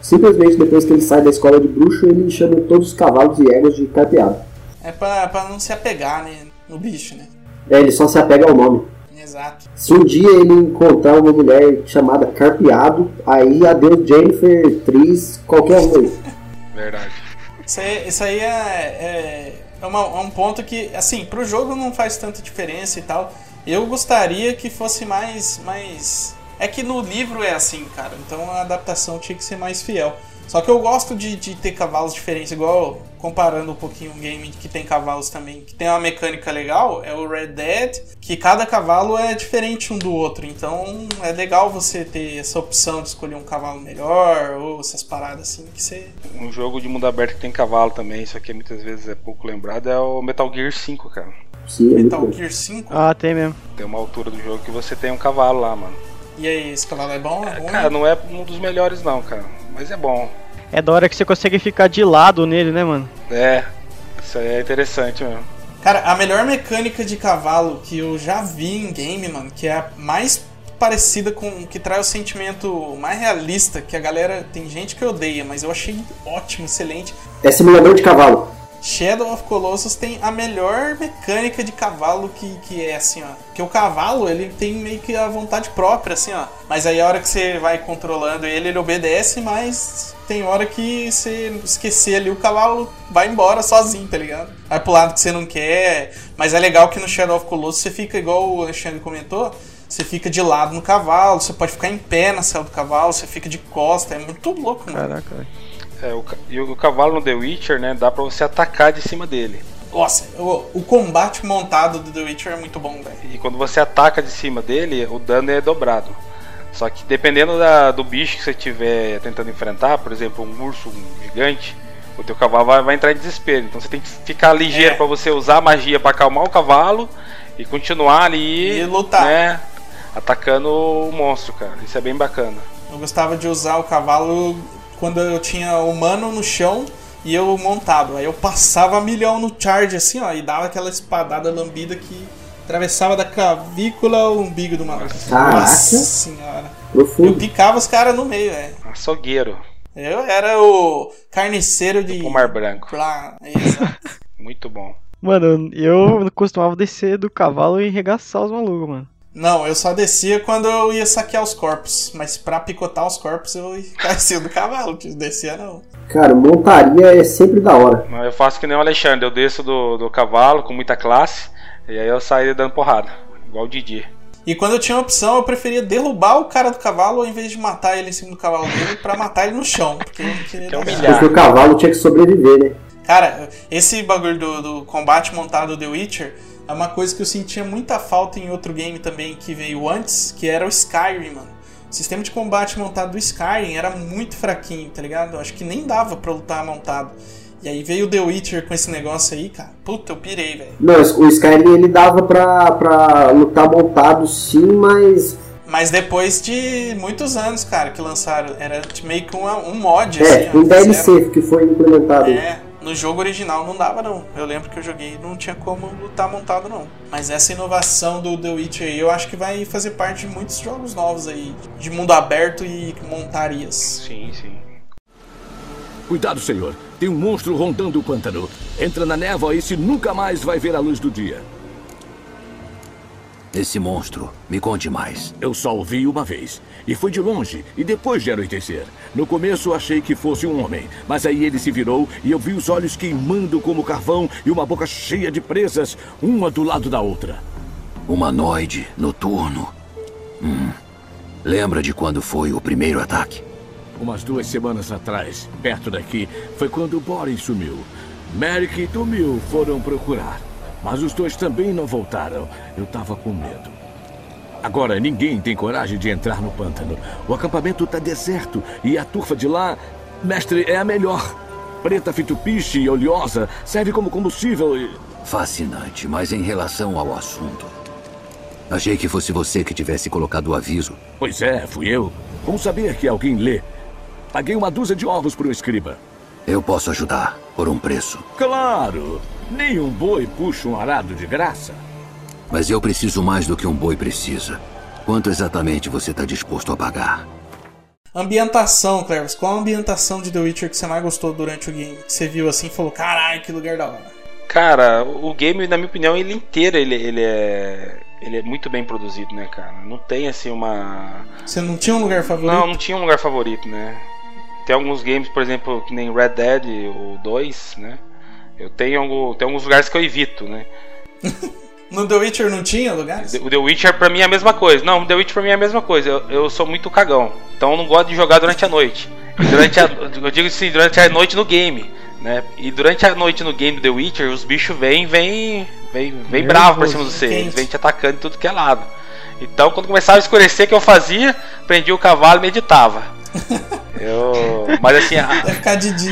Simplesmente depois que ele sai da escola de bruxo, ele chama todos os cavalos e éguas de carpeado. É pra, pra não se apegar né, no bicho, né? É, ele só se apega ao nome. Exato. Se um dia ele encontrar uma mulher chamada Carpeado, aí adeus Jennifer, Tris, qualquer um aí. Verdade. Isso aí, isso aí é, é, é, uma, é, um ponto que, assim, pro jogo não faz tanta diferença e tal. Eu gostaria que fosse mais, mais. É que no livro é assim, cara. Então a adaptação tinha que ser mais fiel. Só que eu gosto de, de ter cavalos diferentes, igual comparando um pouquinho um game que tem cavalos também, que tem uma mecânica legal, é o Red Dead, que cada cavalo é diferente um do outro. Então é legal você ter essa opção de escolher um cavalo melhor, ou essas paradas assim que você. Um jogo de mundo aberto que tem cavalo também, isso aqui muitas vezes é pouco lembrado, é o Metal Gear 5, cara. Sim, é Metal Gear 5? Ah, tem mesmo. Tem uma altura do jogo que você tem um cavalo lá, mano. E aí, esse cavalo é bom? É, cara, não é um dos melhores não, cara. Mas é bom. É da hora que você consegue ficar de lado nele, né, mano? É, isso aí é interessante mesmo. Cara, a melhor mecânica de cavalo que eu já vi em game, mano, que é a mais parecida com. que traz o sentimento mais realista, que a galera. tem gente que odeia, mas eu achei ótimo, excelente. É simulador de cavalo. Shadow of Colossus tem a melhor mecânica de cavalo que, que é assim, ó. Que o cavalo, ele tem meio que a vontade própria, assim, ó. Mas aí a hora que você vai controlando ele, ele obedece, mas tem hora que você esquecer ali, o cavalo vai embora sozinho, tá ligado? Vai pro lado que você não quer. Mas é legal que no Shadow of Colossus você fica, igual o Alexandre comentou, você fica de lado no cavalo, você pode ficar em pé na cela do cavalo, você fica de costa, é muito louco, mano. Caraca, é, o, e o cavalo no The Witcher, né, dá pra você atacar de cima dele. Nossa, o, o combate montado do The Witcher é muito bom, velho. E quando você ataca de cima dele, o dano é dobrado. Só que dependendo da, do bicho que você estiver tentando enfrentar, por exemplo, um urso gigante, o teu cavalo vai, vai entrar em desespero. Então você tem que ficar ligeiro é. para você usar a magia para acalmar o cavalo e continuar ali. E lutar. Né, atacando o monstro, cara. Isso é bem bacana. Eu gostava de usar o cavalo quando eu tinha humano no chão e eu montado. Aí eu passava milhão no charge assim, ó, e dava aquela espadada lambida que atravessava da clavícula ao umbigo do maluco. Nossa senhora. Profundo. Eu picava os caras no meio, velho. Açougueiro. Eu era o carniceiro de. O mar branco. Pra... Exato. Muito bom. Mano, eu costumava descer do cavalo e regaçar os malucos, mano. Não, eu só descia quando eu ia saquear os corpos. Mas pra picotar os corpos eu descia do cavalo, descia não. Cara, montaria é sempre da hora. Eu faço que nem o Alexandre, eu desço do, do cavalo com muita classe, e aí eu saio dando porrada, igual o Didi. E quando eu tinha a opção, eu preferia derrubar o cara do cavalo ao invés de matar ele em cima do cavalo dele pra matar ele no chão. Porque eu não queria dar Porque o cavalo tinha que sobreviver, né? Cara, esse bagulho do, do combate montado do The Witcher é uma coisa que eu sentia muita falta em outro game também que veio antes, que era o Skyrim, mano. O sistema de combate montado do Skyrim era muito fraquinho, tá ligado? Eu acho que nem dava pra lutar montado. E aí veio o The Witcher com esse negócio aí, cara. Puta, eu pirei, velho. Não, o Skyrim ele dava pra, pra lutar montado sim, mas. Mas depois de muitos anos, cara, que lançaram. Era meio que um, um mod, é, assim. um DLC que foi implementado. É, no jogo original não dava, não. Eu lembro que eu joguei e não tinha como lutar montado, não. Mas essa inovação do The Witcher aí, eu acho que vai fazer parte de muitos jogos novos aí. De mundo aberto e montarias. Sim, sim. Cuidado, senhor. Tem um monstro rondando o pântano. Entra na névoa e se nunca mais vai ver a luz do dia. Esse monstro, me conte mais. Eu só o vi uma vez. E foi de longe, e depois de anoitecer. No começo achei que fosse um homem, mas aí ele se virou e eu vi os olhos queimando como carvão e uma boca cheia de presas, uma do lado da outra. Humanoide, noturno. Hum. Lembra de quando foi o primeiro ataque? Umas duas semanas atrás, perto daqui, foi quando Boris sumiu. Merrick e Tumil foram procurar. Mas os dois também não voltaram. Eu tava com medo. Agora ninguém tem coragem de entrar no pântano. O acampamento tá deserto e a turfa de lá, mestre, é a melhor. Preta fitupiche e oleosa, serve como combustível e. Fascinante, mas em relação ao assunto. Achei que fosse você que tivesse colocado o aviso. Pois é, fui eu. Como saber que alguém lê? Paguei uma dúzia de ovos para o escriba. Eu posso ajudar, por um preço. Claro! Nem um boi puxa um arado de graça. Mas eu preciso mais do que um boi precisa. Quanto exatamente você está disposto a pagar? Ambientação, Cleves. Qual a ambientação de The Witcher que você mais gostou durante o game? Que você viu assim e falou, caralho, que lugar da hora. Cara, o game, na minha opinião, ele inteiro ele, ele é ele é muito bem produzido, né, cara? Não tem assim uma. Você não tinha um lugar favorito? Não, não tinha um lugar favorito, né? Tem alguns games, por exemplo, que nem Red Dead ou 2, né? Eu tenho, tenho alguns lugares que eu evito, né? no The Witcher não tinha lugares? O The Witcher pra mim é a mesma coisa. Não, o The Witcher pra mim é a mesma coisa. Eu, eu sou muito cagão. Então eu não gosto de jogar durante a noite. Durante a, eu digo assim, durante a noite no game. Né? E durante a noite no game do The Witcher, os bichos vêm, vêm, vêm, vêm bravo pra cima de você. Eles vêm te atacando de tudo que é lado. Então, quando começava a escurecer, o que eu fazia? Prendia o cavalo e meditava. Eu, mas assim, a,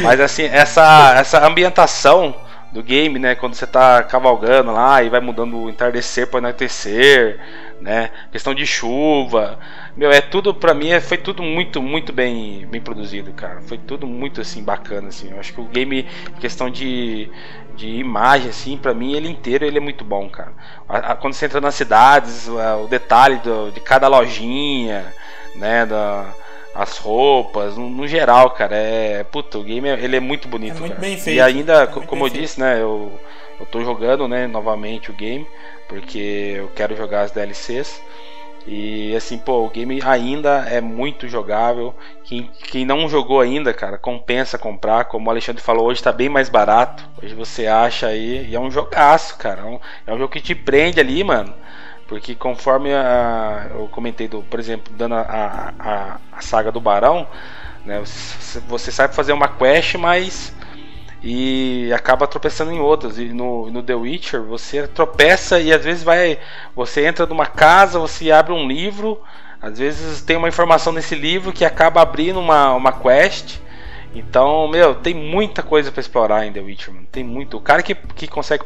mas assim, essa essa ambientação do game, né, quando você tá cavalgando lá e vai mudando o entardecer para anoitecer, né, questão de chuva, meu, é tudo para mim é, foi tudo muito muito bem bem produzido, cara. Foi tudo muito assim bacana assim. Eu acho que o game questão de de imagem assim, para mim ele inteiro ele é muito bom, cara. A, a, quando você entra nas cidades, a, o detalhe do, de cada lojinha, né, da as roupas, no, no, geral, cara, é. Puta, o game ele é muito bonito. É muito cara. bem feito. E ainda, é como eu feito. disse, né, eu, eu tô jogando, né, novamente o game, porque eu quero jogar as DLCs. E assim, pô, o game ainda é muito jogável. Quem, quem não jogou ainda, cara, compensa comprar. Como o Alexandre falou, hoje tá bem mais barato. Hoje você acha aí. E é um jogaço, cara. É um, é um jogo que te prende ali, mano. Porque conforme a, eu comentei, do, por exemplo, dando a, a, a saga do Barão, né, você, sabe fazer uma quest, mas e acaba tropeçando em outras. E no, no The Witcher você tropeça e às vezes vai. Você entra numa casa, você abre um livro, às vezes tem uma informação nesse livro que acaba abrindo uma, uma quest. Então, meu, tem muita coisa para explorar em The Witcher, mano. Tem muito. O cara que, que consegue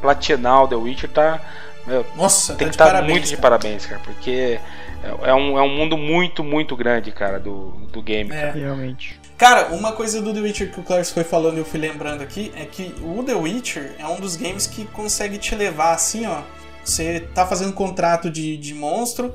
platinar o The Witcher tá meu, Nossa, tem tá que estar parabéns, muito cara. de parabéns, cara, porque é, é, um, é um mundo muito, muito grande, cara, do, do game. É, realmente. Cara, uma coisa do The Witcher que o Clarence foi falando e eu fui lembrando aqui é que o The Witcher é um dos games que consegue te levar assim, ó. Você tá fazendo um contrato de, de monstro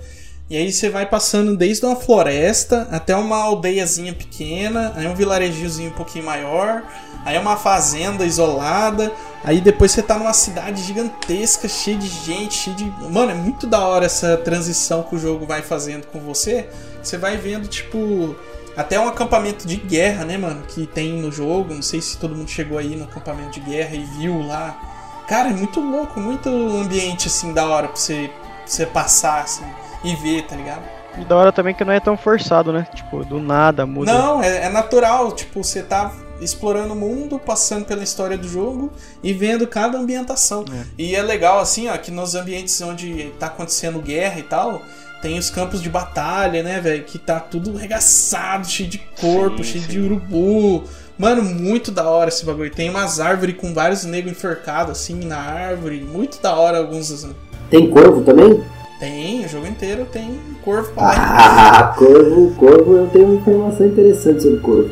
e aí você vai passando desde uma floresta até uma aldeiazinha pequena, aí um vilarejinho um pouquinho maior, aí uma fazenda isolada, aí depois você tá numa cidade gigantesca, cheia de gente, cheia de. Mano, é muito da hora essa transição que o jogo vai fazendo com você. Você vai vendo, tipo, Até um acampamento de guerra, né, mano? Que tem no jogo. Não sei se todo mundo chegou aí no acampamento de guerra e viu lá. Cara, é muito louco, muito ambiente assim da hora pra você, pra você passar assim e ver, tá ligado? E da hora também que não é tão forçado, né? Tipo, do nada muda. Não, é, é natural. Tipo, você tá explorando o mundo, passando pela história do jogo e vendo cada ambientação. É. E é legal, assim, ó, que nos ambientes onde tá acontecendo guerra e tal, tem os campos de batalha, né, velho? Que tá tudo regaçado, cheio de corpo, Sim, cheio sim. de urubu. Mano, muito da hora esse bagulho. Tem umas árvores com vários negros enforcados, assim, na árvore. Muito da hora alguns. Tem corvo também? Tem, o jogo inteiro tem corvo pra lá. Ah, corvo, corvo, eu tenho uma informação interessante sobre corvo.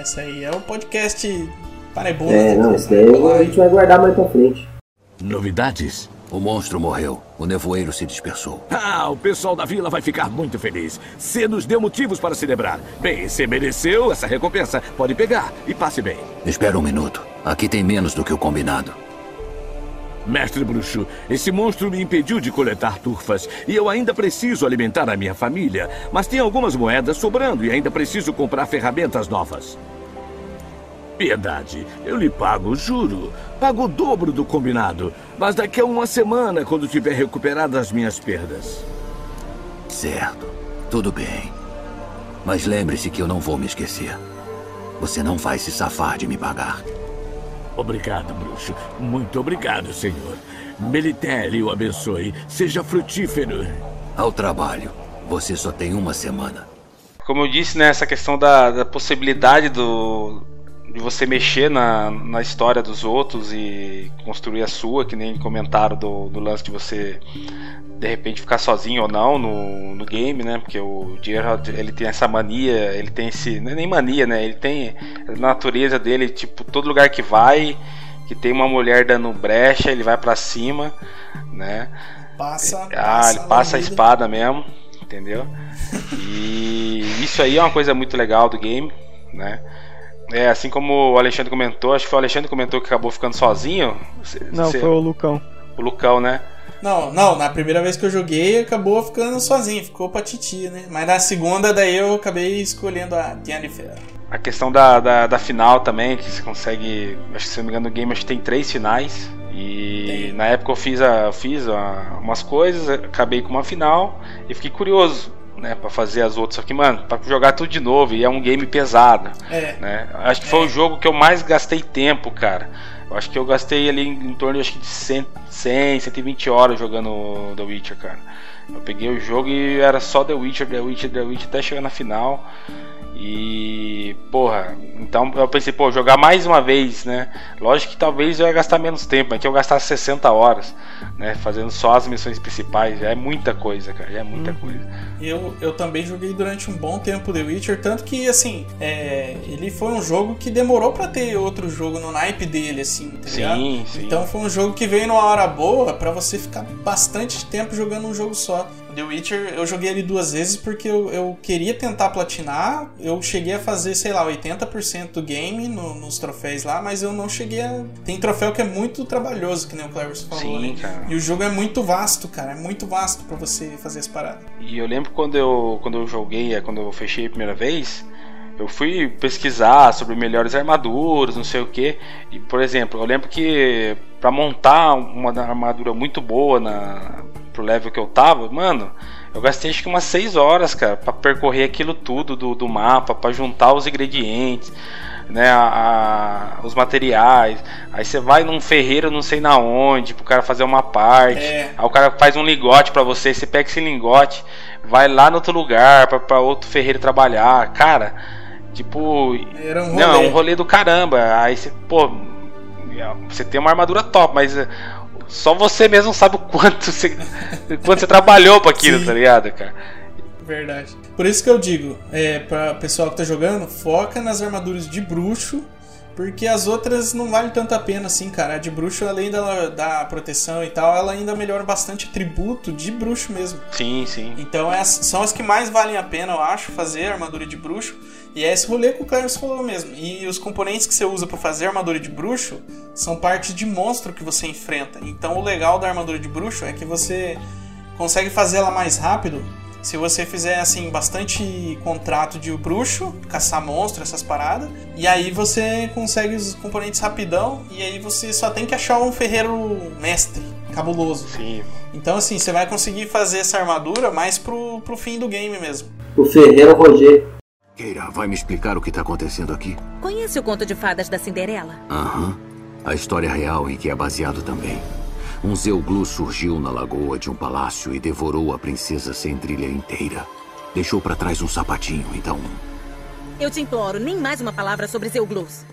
Essa aí é o podcast Parebunda. É, não, isso daí a gente vai guardar mais pra frente. Novidades? O monstro morreu. O nevoeiro se dispersou. Ah, o pessoal da vila vai ficar muito feliz. Você nos deu motivos para celebrar. Bem, você mereceu essa recompensa. Pode pegar e passe bem. Espera um minuto. Aqui tem menos do que o combinado. Mestre Bruxo, esse monstro me impediu de coletar turfas e eu ainda preciso alimentar a minha família. Mas tem algumas moedas sobrando e ainda preciso comprar ferramentas novas. Piedade, eu lhe pago, juro. Pago o dobro do combinado. Mas daqui a uma semana, quando tiver recuperado as minhas perdas. Certo. Tudo bem. Mas lembre-se que eu não vou me esquecer. Você não vai se safar de me pagar. Obrigado, bruxo. Muito obrigado, senhor. Melitele o abençoe. Seja frutífero. Ao trabalho. Você só tem uma semana. Como eu disse, né, essa questão da, da possibilidade do, de você mexer na, na história dos outros e construir a sua, que nem comentaram do, do lance de você de repente ficar sozinho ou não no, no game, né? Porque o Gerard ele tem essa mania, ele tem esse. Não é nem mania, né? Ele tem a natureza dele, tipo, todo lugar que vai, que tem uma mulher dando brecha, ele vai pra cima, né? Passa. Ah, ele passa a espada mesmo, entendeu? E isso aí é uma coisa muito legal do game, né? É, assim como o Alexandre comentou, acho que foi o Alexandre que comentou que acabou ficando sozinho. Cê- Não, cê- foi o Lucão. o Lucão, né? Não, não, na primeira vez que eu joguei acabou ficando sozinho, ficou pra Titi, né? Mas na segunda daí eu acabei escolhendo a Jennifer. A questão da, da, da final também, que você consegue. Acho que se não me engano no game acho que tem três finais. E na época eu fiz, a, fiz a- umas coisas, acabei com uma final e fiquei curioso, né, pra fazer as outras. Só que, mano, pra jogar tudo de novo e é um game pesado. É. Né? Acho que foi o jogo que eu mais gastei tempo, cara. Eu acho que eu gastei ali em torno acho que de 100, 100, 120 horas jogando The Witcher, cara. Eu peguei o jogo e era só The Witcher, The Witcher, The Witcher até chegar na final. E, porra, então eu pensei, pô, jogar mais uma vez, né? Lógico que talvez eu ia gastar menos tempo, mas que eu gastasse 60 horas, né? Fazendo só as missões principais. Já é muita coisa, cara, já é muita coisa. Eu, eu também joguei durante um bom tempo The Witcher, tanto que, assim, é, ele foi um jogo que demorou pra ter outro jogo no naipe dele, assim, tá Sim, sim. Então foi um jogo que veio numa hora boa pra você ficar bastante tempo jogando um jogo só. The Witcher, eu joguei ele duas vezes porque eu, eu queria tentar platinar. Eu cheguei a fazer, sei lá, 80% do game no- nos troféus lá, mas eu não cheguei a. Tem troféu que é muito trabalhoso, que nem o Cleverson falou, Sim, né? cara. E o jogo é muito vasto, cara. É muito vasto pra você fazer as paradas. E eu lembro quando eu, quando eu joguei, é, quando eu fechei a primeira vez, eu fui pesquisar sobre melhores armaduras, não sei o que. E, por exemplo, eu lembro que pra montar uma armadura muito boa na, pro level que eu tava, mano, eu gastei acho que umas 6 horas, cara, pra percorrer aquilo tudo do, do mapa, pra juntar os ingredientes. Né, a- a- os materiais, aí você vai num ferreiro não sei na onde, pro cara fazer uma parte, É. aí o cara faz um lingote pra você, você pega esse lingote, vai lá no outro lugar pra, pra outro ferreiro trabalhar, cara, tipo, Era um não, é rolê. um rolê do caramba, aí você, pô, você tem uma armadura top, mas só você mesmo sabe o quanto você, quanto você trabalhou pra aquilo, Sim. tá ligado, cara? Verdade. Por isso que eu digo, é, pra pessoal que tá jogando, foca nas armaduras de bruxo, porque as outras não valem tanto a pena assim, cara. A de bruxo, além da, da proteção e tal, ela ainda melhora bastante atributo de bruxo mesmo. Sim, sim. Então é, são as que mais valem a pena, eu acho, fazer armadura de bruxo. E é esse rolê que o Clarence falou mesmo. E os componentes que você usa pra fazer armadura de bruxo são partes de monstro que você enfrenta. Então o legal da armadura de bruxo é que você consegue fazer ela mais rápido se você fizer assim bastante contrato de bruxo, caçar monstro, essas paradas, e aí você consegue os componentes rapidão e aí você só tem que achar um ferreiro mestre, cabuloso. Sim. Então assim, você vai conseguir fazer essa armadura mais pro, pro fim do game mesmo. O ferreiro Roger. Keira, vai me explicar o que está acontecendo aqui? Conhece o conto de fadas da Cinderela? Aham. A história real em que é baseado também. Um Zeuglu surgiu na lagoa de um palácio e devorou a princesa Cendrilha inteira. Deixou para trás um sapatinho, então. Eu te imploro, nem mais uma palavra sobre Zeuglus.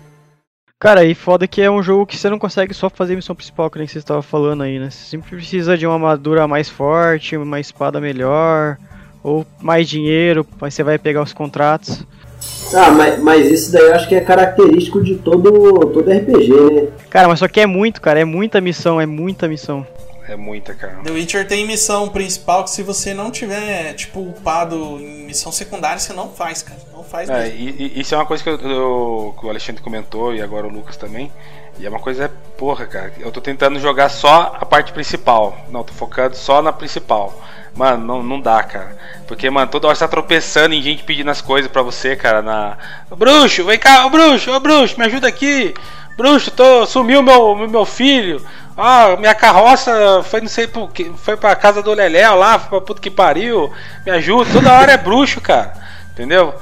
Cara, e foda que é um jogo que você não consegue só fazer a missão principal, que nem você estava falando aí, né? Você sempre precisa de uma armadura mais forte, uma espada melhor, ou mais dinheiro, aí você vai pegar os contratos. Ah, mas, mas isso daí eu acho que é característico de todo, todo RPG, né? Cara, mas só que é muito, cara, é muita missão, é muita missão. É muita, cara. The Witcher tem missão principal que se você não tiver, tipo, upado em missão secundária, você não faz, cara. Não faz É, mesmo. e, e isso é uma coisa que, eu- eu- que o Alexandre comentou e agora o Lucas também. E é uma coisa, porra, cara. Eu tô tentando jogar só a parte principal. Não, tô focando só na principal. Mano, não, não dá, cara. Porque, mano, toda hora você tá tropeçando em gente pedindo as coisas pra você, cara. Na. Ô, bruxo, vem cá, ô bruxo, ô bruxo, me ajuda aqui. Bruxo, tô, sumiu meu, meu filho. Ah, minha carroça foi não sei por que. Foi pra casa do Leléo lá, foi pra puta que pariu. Me ajuda. Toda hora é bruxo, cara. Entendeu?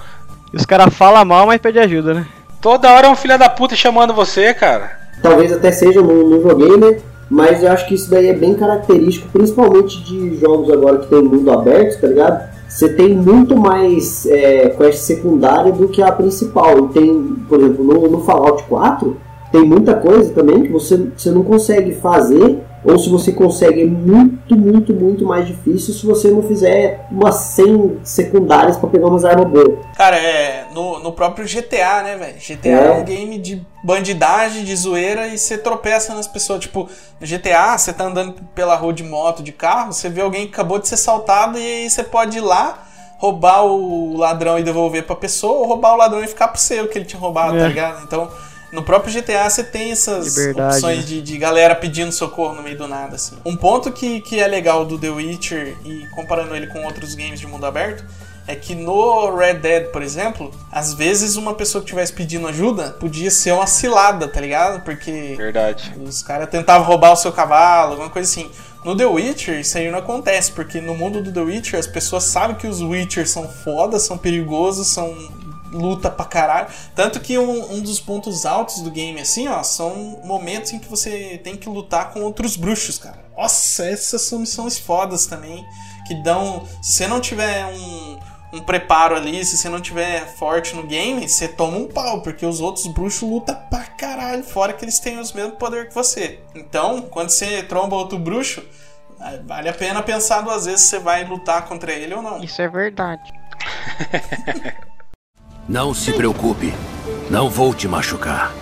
E os caras falam mal, mas pedem ajuda, né? Toda hora é um filho da puta chamando você, cara. Talvez até seja, não, não joguei, né? Mas eu acho que isso daí é bem característico, principalmente de jogos agora que tem mundo aberto, tá ligado? Você tem muito mais é, quest secundária do que a principal. E tem, por exemplo, no, no Fallout 4, tem muita coisa também que você, você não consegue fazer, ou se você consegue é muito, muito, muito mais difícil se você não fizer umas 100 secundárias pra pegar umas armas boas. Cara, é no, no próprio GTA, né, velho? GTA é. É. um game de bandidagem, de zoeira e você tropeça nas pessoas. Tipo, no GTA, você tá andando pela rua de moto, de carro, você vê alguém que acabou de ser saltado e aí você pode ir lá, roubar o ladrão e devolver pra pessoa, ou roubar o ladrão e ficar pro seu que ele tinha roubado, É. tá ligado? Então, no próprio GTA você tem essas Liberdade, opções né? de, de galera pedindo socorro no meio do nada, assim. Um ponto que, que é legal do The Witcher, e comparando ele com outros games de mundo aberto, é que no Red Dead, por exemplo, às vezes uma pessoa que estivesse pedindo ajuda podia ser uma cilada, tá ligado? Porque Verdade. os caras tentavam roubar o seu cavalo, alguma coisa assim. No The Witcher, isso aí não acontece, porque no mundo do The Witcher as pessoas sabem que os Witchers são foda, são perigosos, são luta pra caralho. Tanto que um, um dos pontos altos do game, assim, ó, são momentos em que você tem que lutar com outros bruxos, cara. Nossa, essas são missões fodas também, que dão. Se você não tiver um, um preparo ali, se você não tiver forte no game, você toma um pau, porque os outros bruxos lutam pra caralho, fora que eles têm os mesmos poder que você. Então, quando você tromba outro bruxo, vale a pena pensar duas vezes se você vai lutar contra ele ou não. Isso é verdade. Não se preocupe. Não vou te machucar.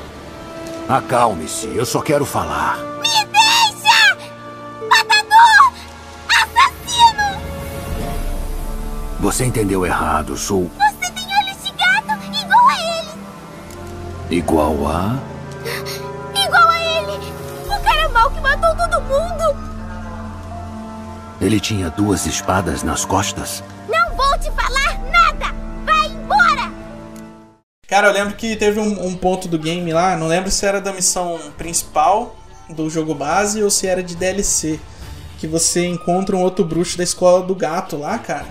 Acalme-se, eu só quero falar. Me deixa! Matador! Assassino! Você entendeu errado, sou Você tem olhos de gato igual a ele! igual a. Igual a ele! O cara mau que matou todo mundo! Ele tinha duas espadas nas costas? Não vou te falar nada! Cara, eu lembro que teve um, um ponto do game lá, não lembro se era da missão principal do jogo base ou se era de DLC. Que você encontra um outro bruxo da escola do gato lá, cara.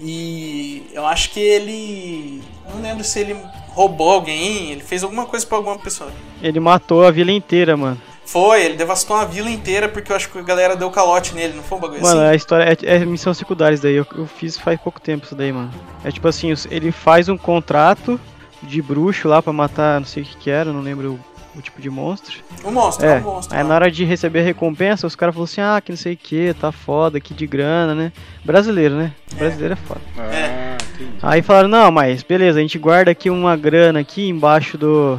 E eu acho que ele. Não lembro se ele roubou alguém, ele fez alguma coisa pra alguma pessoa. Ele matou a vila inteira, mano. Foi, ele devastou uma vila inteira porque eu acho que a galera deu calote nele, não foi um bagulho Mano, assim? a história é, é missão secundária isso daí. Eu, eu fiz faz pouco tempo isso daí, mano. É tipo assim, ele faz um contrato de bruxo lá pra matar, não sei o que que era, não lembro o, o tipo de monstro. Um monstro, É, um monstro. aí lá. na hora de receber a recompensa, os caras falaram assim, ah, que não sei o que, tá foda, que de grana, né? Brasileiro, né? Brasileiro é foda. Ah, entendi. Aí falaram, não, mas beleza, a gente guarda aqui uma grana aqui embaixo do.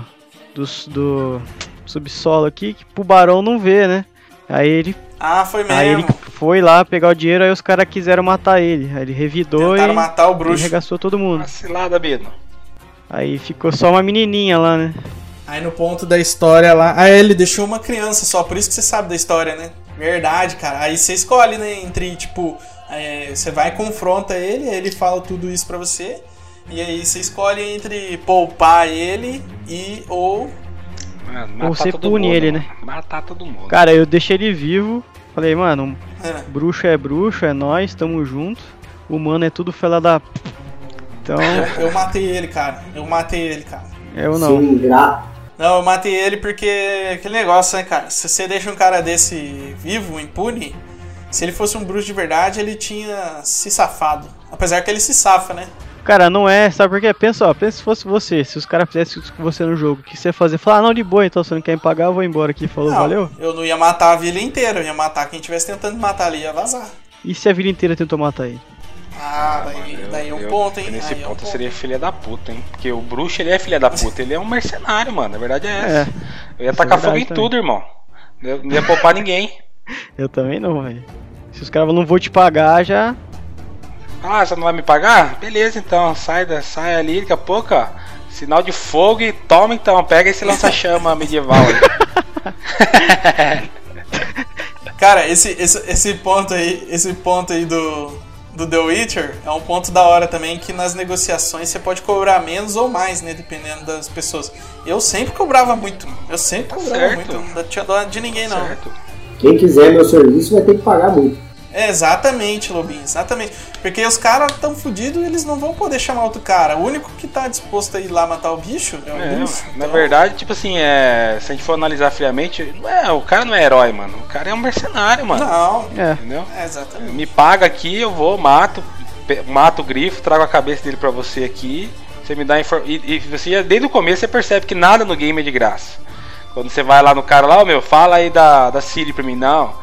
do, do subsolo aqui, que pro barão não vê, né? Aí ele. Ah, foi mesmo. Aí ele foi lá pegar o dinheiro, aí os caras quiseram matar ele. Aí ele revidou Tentaram e. matar o bruxo. e arregaçou todo mundo. Cilada, Bino. Aí ficou só uma menininha lá, né? Aí no ponto da história lá. Ah, ele deixou uma criança só, por isso que você sabe da história, né? Verdade, cara. Aí você escolhe, né? Entre, tipo, É, você vai e confronta ele, ele fala tudo isso pra você. E aí você escolhe entre poupar ele e ou. Mano, Ou você pune mundo, ele, né? Matar todo mundo. Cara, eu deixei ele vivo. Falei, mano, É. bruxo é bruxo, é nós, tamo junto. Humano é tudo fela da. p***. Então, Eu matei ele, cara. Eu matei ele, cara. eu não. Sim, gra... Não, eu matei ele porque aquele negócio, né, cara? Se você deixa um cara desse vivo, impune, se ele fosse um bruxo de verdade, ele tinha se safado. Apesar que ele se safa, né? Cara, não é, sabe por quê? Pensa, ó, pensa se fosse você, se os caras fizessem isso com você no jogo, o que você ia fazer? Falar, ah, não, de boa, então você não quer me pagar, eu vou embora aqui, falou, Não, valeu? Eu não ia matar a vila inteira, eu ia matar quem estivesse tentando matar ali, ia vazar. E se a vida inteira tentou matar ele? Ah, daí, daí é um Eu- ponto, hein? Nesse Aí é um ponto eu ponto. seria filha da puta, hein? Porque o bruxo ele é filha da puta, ele é um mercenário, mano. A verdade é essa. É, eu ia tacar é fogo em também. tudo, irmão. Eu não ia poupar ninguém. Eu também não, velho. Se os caras não vão te pagar, já. Ah, você não vai me pagar? Beleza, então. Sai, da, sai ali, daqui a pouco, ó. Sinal de fogo e toma então. Pega esse lança-chama medieval aí. Cara, esse, esse, esse ponto aí, esse ponto aí do, do The Witcher é um ponto da hora também que nas negociações você pode cobrar menos ou mais, né? Dependendo das pessoas. Eu sempre cobrava muito. Eu sempre cobrava certo. muito. Não tinha dó de ninguém, não. Quem quiser meu serviço vai ter que pagar muito. É, exatamente, Lobinho, exatamente. Porque os caras tão fodidos eles não vão poder chamar outro cara. O único que tá disposto a ir lá matar o bicho é o É, na verdade, tipo assim, é, se a gente for analisar friamente, não é, o cara não é herói, mano. O cara é um mercenário, mano. Não, É. Entendeu? é exatamente. Me paga aqui, eu vou, mato, mato o grifo, trago a cabeça dele pra você aqui. Você me dá informação. E, e você, desde o começo, você percebe que nada no game é de graça. Quando você vai lá no cara lá, ô meu, fala aí da, da Siri pra mim, não.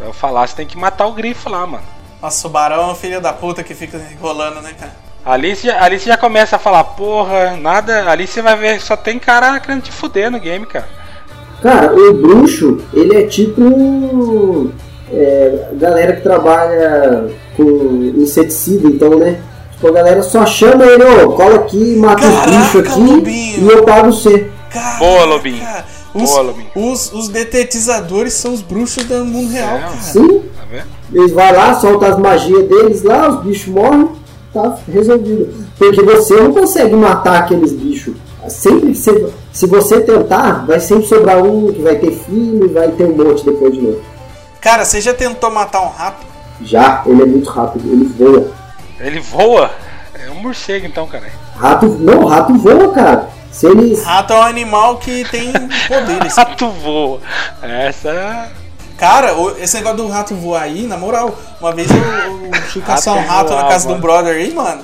Eu falar, você tem que matar o grifo lá, mano. Nossa, o Barão é um filho da puta que fica enrolando, né, cara? Ali você, já- ali você já começa a falar, porra, nada. Ali você vai ver, só tem cara querendo te fuder no game, cara. Cara, o bruxo, ele é tipo. É, galera que trabalha com inseticida, então, né? Tipo, a galera só chama ele, ô, cola aqui, mata os bichos aqui e eu pago você. Boa, Lobinho. Os, os, os detetizadores são os bruxos do mundo real, cara. Sim, Tá vendo? eles vão lá, soltam as magias deles lá, os bichos morrem, tá resolvido. Porque você não consegue matar aqueles bichos. Sempre você, se você tentar, vai sempre sobrar um que vai ter filho e vai ter um monte depois de novo. Cara, você já tentou matar um rato? Já, ele é muito rápido, ele voa. Ele voa. É um morcego então, cara. Rato, não, rato voa, cara. Se eles. Rato é um animal que tem poderes. Rato voa. Essa. Cara, o- esse negócio do rato voar aí, na moral, uma vez eu, eu fui caçar um Rato rato na voar, casa de um mano. brother aí, mano.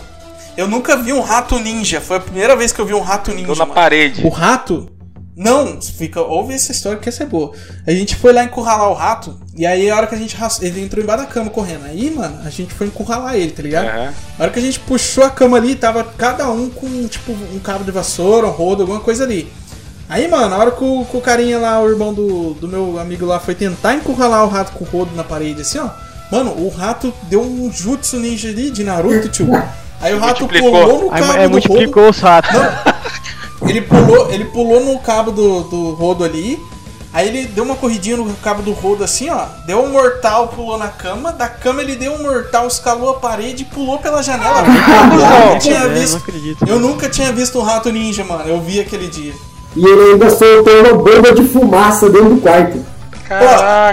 Eu nunca vi um rato ninja. Foi a primeira vez que eu vi um rato ninja. na mano. parede. O rato. Não, fica. Ouve essa história que essa é boa. A gente foi lá encurralar o rato. E aí a hora que a gente. Ele entrou embaixo da cama correndo. Aí, mano, a gente foi encurralar ele, tá ligado? Aham. A hora que a gente puxou a cama ali, tava cada um com, tipo, um cabo de vassoura, um rodo, alguma coisa ali. Aí, mano, na hora que o, que o carinha lá, o irmão do, do meu amigo lá, foi tentar encurralar o rato com o rodo na parede, assim, ó. Mano, o rato deu um jutsu ninja ali de Naruto, tio. Aí o rato pulou no Aí, cabo é, do multiplicou os ratos. rodo. Ele pulou, ele pulou no cabo do, do rodo ali. Aí ele deu uma corridinha no cabo do rodo assim, ó. Deu um mortal, pulou na cama. Da cama ele deu um mortal, escalou a parede e pulou pela janela. eu, nunca tinha É, visto, não acredito. eu nunca tinha visto um rato ninja, mano. Eu vi aquele dia. E ele ainda soltou uma bomba de fumaça dentro do quarto. Pô,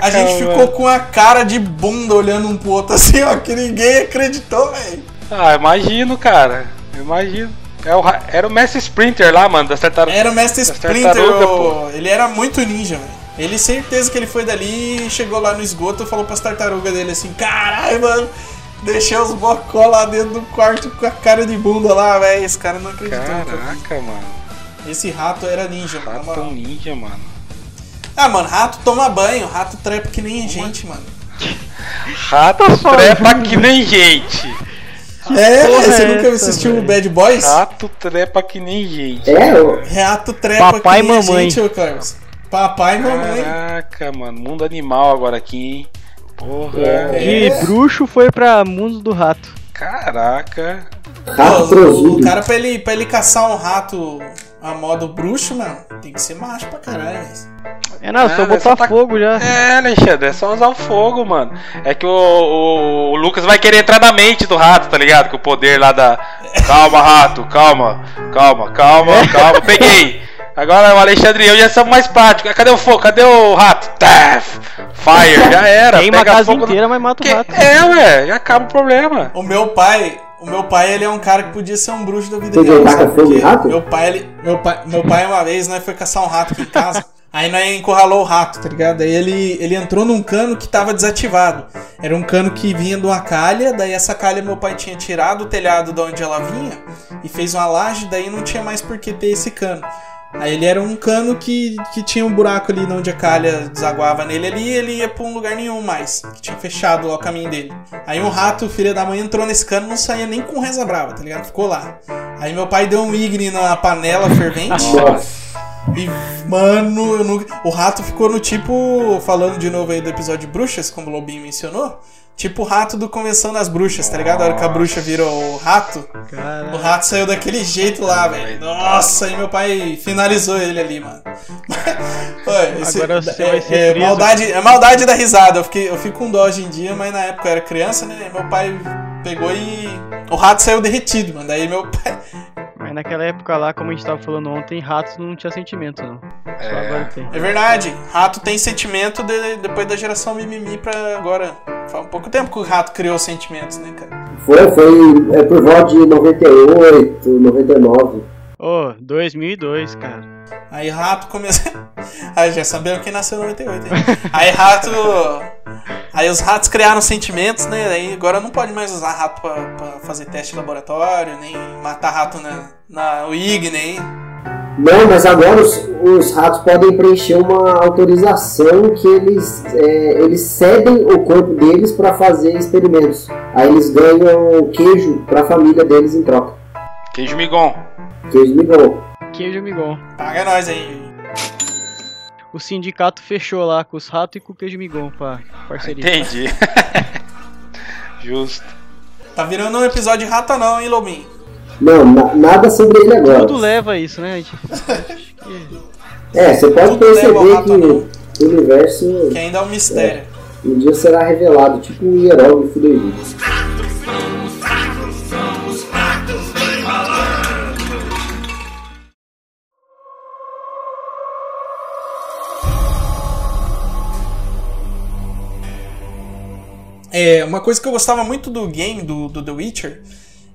a gente ficou com a cara de bunda olhando um pro outro assim, ó, que ninguém acreditou, velho. Ah, imagino, cara. Eu imagino. É o ra- era o Mestre Sprinter lá, mano, das tartarugas. Era o Mestre tartaruga, o- pô. ele era muito ninja, velho. Ele certeza que ele foi dali, chegou lá no esgoto e falou pras tartarugas dele assim: caralho, mano, deixei os bocó lá dentro do quarto com a cara de bunda lá, velho. Esse cara não acreditou. Caraca, mano. Esse rato era ninja, mano. na moral. Rato ninja, mano. Ah, mano, rato toma banho, rato trepa que nem gente, mano. Rato trepa que nem gente. É, porra você é nunca essa, assistiu o velho? Bad Boys? Rato trepa que nem gente. É, Rato trepa Papai que nem mamãe. gente, ô Carlos. Papai e mamãe. Caraca, mano. Mundo animal agora aqui, hein? Porra. De bruxo foi pra mundo do rato. Caraca. Pô, o, o cara, pra ele, pra ele caçar um rato a modo bruxo, mano, tem que ser macho pra caralho. velho. É, não, só É, botar tá- fogo já. É, Alexandre, é só usar o fogo, mano. É que o, o- o Lucas vai querer entrar na mente do rato, tá ligado? Com o poder lá da. Calma, rato, calma, calma, calma, calma. Peguei. Agora o Alexandre e eu já somos mais práticos. Cadê o fogo? Cadê o rato? Taf! Fire, já era. Queima a casa fogo no- inteira, mas mata o rato. É, ué, já acaba o problema. O meu pai, o meu pai, ele é um cara que podia ser um bruxo da vida Você real, sabe? fogo rato? Meu pai, ele, meu pai, meu pai uma vez, nós foi caçar um rato aqui em casa. Aí nós encurralou o rato, tá ligado? Aí ele, ele entrou num cano que tava desativado. Era um cano que vinha de uma calha, daí essa calha meu pai tinha tirado o telhado de onde ela vinha e fez uma laje, daí não tinha mais por que ter esse cano. Aí ele era um cano que, que tinha um buraco ali onde a calha desaguava nele ali e ele ia pra um lugar nenhum mais. Que tinha fechado lá o caminho dele. Aí um rato, filho da mãe, entrou nesse cano não saía nem com reza brava, tá ligado? Ficou lá. Aí meu pai deu um igne na panela fervente. E, mano, eu nunca- o rato ficou no tipo. Falando de novo aí do episódio de bruxas, como o Lobinho mencionou. Tipo o rato do Convenção das Bruxas, tá ligado? A hora que a bruxa virou o rato. O rato saiu daquele jeito lá, velho. Nossa, aí meu pai finalizou ele ali, mano. Pô, esse- Agora você é, vai ser é preso. maldade, é maldade da risada. Eu, fiquei, eu fico com dó hoje em dia, mas na época eu era criança, né? Meu pai pegou e. O rato saiu derretido, mano. Daí meu pai. Mas naquela época lá, como a gente tava falando ontem, ratos não tinha sentimento, não. Só agora tem. É verdade, rato tem sentimento de- depois da geração mimimi pra agora. Faz um pouco tempo que o rato criou sentimentos, né, cara? Foi, foi é, por volta de 98, 99. Ô, 2002, cara. Aí rato começou. Aí já sabemos quem nasceu em 98, hein? Aí rato. Aí os ratos criaram sentimentos, né? Aí agora não pode mais usar rato pra, pra fazer teste de laboratório, nem matar rato na, na Igne, hein? Não, mas agora os, os ratos podem preencher uma autorização que eles, é, eles cedem o corpo deles para fazer experimentos. Aí eles ganham queijo para a família deles em troca. Queijo migon. Queijo migão. Queijo migon. Paga nós aí. O sindicato fechou lá com os ratos e com o queijo migon pra parceria. Entendi. Justo. Tá virando um episódio de rata, não, hein, Lobinho? Não, na- nada sobre ele agora. Tudo leva a isso, né? A gente... É, você pode Tudo perceber que o universo Que ainda é um mistério. um dia será revelado, tipo um hieróglifo do Egito. É, uma coisa que eu gostava muito do game, do, do The Witcher,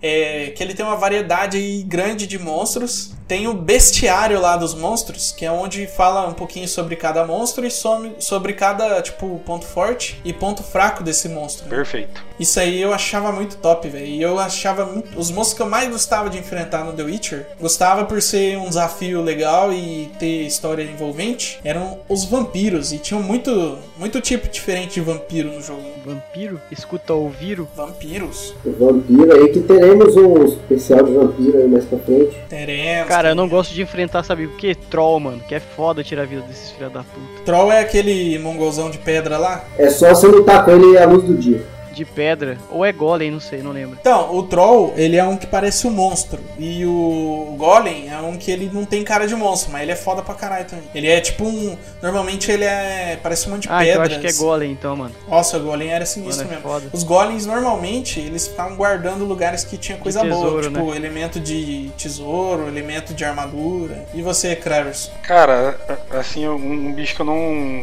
é que ele tem uma variedade grande de monstros. Tem o bestiário lá dos monstros, que é onde fala um pouquinho sobre cada monstro e some- sobre cada, tipo, ponto forte e ponto fraco desse monstro. né? Perfeito. Isso aí eu achava muito top, velho. E eu achava muito... Os monstros que eu mais gostava de enfrentar no The Witcher, gostava por ser um desafio legal e ter história envolvente, eram os vampiros. E tinham muito, muito tipo diferente de vampiro no jogo. Vampiro? Escuta ouviro? Vampiros. O vampiro aí que teremos um especial de vampiro aí mais pra frente. Teremos. Cara, eu não gosto de enfrentar, sabe o que? Troll, mano. Que é foda tirar a vida desses filha da puta. Troll é aquele mongolzão de pedra lá? É só você lutar com ele à luz do dia. De pedra. Ou é golem, não sei, não lembro. Então, o Troll, ele é um que parece um monstro. E o Golem é um que ele não tem cara de monstro, mas ele é foda pra caralho também. Ele é tipo um. Normalmente ele é. Parece um monte de Ah, então pedras. acho que é golem então, mano. Nossa, o Golem era sinistro Mano, é mesmo. foda. Os Golems normalmente eles ficavam guardando lugares que tinha coisa boa, tesouro, tipo né? elemento de tesouro, elemento de armadura. E você, Kravers? Cara, assim, um, um bicho que eu não.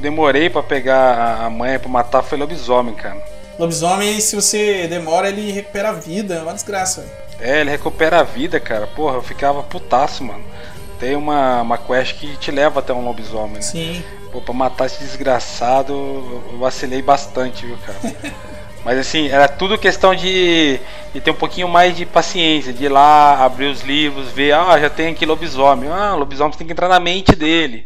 Que eu demorei pra pegar a- manha pra matar foi lobisomem, cara. Lobisomem, se você demora, ele recupera a vida. É uma desgraça. velho. É, ele recupera a vida, cara. Porra, eu ficava putaço, mano. Tem uma, uma quest que te leva até um lobisomem, né? Sim. Pô, pra matar esse desgraçado, eu vacilei bastante, viu, cara? Mas assim, era tudo questão de, de ter um pouquinho mais de paciência, de ir lá, abrir os livros, ver, ah, já tem aqui lobisomem. Ah, lobisomem tem que entrar na mente dele.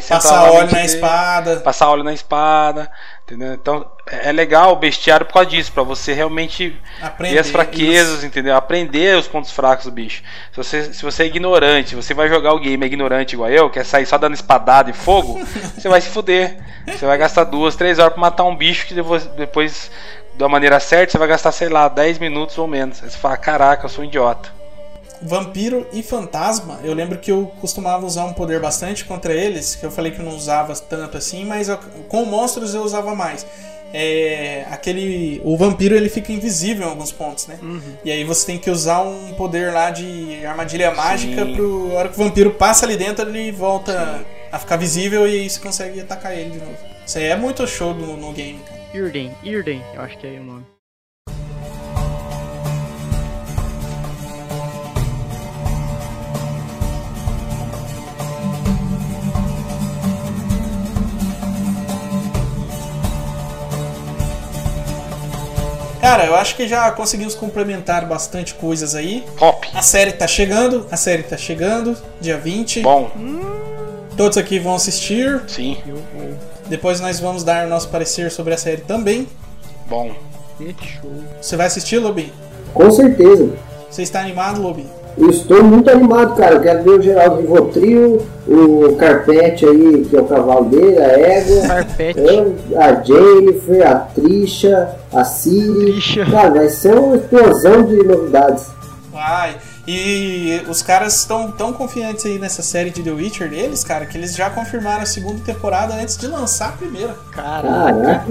Você Passar óleo na espada. Passar óleo na espada. Entendeu? Então é é legal o bestiário por causa disso, pra você realmente Aprender, ver as fraquezas, isso. entendeu? Aprender os pontos fracos do bicho. Se você, se você é ignorante, você vai jogar o game ignorante igual eu, quer sair só dando espadada e fogo, você vai se fuder. Você vai gastar duas, três horas pra matar um bicho que depois, depois da maneira certa, você vai gastar, sei lá, 10 minutos ou menos. Aí você fala, caraca, eu sou um idiota. Vampiro e Fantasma, eu lembro que eu costumava usar um poder bastante contra eles, que eu falei que não usava tanto assim, mas eu, com monstros eu usava mais. É, aquele o vampiro ele fica invisível em alguns pontos, né? Uhum. E aí você tem que usar um poder lá de armadilha mágica Sim. pro a hora que o vampiro passa ali dentro ele volta Sim. a ficar visível e aí você consegue atacar ele de novo. Isso aí é muito show no, no game, cara. Irden, Irden, eu acho que é o nome. Cara, eu acho que já conseguimos complementar bastante coisas aí. Top. A série tá chegando, a série tá chegando, dia 20. Bom. Todos aqui vão assistir. Sim. Depois nós vamos dar nosso parecer sobre a série também. Bom. Você vai assistir, Lobin? Com certeza. Você está animado, Lobin? Eu estou muito animado, cara. Eu quero ver o Geraldo Rivotril, o Carpete aí, que é o cavalo dele, a Égua, Carpete. a Jennifer, a Trisha, a Siri. Trisha. Cara, vai ser uma explosão de novidades. Vai. E os caras estão tão confiantes aí nessa série de The Witcher deles, cara, que eles já confirmaram a segunda temporada antes de lançar a primeira. Caraca.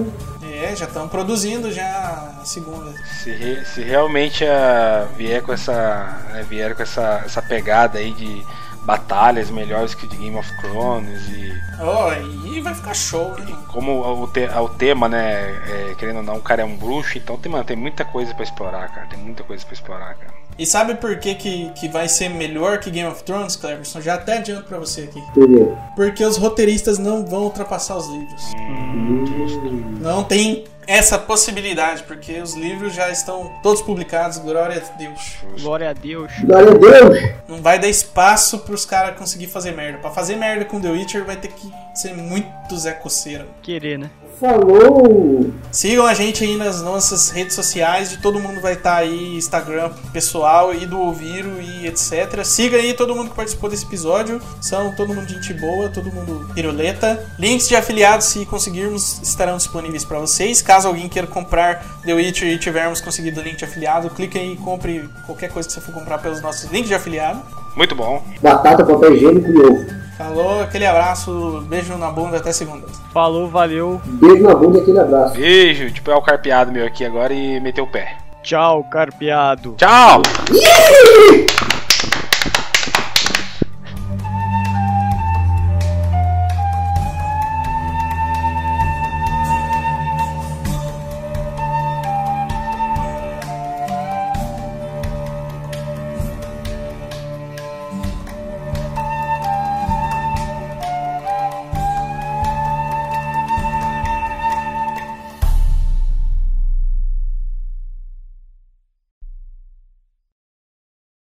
É, já estão produzindo já a segunda. Se, re, se realmente a, vier com essa. Né, vier com essa, essa pegada aí de batalhas melhores que de Game of Thrones e. Oh, e vai ficar show, né? Como o, te, o tema, né? É, querendo ou não, o cara é um bruxo, então tem, mano, tem muita coisa para explorar, cara. Tem muita coisa para explorar, cara. E sabe por que, que, que vai ser melhor que Game of Thrones, Cleverson? Já até adianto pra você aqui. Por quê? Porque os roteiristas não vão ultrapassar os livros. Hum. Não tem essa possibilidade, porque os livros já estão todos publicados, glória a Deus. Glória a Deus. Glória a Deus. Não vai dar espaço pros caras conseguir fazer merda. Pra fazer merda com The Witcher vai ter que ser muito Zé Coceira. Querer, né? Falou! Sigam a gente aí nas nossas redes sociais, de todo mundo vai estar tá aí, Instagram pessoal e do Ouviro e etc. Siga aí todo mundo que participou desse episódio, são todo mundo gente boa, todo mundo piruleta. Links de afiliados, se conseguirmos, estarão disponíveis para vocês. Caso alguém queira comprar The Witcher e tivermos conseguido o link de afiliado, clique aí e compre qualquer coisa que você for comprar pelos nossos links de afiliado. Muito bom. Batata, papel higiênico e ovo. Falou, aquele abraço, beijo na bunda até segunda. Falou, valeu. Beijo na bunda e aquele abraço. Beijo, tipo é o carpeado meu aqui agora e meteu o pé. Tchau, carpeado. Tchau!